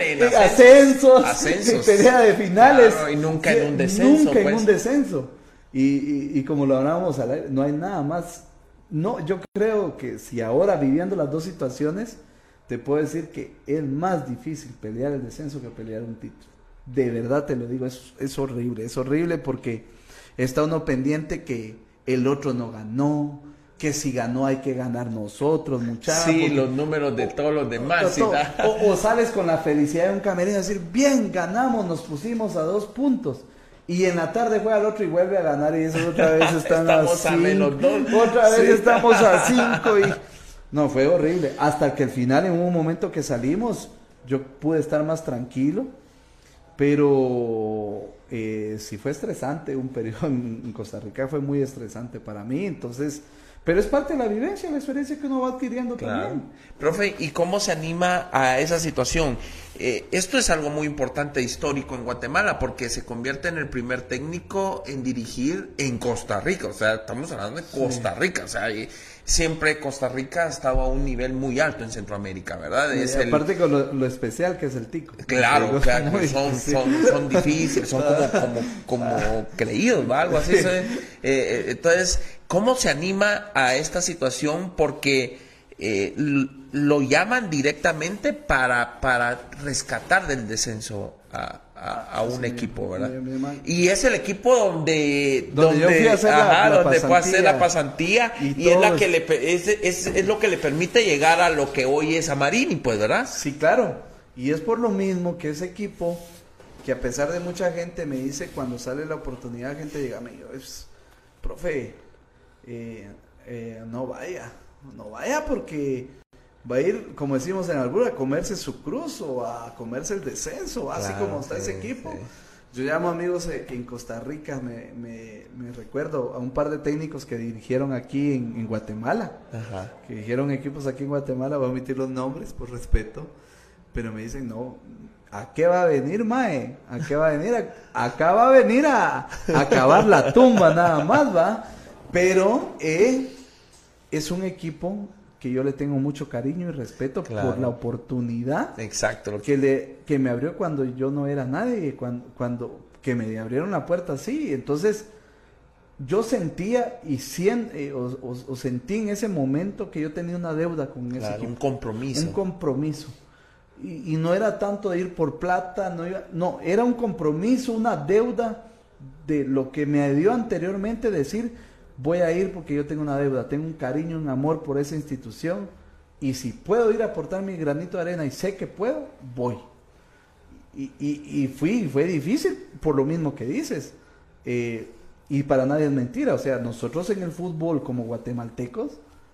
en, en ascensos, ascensos, pelea de finales. y nunca en un descenso. Nunca en pues. un descenso. Y, y, y como lo hablábamos, no hay nada más no, yo creo que si ahora viviendo las dos situaciones, te puedo decir que es más difícil pelear el descenso que pelear un título. De verdad te lo digo, es, es horrible, es horrible porque está uno pendiente que el otro no ganó, que si ganó hay que ganar nosotros, muchachos. Sí, los números de todos los demás. o, sales con la felicidad de un camerino y decir, bien, ganamos, nos pusimos a dos puntos. Y en la tarde juega el otro y vuelve a ganar y eso otra vez están estamos a, menos dos. Otra vez estamos a cinco y... No, fue horrible. Hasta que al final, en un momento que salimos, yo pude estar más tranquilo. Pero eh, sí fue estresante. Un periodo en Costa Rica fue muy estresante para mí. Entonces, pero es parte de la vivencia, la experiencia que uno va adquiriendo también. Profe, ¿y cómo se anima a esa situación? Eh, esto es algo muy importante histórico en Guatemala porque se convierte en el primer técnico en dirigir en Costa Rica. O sea, estamos hablando de Costa Rica. O sea, siempre Costa Rica ha estado a un nivel muy alto en Centroamérica, ¿verdad? Es aparte con lo, especial que es el tico. Claro, o sea, son, son, difíciles, son como, como, creídos, ¿va? Algo así. Eh, eh, entonces, ¿cómo se anima a esta situación? Porque eh, lo llaman directamente para, para rescatar del descenso a, a, un equipo, ¿verdad? y es el equipo donde donde, a hacer la, donde fue a hacer la pasantía y, es la que le es, es, es, lo que le permite llegar a lo que hoy es Amarini, pues, ¿verdad? Sí, claro. Y es por lo mismo que ese equipo que a pesar de mucha gente me dice cuando sale la oportunidad, gente llega a mí, es, profe, eh, eh, no vaya, no vaya porque va a ir, como decimos en Albura, a comerse su cruz o a comerse el descenso, así como está ese equipo. Yo llamo amigos eh, en Costa Rica me, me, recuerdo a un par de técnicos que dirigieron aquí en, Guatemala, que dirigieron equipos aquí en Guatemala, voy a omitir los nombres por respeto, pero me dicen, no, ¿a qué va a venir, Mae? ¿A qué va a venir? acá va a venir a, acabar la tumba nada más, ¿va? Pero eh, es un equipo que yo le tengo mucho cariño y respeto por la oportunidad Exacto. que, le, que me abrió cuando yo no era nadie, cuando, cuando que me abrieron la puerta así. Entonces, yo sentía y eh, o, sentí en ese momento que yo tenía una deuda con ese equipo. Un compromiso. Un compromiso. Y, no era tanto de ir por plata, no, no, era un compromiso, una deuda de lo que me dio anteriormente decir voy a ir porque yo tengo una deuda, tengo un cariño, un amor por esa institución y si puedo ir a aportar mi granito de arena y sé que puedo, voy. Y, y, y fui, fue difícil por lo mismo que dices. Eh, y para nadie es mentira, o sea, nosotros en el fútbol como guatemaltecos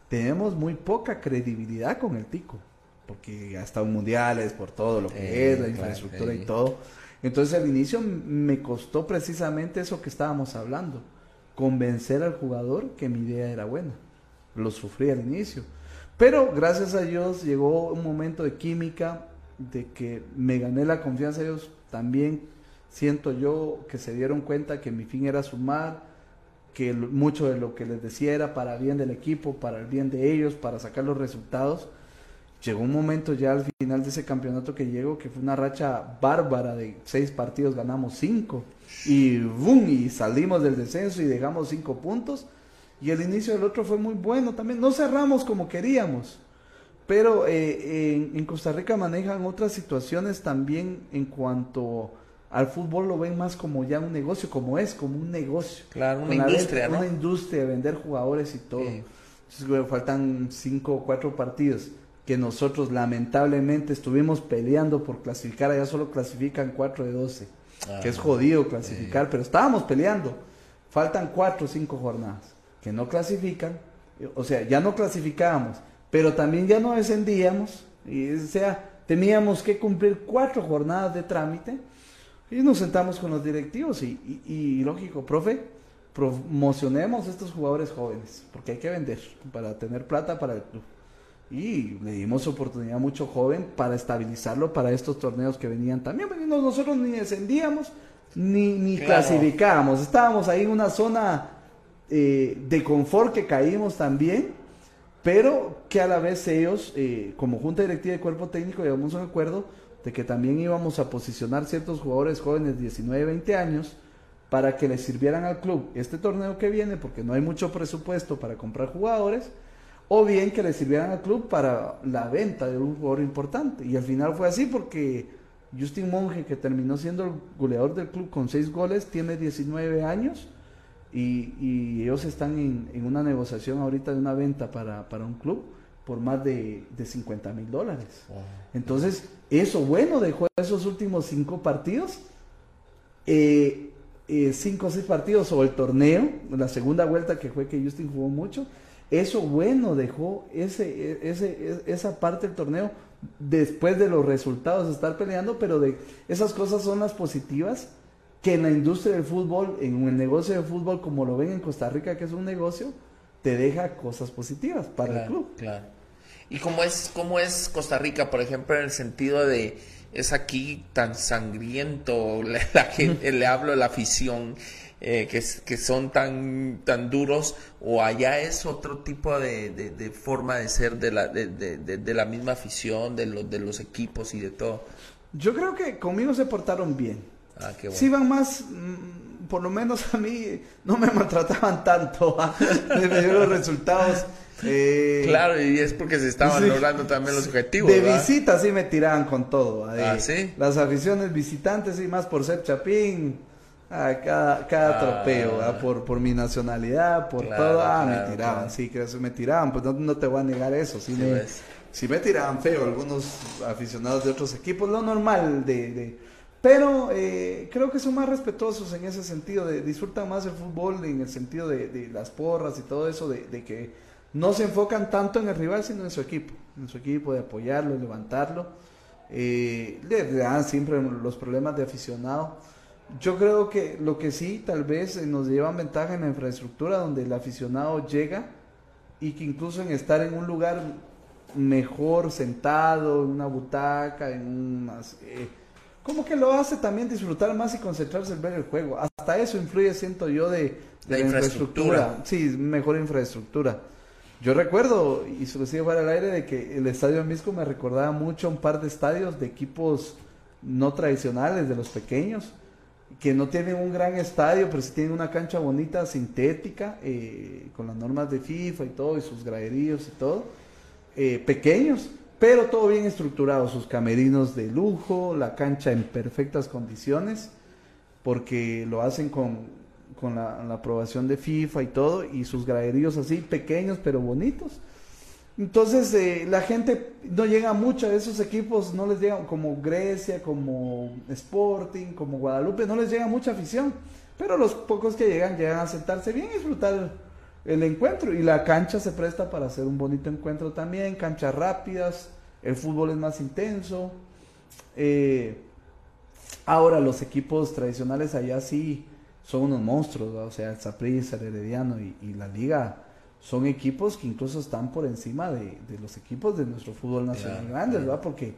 tenemos muy poca credibilidad con el tico, porque ha estado en mundiales por todo lo que es, la infraestructura y todo. Entonces al inicio me costó precisamente eso que estábamos hablando convencer al jugador que mi idea era buena. Lo sufrí al inicio. Pero gracias a Dios llegó un momento de química, de que me gané la confianza de ellos. También siento yo que se dieron cuenta que mi fin era sumar, que mucho de lo que les decía era para bien del equipo, para el bien de ellos, para sacar los resultados. Llegó un momento ya al final de ese campeonato que llegó, que fue una racha bárbara de seis partidos, ganamos cinco y boom, y salimos del descenso y dejamos cinco puntos. Y el inicio del otro fue muy bueno también. No cerramos como queríamos, pero eh, en, Costa Rica manejan otras situaciones también en cuanto al fútbol lo ven más como ya un negocio, como es, como un negocio. Claro, una industria, ¿no? Una industria, vender jugadores y todo. faltan cinco o cuatro partidos que nosotros lamentablemente estuvimos peleando por clasificar, allá solo clasifican cuatro de doce que es jodido clasificar, pero estábamos peleando. Faltan cuatro o cinco jornadas que no clasifican, o sea, ya no clasificábamos, pero también ya no descendíamos, y, o sea, teníamos que cumplir cuatro jornadas de trámite y nos sentamos con los directivos y, y lógico, profe, promocionemos a estos jugadores jóvenes, porque hay que vender para tener plata para el club y le dimos oportunidad a mucho joven para estabilizarlo para estos torneos que venían también. Nosotros ni descendíamos ni, ni clasificábamos, estábamos ahí en una zona eh, de confort que caímos también, pero que a la vez ellos, eh, como Junta Directiva de Cuerpo Técnico, llegamos a un acuerdo de que también íbamos a posicionar ciertos jugadores jóvenes de 19, 20 años para que les sirvieran al club este torneo que viene, porque no hay mucho presupuesto para comprar jugadores o bien que le sirvieran al club para la venta de un jugador importante. Y al final fue así porque Justin Monge, que terminó siendo el goleador del club con seis goles, tiene 19 años y, ellos están en, una negociación ahorita de una venta para, un club por más de, de 50 mil dólares. Entonces, eso bueno dejó esos últimos cinco partidos. Eh, eh, cinco o seis partidos o el torneo, la segunda vuelta que fue que Justin jugó mucho, eso bueno dejó ese, ese, esa parte del torneo después de los resultados de estar peleando, pero de esas cosas son las positivas que en la industria del fútbol, en el negocio de fútbol, como lo ven en Costa Rica, que es un negocio, te deja cosas positivas para el club. Claro. ¿Y cómo es, cómo es Costa Rica, por ejemplo, en el sentido de es aquí tan sangriento, la, gente, le hablo de la afición, eh, que, que, son tan, tan duros o allá es otro tipo de, de, forma de ser de la, de, de, la misma afición, de los, de los equipos y de todo? Yo creo que conmigo se portaron bien. Ah, qué bueno. Sí van más, mm, por lo menos a mí no me maltrataban tanto, me dieron los resultados. Eh, claro, y es porque se estaban logrando también los objetivos. De visita sí me tiraban con todo. ah, ¿sí? Las aficiones visitantes y más por ser Chapín a cada, cada ah. tropeo, por, por mi nacionalidad, por todo, ah, me tiraban, sí, que me tiraban, pues no, te voy a negar eso, sí, me, me tiraban feo algunos aficionados de otros equipos, lo normal de... de pero eh, creo que son más respetuosos en ese sentido, de, disfrutan más el fútbol en el sentido de, de las porras y todo eso, de, de que no se enfocan tanto en el rival, sino en su equipo, en su equipo, de apoyarlo, levantarlo. Eh, le dan siempre los problemas de aficionado. Yo creo que lo que sí, tal vez eh, nos lleva ventaja en la infraestructura, donde el aficionado llega y que incluso en estar en un lugar mejor sentado, en una butaca, en unas... Eh, como que lo hace también disfrutar más y concentrarse en ver el juego. Hasta eso influye, siento yo, de, la, infraestructura. Sí, mejor infraestructura. Yo recuerdo, y se lo sigue para el aire, de que el estadio Misco me recordaba mucho a un par de estadios de equipos no tradicionales, de los pequeños, que no tienen un gran estadio, pero sí tienen una cancha bonita, sintética, eh, con las normas de FIFA y todo, y sus graderíos y todo, eh, pequeños, pero todo bien estructurado, sus camerinos de lujo, la cancha en perfectas condiciones, porque lo hacen con, con la, aprobación de FIFA y todo, y sus graderíos así pequeños pero bonitos. Entonces eh, la gente no llega mucho a esos equipos, no les llega como Grecia, como Sporting, como Guadalupe, no les llega mucha afición, pero los pocos que llegan llegan a sentarse bien y disfrutar el encuentro. Y la cancha se presta para hacer un bonito encuentro también, canchas rápidas, el fútbol es más intenso. Eh, ahora los equipos tradicionales allá sí son unos monstruos, o sea, el Saprissa, el Herediano y, la Liga son equipos que incluso están por encima de, los equipos de nuestro fútbol nacional grandes, ¿verdad? Porque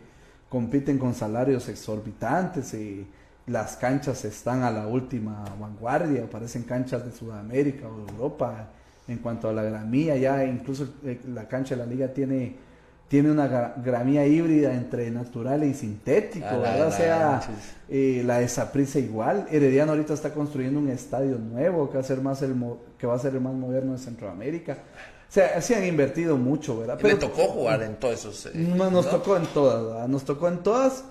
compiten con salarios exorbitantes y las canchas están a la última vanguardia, parecen canchas de Sudamérica o de Europa en cuanto a la gramía, ya incluso eh, la cancha de la liga tiene, tiene una gramía híbrida entre natural y sintético, ah, ¿verdad? o sea, eh, la de Saprissa igual. Herediano ahorita está construyendo un estadio nuevo que va a ser, más el que va a ser el más moderno de Centroamérica. O sea, se han invertido mucho, ¿verdad? Pero, tocó jugar en todos esos. Eh, nos tocó en todas, ¿verdad? Nos tocó en todas,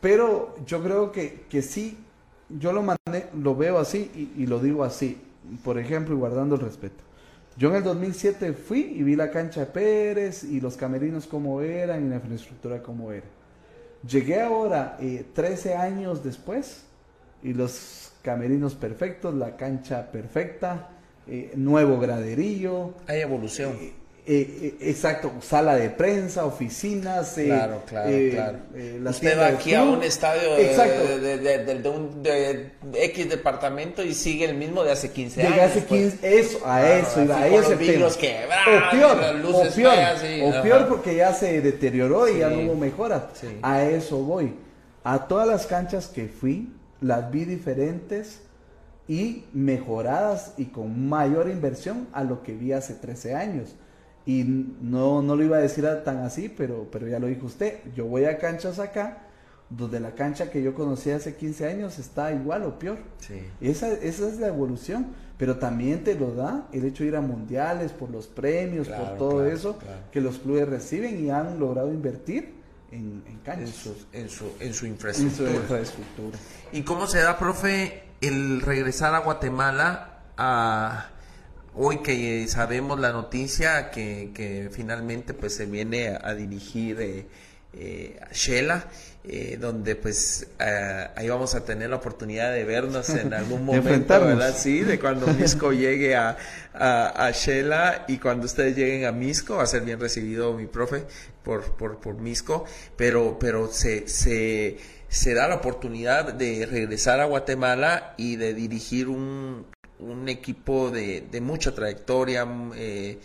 pero yo creo que, que sí, yo lo, lo veo así y, y lo digo así, por ejemplo, y guardando el respeto. Yo en el 2007 fui y vi la cancha de Pérez y los camerinos como eran y la infraestructura como era. Llegué ahora, 13 eh, años después, y los camerinos perfectos, la cancha perfecta, eh, nuevo graderío. Hay evolución. Eh, eh, eh, exacto, sala de prensa, oficinas. Eh, claro, claro, claro. Usted va aquí a un estadio de, de, un X departamento y sigue el mismo de hace 15 años. hace 15, pues. eso, a eso, iba, a ese tema. o peor, o peor, o peor porque ya se deterioró y ya no hubo mejora. A eso voy. A todas las canchas que fui, las vi diferentes y mejoradas y con mayor inversión a lo que vi hace 13 años. Y no, no lo iba a decir tan así, pero, pero ya lo dijo usted. Yo voy a canchas acá, donde la cancha que yo conocí hace 15 años está igual o peor. Sí. Esa, esa es la evolución, pero también te lo da el hecho de ir a mundiales, por los premios, por todo eso que los clubes reciben y han logrado invertir en, en canchas. En su, en su, infraestructura. En su infraestructura. ¿Y cómo se da, profe, el regresar a Guatemala a hoy que sabemos la noticia que, finalmente pues se viene a, dirigir eh, eh, a Shela, eh, donde pues ahí vamos a tener la oportunidad de vernos en algún momento, ¿verdad? Sí, de cuando Misco llegue a, a, Shela y cuando ustedes lleguen a Misco, va a ser bien recibido mi profe por, por, por Misco, pero, pero se, se, se da la oportunidad de regresar a Guatemala y de dirigir un, un equipo de, de mucha trayectoria, mm, eh,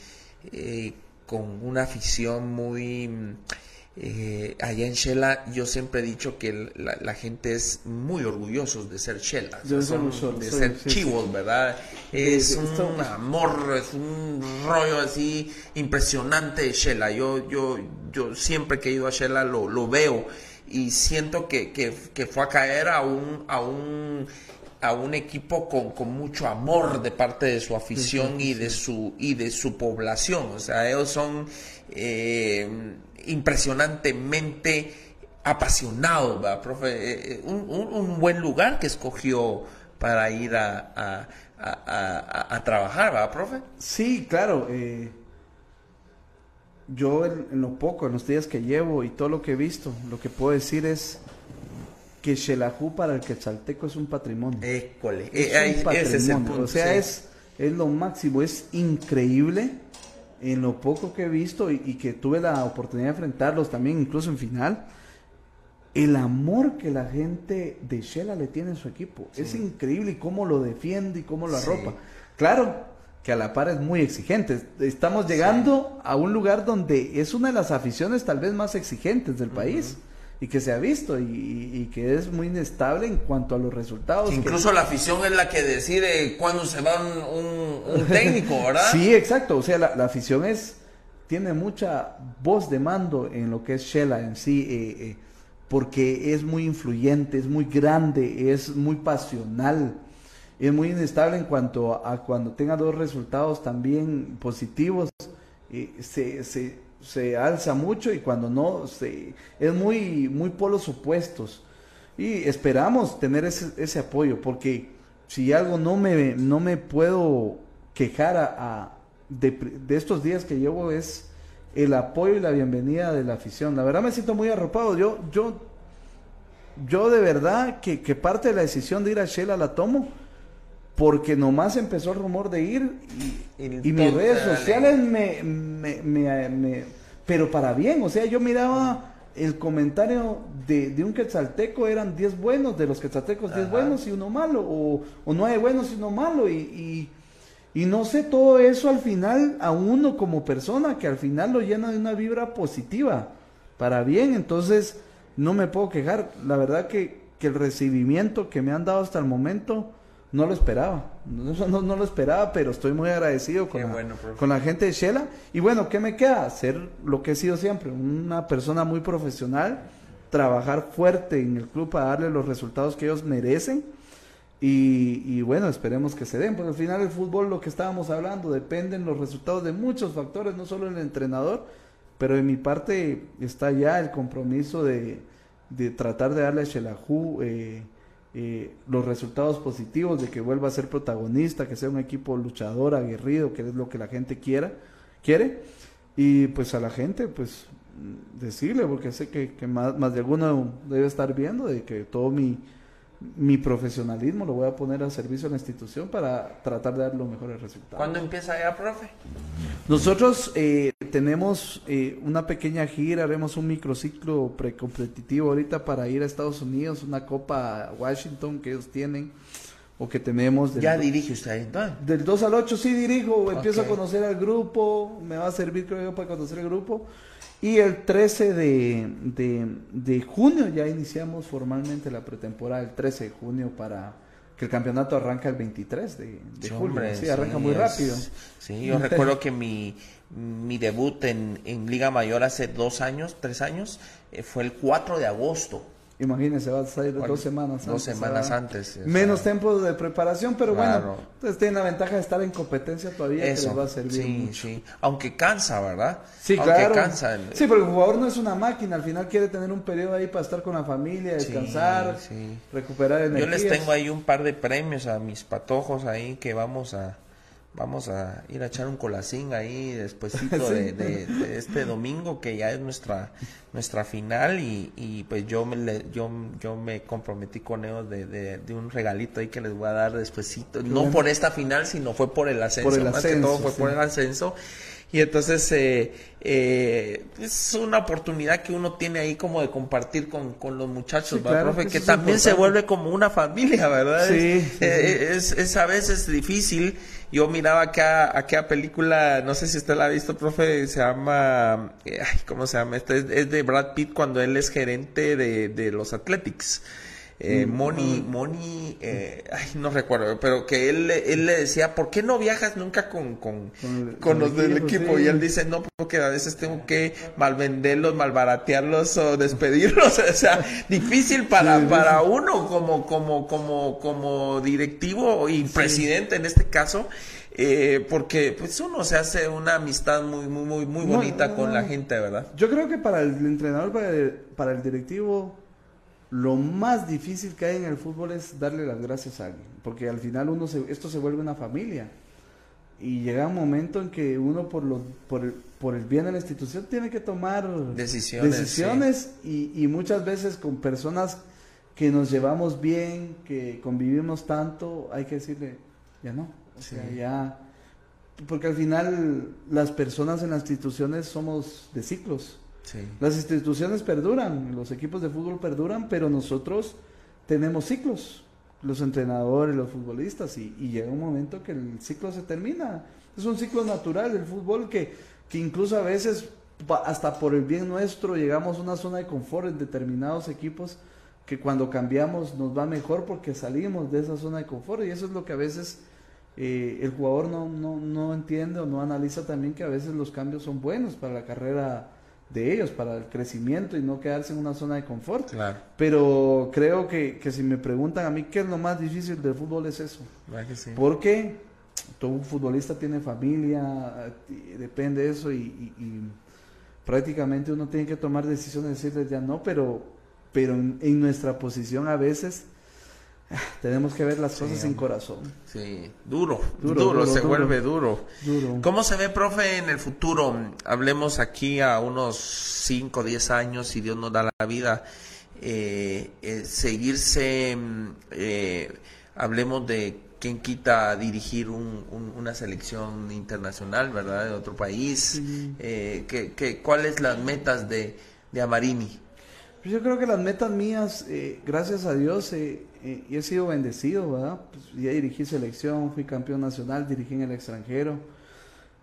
eh, con una afición muy... Eh, allá en Shela yo siempre he dicho que la, gente es muy orgullosos de ser Shela, de ser chivos, ¿verdad? Es un amor, es un rollo así impresionante de Shela. Yo, yo, yo siempre que he ido a Shela lo, lo veo y siento que, que, que, fue a caer a un, a un a un equipo con, con, mucho amor de parte de su afición y de su y de su población. O sea ellos son eh, impresionantemente apasionados ¿verdad, profe eh, eh, un, un, buen lugar que escogió para ir a, a, a, a trabajar ¿verdad, profe sí claro yo en, en, lo poco en los días que llevo y todo lo que he visto lo que puedo decir es que Xelajú para el quetzalteco es un patrimonio. École. Es un patrimonio. o sea, es, es lo máximo, es increíble en lo poco que he visto y, que tuve la oportunidad de enfrentarlos también, incluso en final, el amor que la gente de Shela le tiene a su equipo. Es increíble y cómo lo defiende y cómo lo arropa. Claro que a la par es muy exigente. Estamos llegando a un lugar donde es una de las aficiones tal vez más exigentes del país y que se ha visto y, que es muy inestable en cuanto a los resultados. incluso la afición es la que decide cuándo se va un, técnico, ¿verdad? sí, exacto. O sea, la, afición es tiene mucha voz de mando en lo que es Shela en sí, eh, eh, porque es muy influyente, es muy grande, es muy pasional, es muy inestable en cuanto a, cuando tenga dos resultados también positivos, eh, se, se se alza mucho y cuando no, se, es muy, muy polos opuestos. Y esperamos tener ese, ese apoyo, porque si algo no me, no me puedo quejar a, de, estos días que llevo es el apoyo y la bienvenida de la afición. La verdad me siento muy arropado. Yo, yo, yo de verdad que, que parte de la decisión de ir a Shela la tomo porque nomás empezó el rumor de ir y, mis redes sociales me, me, me, Pero para bien, o sea, yo miraba el comentario de, de un quetzalteco, eran 10 buenos, de los quetzaltecos 10 buenos y uno malo, o, o 9 buenos y uno malo, y, y, no sé, todo eso al final, a uno como persona, que al final lo llena de una vibra positiva, para bien, entonces no me puedo quejar, la verdad que, que el recibimiento que me han dado hasta el momento no lo esperaba, no, no, lo esperaba, pero estoy muy agradecido con, la, con la gente de Shela. Y bueno, ¿qué me queda? Ser lo que he sido siempre, una persona muy profesional, trabajar fuerte en el club para darle los resultados que ellos merecen. Y, y, bueno, esperemos que se den, porque al final el fútbol, lo que estábamos hablando, dependen los resultados de muchos factores, no solo el entrenador, pero en mi parte está ya el compromiso de, de tratar de darle a Shelahu eh, eh, los resultados positivos de que vuelva a ser protagonista, que sea un equipo luchador, aguerrido, que es lo que la gente quiera, quiere. Y pues a la gente, pues decirle, porque sé que, más, más, de alguno debe estar viendo, de que todo mi, mi profesionalismo lo voy a poner al servicio de la institución para tratar de dar los mejores resultados. ¿Cuándo empieza ya, profe? Nosotros eh, tenemos eh, una pequeña gira, haremos un microciclo precompetitivo ahorita para ir a Estados Unidos, una Copa Washington que ellos tienen o que tenemos. ¿Ya dirige usted ahí Del 2 al 8 sí dirijo, empiezo a conocer al grupo, me va a servir creo yo para conocer el grupo. Y el 13 de, de, junio ya iniciamos formalmente la pretemporada, el 13 de junio para que el campeonato arranca el 23 de, de julio. sí, arranca muy rápido. Sí, yo recuerdo que mi, mi debut en, en Liga Mayor hace dos años, tres años, eh, fue el 4 de agosto. Imagínense, va a salir dos semanas antes. Dos semanas antes. Menos tiempo de preparación, pero bueno, entonces tiene la ventaja de estar en competencia todavía Eso, que les va a servir sí, mucho. Sí, aunque cansa, ¿verdad? Sí, Aunque cansa. Sí, pero el jugador no es una máquina, al final quiere tener un periodo ahí para estar con la familia, descansar, recuperar energías. Yo les tengo ahí un par de premios a mis patojos ahí que vamos a vamos a ir a echar un colacín ahí despuesito de, este domingo que ya es nuestra nuestra final y, pues yo me yo yo me comprometí con ellos de, un regalito ahí que les voy a dar despuesito no por esta final sino fue por el ascenso, por el más que todo fue por el ascenso y entonces eh, eh, es una oportunidad que uno tiene ahí como de compartir con, con los muchachos, profe? Que, también se vuelve como una familia, ¿verdad? Sí, eh, es, es, a veces difícil. Yo miraba acá, aquella película, no sé si usted la ha visto, profe, se llama, ay, ¿cómo se llama? Este es, de Brad Pitt cuando él es gerente de, de los Athletics eh, mm, Moni. Moni, eh, ay, no recuerdo, pero que él, él le decía, ¿por qué no viajas nunca con, con, con, los del equipo? Y él dice, no, porque a veces tengo que malvenderlos, malbaratearlos o despedirlos. o sea, difícil para, para uno como, como, como, como directivo y presidente en este caso. Eh, porque pues uno se hace una amistad muy muy muy muy bonita con la gente, ¿verdad? Yo creo que para el entrenador, para para el directivo, lo más difícil que hay en el fútbol es darle las gracias a alguien, porque al final uno se, esto se vuelve una familia. Y llega un momento en que uno por, lo, por, el, por el bien de la institución tiene que tomar decisiones, decisiones y, y, muchas veces con personas que nos llevamos bien, que convivimos tanto, hay que decirle, ya no, o sea, ya porque al final las personas en las instituciones somos de ciclos. Las instituciones perduran, los equipos de fútbol perduran, pero nosotros tenemos ciclos, los entrenadores, los futbolistas, y, llega un momento que el ciclo se termina. Es un ciclo natural del fútbol que, que incluso a veces, hasta por el bien nuestro, llegamos a una zona de confort en determinados equipos que cuando cambiamos nos va mejor porque salimos de esa zona de confort y eso es lo que a veces eh, el jugador no, no, no entiende o no analiza también que a veces los cambios son buenos para la carrera de ellos, para el crecimiento y no quedarse en una zona de confort. Claro. Pero creo que, que, si me preguntan a mí qué es lo más difícil del fútbol es eso. Porque todo futbolista tiene familia, depende de eso y, prácticamente uno tiene que tomar decisiones, decirles ya no, pero, pero en nuestra posición a veces tenemos que ver las cosas sin corazón. Sí, duro, duro, se vuelve duro. ¿Cómo se ve, profe, en el futuro? Hablemos aquí a unos 5, 10 años, si Dios nos da la vida, eh, eh, seguirse, eh, hablemos de quién quita dirigir una selección internacional, ¿verdad? De otro país. ¿qué, cuáles las metas de, de Amarini? Pues yo creo que las metas mías, gracias a Dios, y he sido bendecido, ¿verdad? Pues ya dirigí selección, fui campeón nacional, dirigí en el extranjero.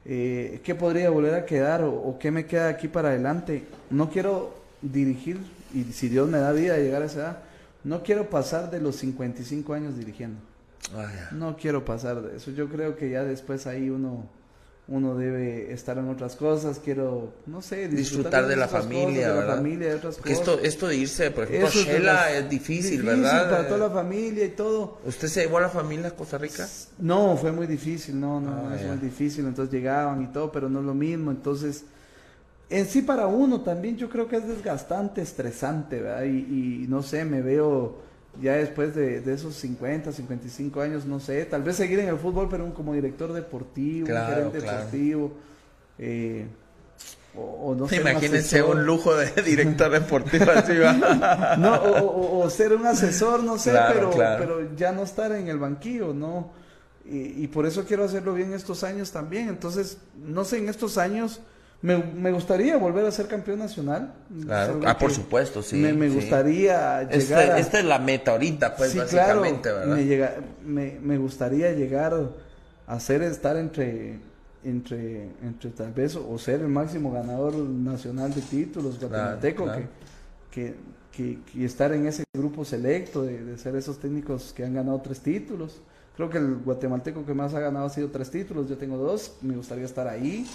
Eh, ¿Qué podría volver a quedar o, qué me queda aquí para adelante? No quiero dirigir, y si Dios me da vida a llegar a esa edad, no quiero pasar de los 55 años dirigiendo. Ah, no quiero pasar de eso. Yo creo que ya después ahí uno uno debe estar en otras cosas, quiero, no sé, disfrutar, de, la familia, de la familia, de otras cosas. Esto, esto de irse, por ejemplo, Shela es, difícil, ¿verdad? para toda la familia y todo. ¿Usted se llevó a la familia a Costa Rica? No, fue muy difícil, no, no, ah, es muy difícil, entonces llegaban y todo, pero no es lo mismo, entonces, en sí para uno también yo creo que es desgastante, estresante, ¿verdad? Y, y no sé, me veo ya después de, esos 50, 55 años, no sé, tal vez seguir en el fútbol, pero como director deportivo, gerente deportivo, eh, o, no sé. Imagínense un, lujo de director deportivo no, o, ser un asesor, no sé, pero, pero ya no estar en el banquillo, ¿no? Y, y por eso quiero hacerlo bien estos años también. Entonces, no sé, en estos años me, me, gustaría volver a ser campeón nacional. Claro. Ah, por supuesto, sí. Me, gustaría este, llegar. Esta es la meta ahorita, pues, básicamente, ¿verdad? Me, llega, me, me, gustaría llegar a ser, estar entre, entre, entre tal vez, o ser el máximo ganador nacional de títulos guatemalteco, Que, que, que, estar en ese grupo selecto, de, de ser esos técnicos que han ganado tres títulos. Creo que el guatemalteco que más ha ganado ha sido tres títulos, yo tengo dos, me gustaría estar ahí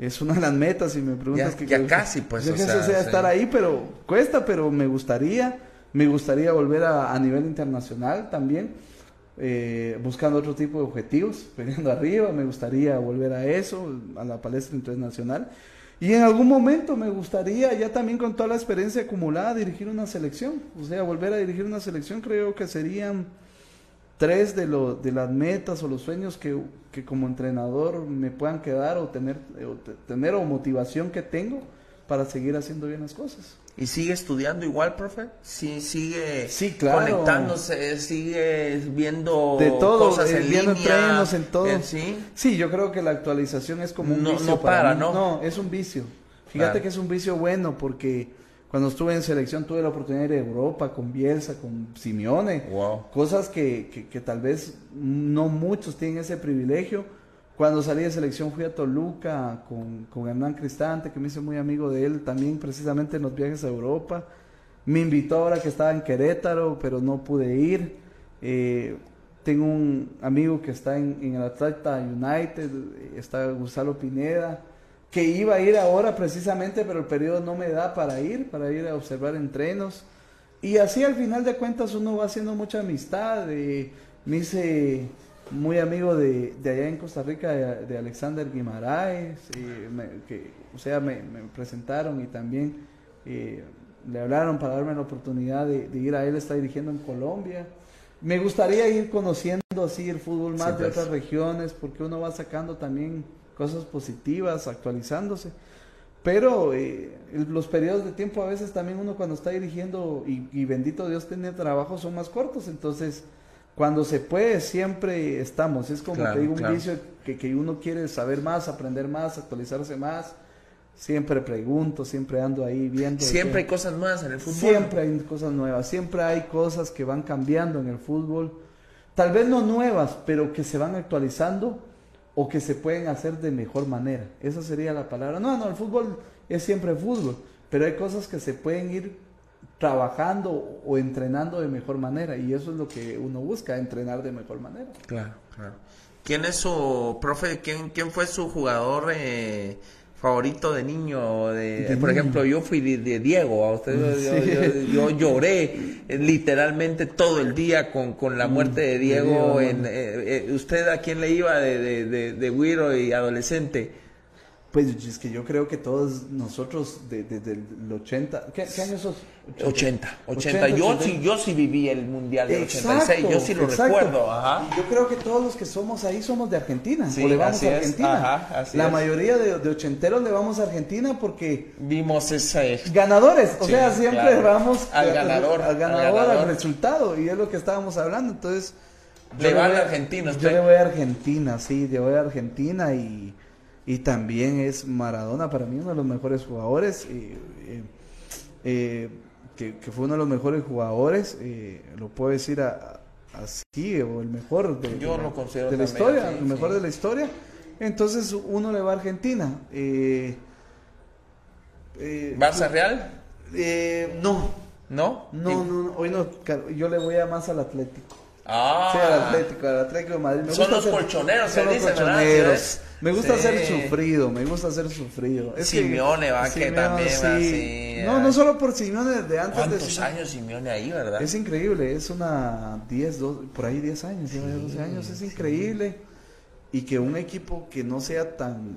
es una de las metas y me preguntas que ya casi pues yo o sea, estar ahí pero cuesta pero me gustaría me gustaría volver a, a nivel internacional también eh, buscando otro tipo de objetivos peleando arriba me gustaría volver a eso a la palestra internacional. Y en algún momento me gustaría ya también con toda la experiencia acumulada dirigir una selección. O sea volver a dirigir una selección creo que serían tres de, lo, de las metas o los sueños que, que como entrenador me puedan quedar o tener, o tener o motivación que tengo para seguir haciendo bien las cosas. ¿Y sigue estudiando igual, profe? Sí, sigue sí, claro. conectándose, sigue viendo de todo, cosas eh, en viendo entrenos en todo. Eh, ¿sí? sí, yo creo que la actualización es como un vicio. No para, ¿no? No, es un vicio. Fíjate que es un vicio bueno porque cuando estuve en selección tuve la oportunidad de ir a Europa con Bielsa, con Simeone. Cosas que, que, tal vez no muchos tienen ese privilegio. Cuando salí de selección fui a Toluca con, con Hernán Cristante, que me hice muy amigo de él también precisamente en los viajes a Europa. Me invitó ahora que estaba en Querétaro, pero no pude ir. Eh, tengo un amigo que está en, en el Atlanta United, está Gonzalo Pineda que iba a ir ahora precisamente, pero el periodo no me da para ir, para ir a observar entrenos. Y así al final de cuentas uno va haciendo mucha amistad. me hice muy amigo de, de, allá en Costa Rica, de, Alexander Guimaraes, que, o sea, me, presentaron y también eh, le hablaron para darme la oportunidad de, ir a él, está dirigiendo en Colombia. Me gustaría ir conociendo así el fútbol más de otras regiones, porque uno va sacando también cosas positivas, actualizándose. Pero eh, los periodos de tiempo a veces también uno cuando está dirigiendo y, bendito Dios tiene trabajo son más cortos, entonces cuando se puede, siempre estamos. Es como te digo, un vicio que, que uno quiere saber más, aprender más, actualizarse más. Siempre pregunto, siempre ando ahí viendo. Siempre hay cosas nuevas en el fútbol. Siempre hay cosas nuevas, siempre hay cosas que van cambiando en el fútbol. Tal vez no nuevas, pero que se van actualizando o que se pueden hacer de mejor manera. Esa sería la palabra. No, no, el fútbol es siempre fútbol, pero hay cosas que se pueden ir trabajando o entrenando de mejor manera y eso es lo que uno busca, entrenar de mejor manera. Claro, claro. ¿Quién es su profe? ¿Quién, quién fue su jugador eh, favorito de niño? De, por ejemplo, yo fui de, Diego, a usted, yo, lloré literalmente todo el día con, con la muerte de Diego. en, eh, eh, ¿Usted a quién le iba de, de, de, de y adolescente? Pues es que yo creo que todos nosotros desde el 80, ¿qué, año sos? 80, 80. yo, Sí, yo sí viví el Mundial del 86, yo sí lo recuerdo. Ajá. Yo creo que todos los que somos ahí somos de Argentina, sí, o le vamos a Argentina. Ajá, La mayoría de, de, ochenteros le vamos a Argentina porque... Vimos ese... Ganadores, o sea, siempre vamos al ganador, al ganador, al resultado, y es lo que estábamos hablando, entonces... Le van a Argentina, Yo le voy a Argentina, sí, le voy a Argentina y y también es Maradona para mí uno de los mejores jugadores, eh, eh, que, fue uno de los mejores jugadores, eh, lo puedo decir así, o el mejor de, Yo lo considero de la historia, el mejor de la historia. Entonces uno le va a Argentina. ¿Barça Real? no. ¿No? No, no, hoy no, yo le voy a más al Atlético. Ah. Sí, al Atlético, al Atlético de Madrid. son los colchoneros, son los colchoneros. Me gusta ser sufrido, me gusta ser sufrido. Es Simeone va, que también va así. No, no solo por Simeone, de antes ¿Cuántos años Simeone ahí, verdad? Es increíble, es una 10, por ahí 10 años, 12 años, es increíble. Y que un equipo que no sea tan,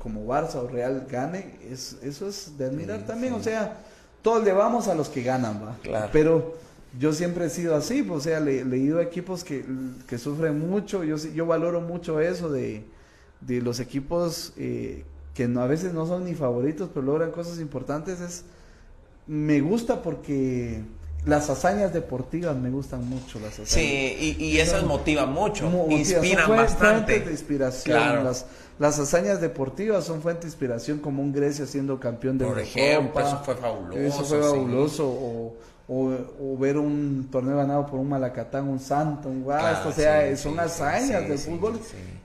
como Barça o Real gane, es, eso es de admirar también. O sea, todos le vamos a los que ganan, va. Claro. Pero yo siempre he sido así, pues, o sea, le, he leído equipos que, que sufren mucho, yo, yo valoro mucho eso de de los equipos eh, que no, a veces no son ni favoritos, pero logran cosas importantes, es me gusta porque las hazañas deportivas me gustan mucho las hazañas. Sí, y, y esas motivan mucho, inspiran bastante. de inspiración. Las, las hazañas deportivas son fuente de inspiración, como un Grecia siendo campeón de Por ejemplo, eso fue fabuloso. Eso fue fabuloso. O, o, ver un torneo ganado por un Malacatán, un Santo, un Guasto, o sea, son hazañas del fútbol.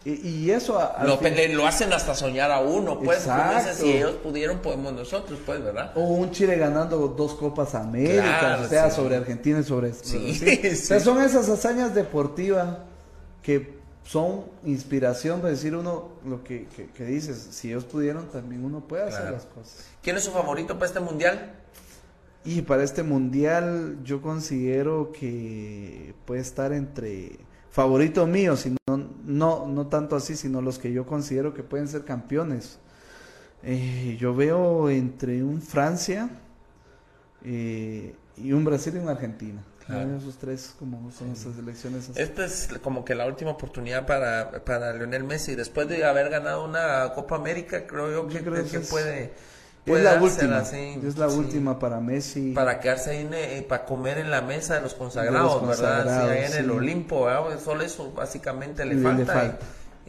Y, eso... lo, lo, hacen hasta soñar a uno, pues. Si ellos pudieron, podemos nosotros, pues, ¿verdad? O un Chile ganando dos Copas América, o sea, sobre Argentina y sobre... O sea, son esas hazañas deportivas que son inspiración para decir uno lo que, que, dices, si ellos pudieron, también uno puede hacer las cosas. ¿Quién es su favorito para este mundial? Y para este mundial yo considero que puede estar entre favoritos míos, sino, no, no tanto así, sino los que yo considero que pueden ser campeones. Eh, yo veo entre un Francia eh, y un Brasil y un Argentina. Esos tres como son esas elecciones. Esta es como que la última oportunidad para, para Lionel Messi. Después de haber ganado una Copa América, creo yo, que, creo que puede es la última. es la última para Messi. Para quedarse ahí, eh, para comer en la mesa de los consagrados, ¿verdad? Sí, ahí en el Olimpo, ¿verdad? Solo eso básicamente le, falta.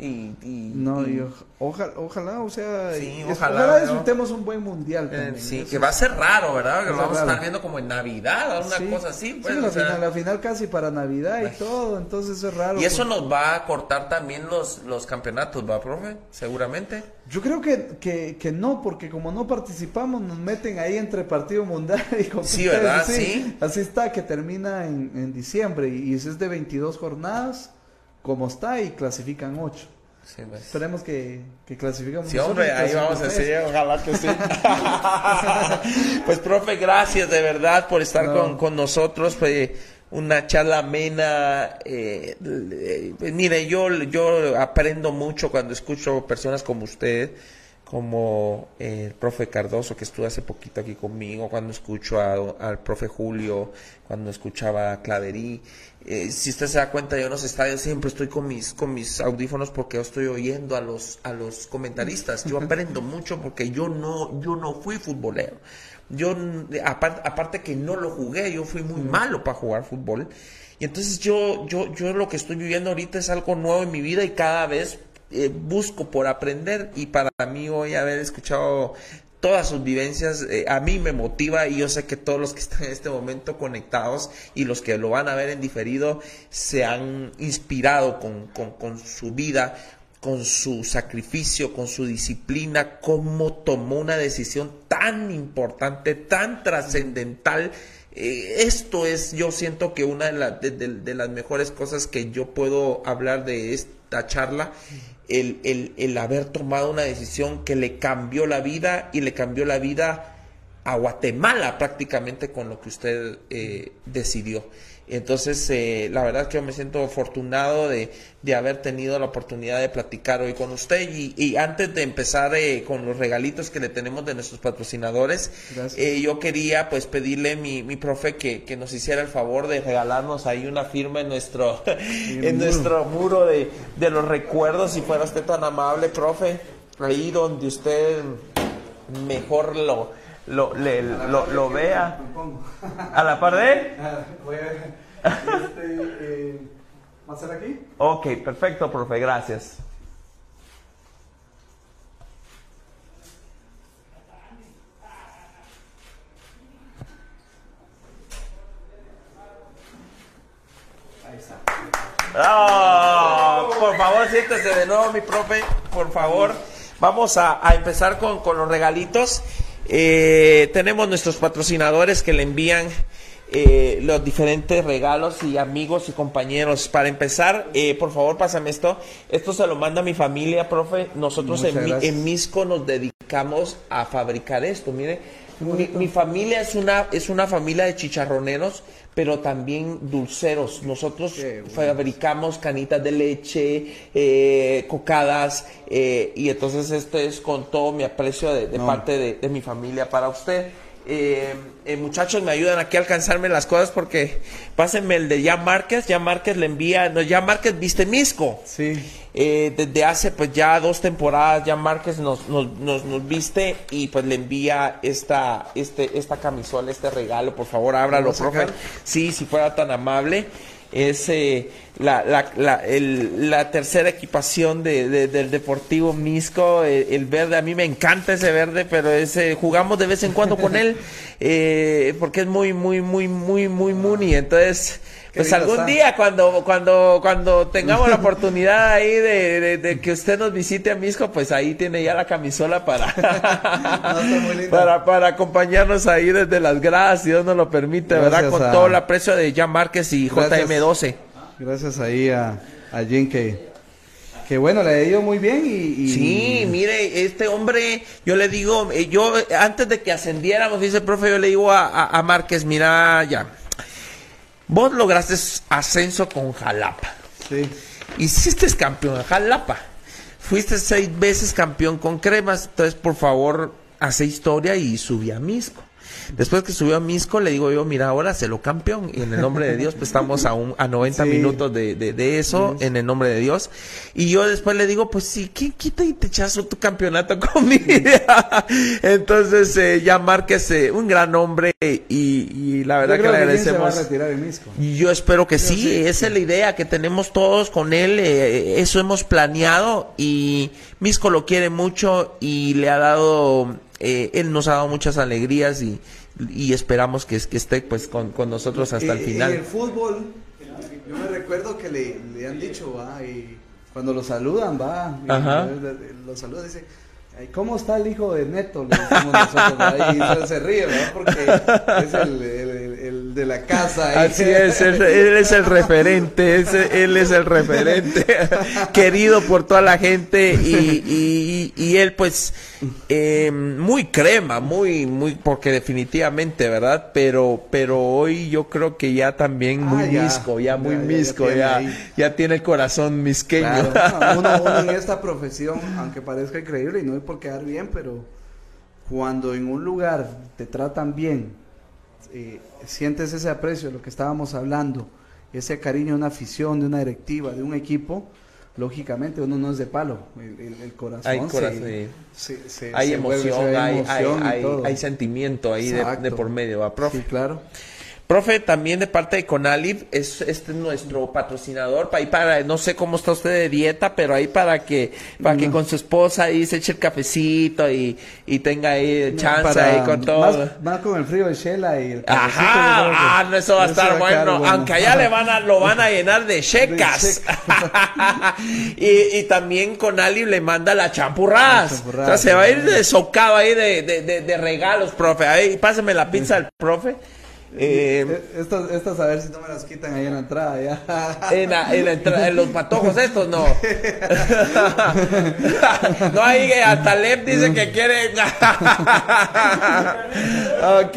Y, no, ojalá, ojalá, o sea, ojalá, disfrutemos un buen mundial. Eh, sí, que va a ser raro, ¿verdad? Que lo vamos a estar viendo como en Navidad, una cosa así. Pues, la, final, la, final, casi para Navidad y todo, entonces es raro. Y eso nos va a cortar también los, los campeonatos, ¿va, profe? Seguramente. Yo creo que, que, que no, porque como no participamos, nos meten ahí entre partido mundial y Sí, ¿verdad? Sí. Así está, que termina en, en diciembre y, y es de 22 jornadas como está y clasifican ocho. Pues. Esperemos que, que clasificamos. Sí, hombre, ahí vamos a decir, ojalá que sí. pues, profe, gracias de verdad por estar con, con, nosotros. Fue una charla amena. Eh, pues, mire, yo, yo aprendo mucho cuando escucho personas como usted como el profe Cardoso que estuvo hace poquito aquí conmigo, cuando escucho al profe Julio, cuando escuchaba a Claverí. Eh, si usted se da cuenta, yo en los estadios siempre estoy con mis, con mis audífonos porque estoy oyendo a los, a los comentaristas. Yo aprendo mucho porque yo no, yo no fui futbolero. Yo, aparte, aparte que no lo jugué, yo fui muy malo para jugar fútbol. Y entonces yo, yo, yo lo que estoy viviendo ahorita es algo nuevo en mi vida y cada vez eh, busco por aprender y para mí hoy haber escuchado todas sus vivencias eh, a mí me motiva y yo sé que todos los que están en este momento conectados y los que lo van a ver en diferido se han inspirado con, con su vida, con su sacrificio, con su disciplina, cómo tomó una decisión tan importante, tan trascendental. Eh, esto es, yo siento que una de, de, las mejores cosas que yo puedo hablar de esta charla, el, el, el haber tomado una decisión que le cambió la vida y le cambió la vida a Guatemala prácticamente con lo que usted eh, decidió. Entonces, eh, la verdad que yo me siento afortunado de, de, haber tenido la oportunidad de platicar hoy con usted. Y, y antes de empezar eh, con los regalitos que le tenemos de nuestros patrocinadores, eh, yo quería pues pedirle mi, mi profe que, que, nos hiciera el favor de regalarnos ahí una firma en nuestro, en nuestro muro de, de los recuerdos, si fuera usted tan amable, profe, ahí donde usted mejor lo lo, le, lo, lo vea. ¿A la par de? Voy a. Este, eh, ¿Va a ser aquí? Ok, perfecto, profe, gracias. Oh, por favor, siéntese de nuevo, mi profe, por favor. Vamos a, a empezar con, con los regalitos. Eh, tenemos nuestros patrocinadores que le envían eh, los diferentes regalos y amigos y compañeros. Para empezar, eh, por favor, pásame esto. Esto se lo manda mi familia, profe. Nosotros en, en, Misco nos dedicamos a fabricar esto. Mire, mi, mi, familia es una, es una familia de chicharroneros pero también dulceros. Nosotros fabricamos canitas de leche, eh, cocadas, eh, y entonces esto es con todo mi aprecio de, parte de, mi familia para usted. Eh, eh, muchachos, me ayudan aquí a alcanzarme las cosas porque pásenme el de Ya Márquez. Ya Márquez le envía, no, Ya Márquez viste Misco. Sí. Eh, desde hace pues ya dos temporadas ya Márquez nos, nos, nos, viste y pues le envía esta, este, esta camisola, este regalo, por favor ábralo, profe. Sí, si fuera tan amable. Es eh, la, la, la, la, tercera equipación de, del Deportivo Misco, el, verde, a mí me encanta ese verde, pero ese, jugamos de vez en cuando con él, eh, porque es muy, muy, muy, muy, muy muni, entonces pues algún día cuando cuando cuando tengamos la oportunidad ahí de, que usted nos visite a Misco, pues ahí tiene ya la camisola para para para acompañarnos ahí desde las gradas, si Dios nos lo permite, ¿verdad? Con todo el aprecio de Jan Márquez y JM12. Gracias ahí a, a Jim que que bueno, le ha ido muy bien y, Sí, mire, este hombre, yo le digo, eh, yo antes de que ascendiéramos, dice el profe, yo le digo a, a, a Márquez, mira, ya, Vos lograste ascenso con Jalapa. Sí. Hiciste campeón en Jalapa. Fuiste seis veces campeón con Cremas. Entonces, por favor, hace historia y subí a Misco. Después que subió a Misco, le digo yo, mira, ahora se lo campeón. Y en el nombre de Dios, pues estamos a, un, a 90 minutos de, de, eso, en el nombre de Dios. Y yo después le digo, pues sí, ¿quién quita y te echazo tu campeonato conmigo? Entonces, eh, ya Márquez, eh, un gran hombre y, y la verdad que le agradecemos. Y yo espero que sí, esa es la idea que tenemos todos con él, eh, eso hemos planeado y Misco lo quiere mucho y le ha dado eh, él nos ha dado muchas alegrías y, y esperamos que, que, esté pues con, con nosotros hasta el final. En el fútbol, yo me recuerdo que le, le han dicho, va, y cuando lo saludan, va, lo saludan, dice, ¿cómo está el hijo de Neto? Le decimos nosotros, y se, ríe, ¿verdad? Porque es el, el, de la casa. Así es, él, es el referente, él es el referente, querido por toda la gente y, y, y él pues eh, muy crema, muy, muy, porque definitivamente, ¿verdad? Pero, pero hoy yo creo que ya también muy ah, misco, ya muy misco, ya, ya, tiene el corazón misqueño. uno, en esta profesión, aunque parezca increíble y no es por quedar bien, pero cuando en un lugar te tratan bien, eh, sientes ese aprecio de lo que estábamos hablando, ese cariño de una afición, de una directiva, de un equipo, lógicamente uno no es de palo, el, corazón, hay, hay emoción, hay, hay, hay, sentimiento ahí de, por medio, ¿va, profe? Sí, claro. Profe, también de parte de Conalib, es este es nuestro patrocinador para ahí para, no sé cómo está usted de dieta, pero ahí para que, para que con su esposa ahí se eche el cafecito y, y tenga ahí chance ahí con todo. Más, con el frío de Shela y el Ajá, ah, no, eso va a estar bueno, aunque allá le van a, lo van a llenar de checas. y, y también Conalib le manda la o sea, se va a ir de socado ahí de, de, de, regalos, profe. Ahí, páseme la pizza al profe. Eh, eh, estas, estas a ver si no me las quitan ahí en la entrada ya. En, la, en, la entrada, en los patojos estos no. no hay hasta Lev dice que quiere. ok.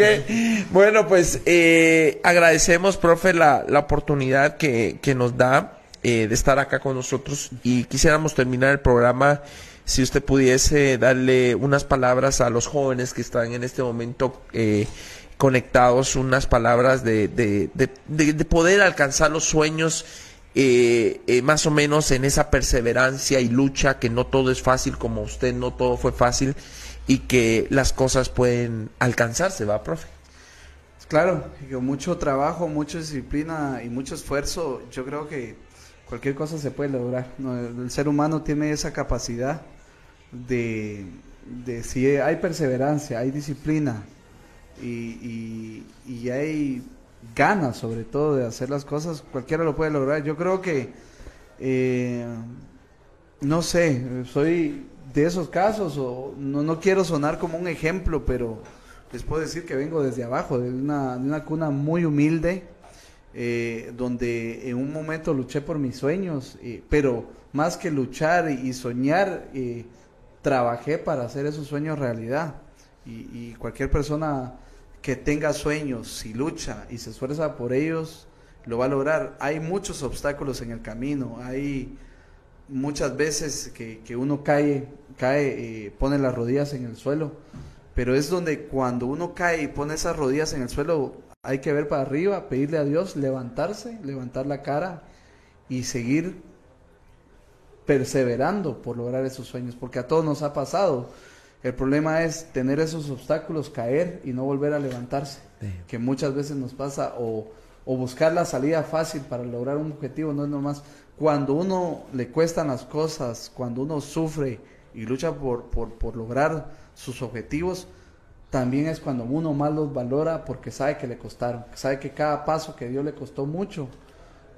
Bueno, pues eh, agradecemos, profe, la, la oportunidad que, que nos da eh, de estar acá con nosotros y quisiéramos terminar el programa si usted pudiese darle unas palabras a los jóvenes que están en este momento eh, conectados unas palabras de, de, de, poder alcanzar los sueños eh, eh, más o menos en esa perseverancia y lucha, que no todo es fácil como usted, no todo fue fácil y que las cosas pueden alcanzarse, ¿va, profe? Claro, mucho trabajo, mucha disciplina y mucho esfuerzo, yo creo que cualquier cosa se puede lograr. El ser humano tiene esa capacidad de, de si hay perseverancia, hay disciplina, y, y, hay ganas sobre todo de hacer las cosas, cualquiera lo puede lograr. Yo creo que, eh, no sé, soy de esos casos, o no, no quiero sonar como un ejemplo, pero les puedo decir que vengo desde abajo, de una, de una cuna muy humilde, eh, donde en un momento luché por mis sueños, eh, pero más que luchar y, soñar, trabajé para hacer esos sueños realidad. Y, y, cualquier persona que tenga sueños y lucha y se esfuerza por ellos, lo va a lograr. Hay muchos obstáculos en el camino, hay muchas veces que, uno cae, cae, eh, pone las rodillas en el suelo, pero es donde cuando uno cae y pone esas rodillas en el suelo, hay que ver para arriba, pedirle a Dios, levantarse, levantar la cara y seguir perseverando por lograr esos sueños, porque a todos nos ha pasado el problema es tener esos obstáculos, caer y no volver a levantarse, que muchas veces nos pasa, o, buscar la salida fácil para lograr un objetivo, no es nomás. Cuando uno le cuestan las cosas, cuando uno sufre y lucha por, por, lograr sus objetivos, también es cuando uno más los valora porque sabe que le costaron, sabe que cada paso que dio le costó mucho.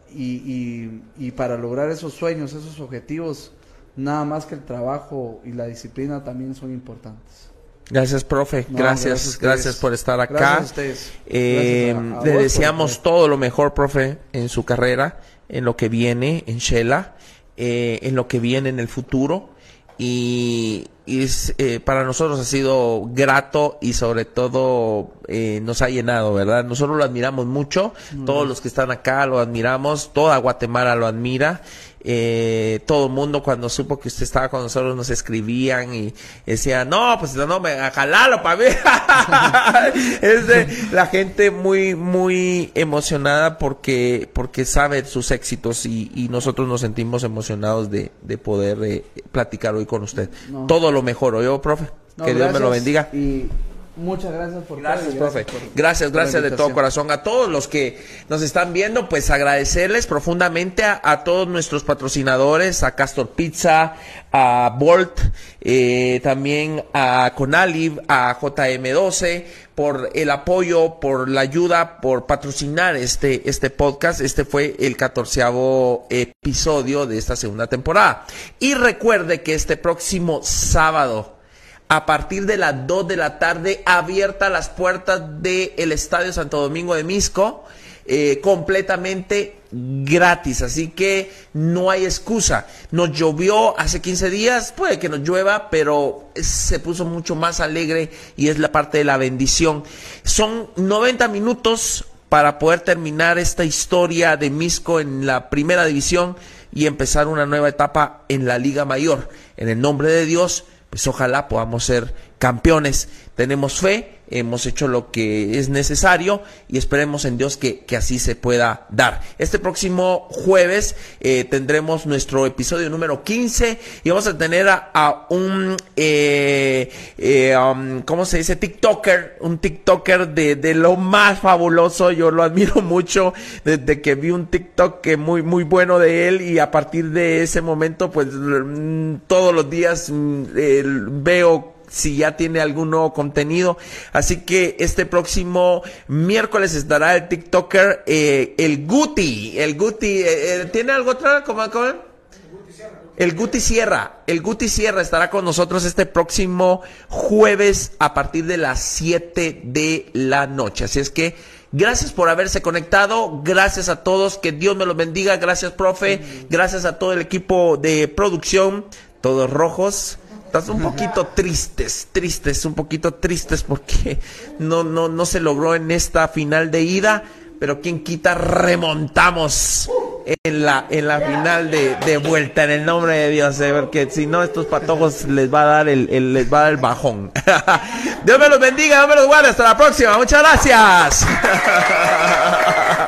Y, y, y para lograr esos sueños, esos objetivos, nada más que el trabajo y la disciplina también son importantes. Gracias, profe. gracias, gracias, por estar acá. Gracias a ustedes. Eh, le deseamos todo lo mejor, profe, en su carrera, en lo que viene en Shela, eh, en lo que viene en el futuro. Y, eh, para nosotros ha sido grato y sobre todo nos ha llenado, ¿verdad? Nosotros lo admiramos mucho, todos los que están acá lo admiramos, toda Guatemala lo admira eh, todo el mundo cuando supo que usted estaba con nosotros nos escribían y decían, no, pues no, me jalalo para mí. es de la gente muy, muy emocionada porque, porque sabe sus éxitos y, y nosotros nos sentimos emocionados de, de poder eh, platicar hoy con usted. Todo lo mejor, ¿oyó, profe? que Dios me lo bendiga. Y Muchas gracias por Gracias, profe. gracias, gracias de todo corazón. A todos los que nos están viendo, pues agradecerles profundamente a, todos nuestros patrocinadores, a Castor Pizza, a Bolt, eh, también a Conaliv, a JM12, por el apoyo, por la ayuda, por patrocinar este, este podcast. Este fue el catorceavo episodio de esta segunda temporada. Y recuerde que este próximo sábado, a partir de las 2 de la tarde, abierta las puertas del Estadio Santo Domingo de Misco, eh, completamente gratis. Así que no hay excusa. Nos llovió hace 15 días, puede que nos llueva, pero se puso mucho más alegre y es la parte de la bendición. Son 90 minutos para poder terminar esta historia de Misco en la primera división y empezar una nueva etapa en la Liga Mayor. En el nombre de Dios pues ojalá podamos ser campeones. Tenemos fe, hemos hecho lo que es necesario y esperemos en Dios que, así se pueda dar. Este próximo jueves eh, tendremos nuestro episodio número 15 y vamos a tener a, un, eh, eh, um, ¿cómo se dice? TikToker, un TikToker de, de, lo más fabuloso, yo lo admiro mucho desde que vi un TikTok que muy, muy bueno de él y a partir de ese momento pues mm, todos los días mm, veo si ya tiene algún nuevo contenido. Así que este próximo miércoles estará el TikToker, eh, el Guti. El Guti, eh, eh, ¿tiene algo otra? ¿Cómo, El Guti Sierra, el Guti Sierra estará con nosotros este próximo jueves a partir de las 7 de la noche. Así es que gracias por haberse conectado, gracias a todos, que Dios me los bendiga, gracias profe, gracias a todo el equipo de producción, todos rojos. Estás un poquito tristes, tristes, un poquito tristes porque no, no, no se logró en esta final de ida, pero quien quita remontamos en la, en la final de, de vuelta, en el nombre de Dios, eh, porque si no, estos patojos les va a dar el, el, les va a dar el bajón. Dios me los bendiga, Dios me los guarde, hasta la próxima, muchas gracias.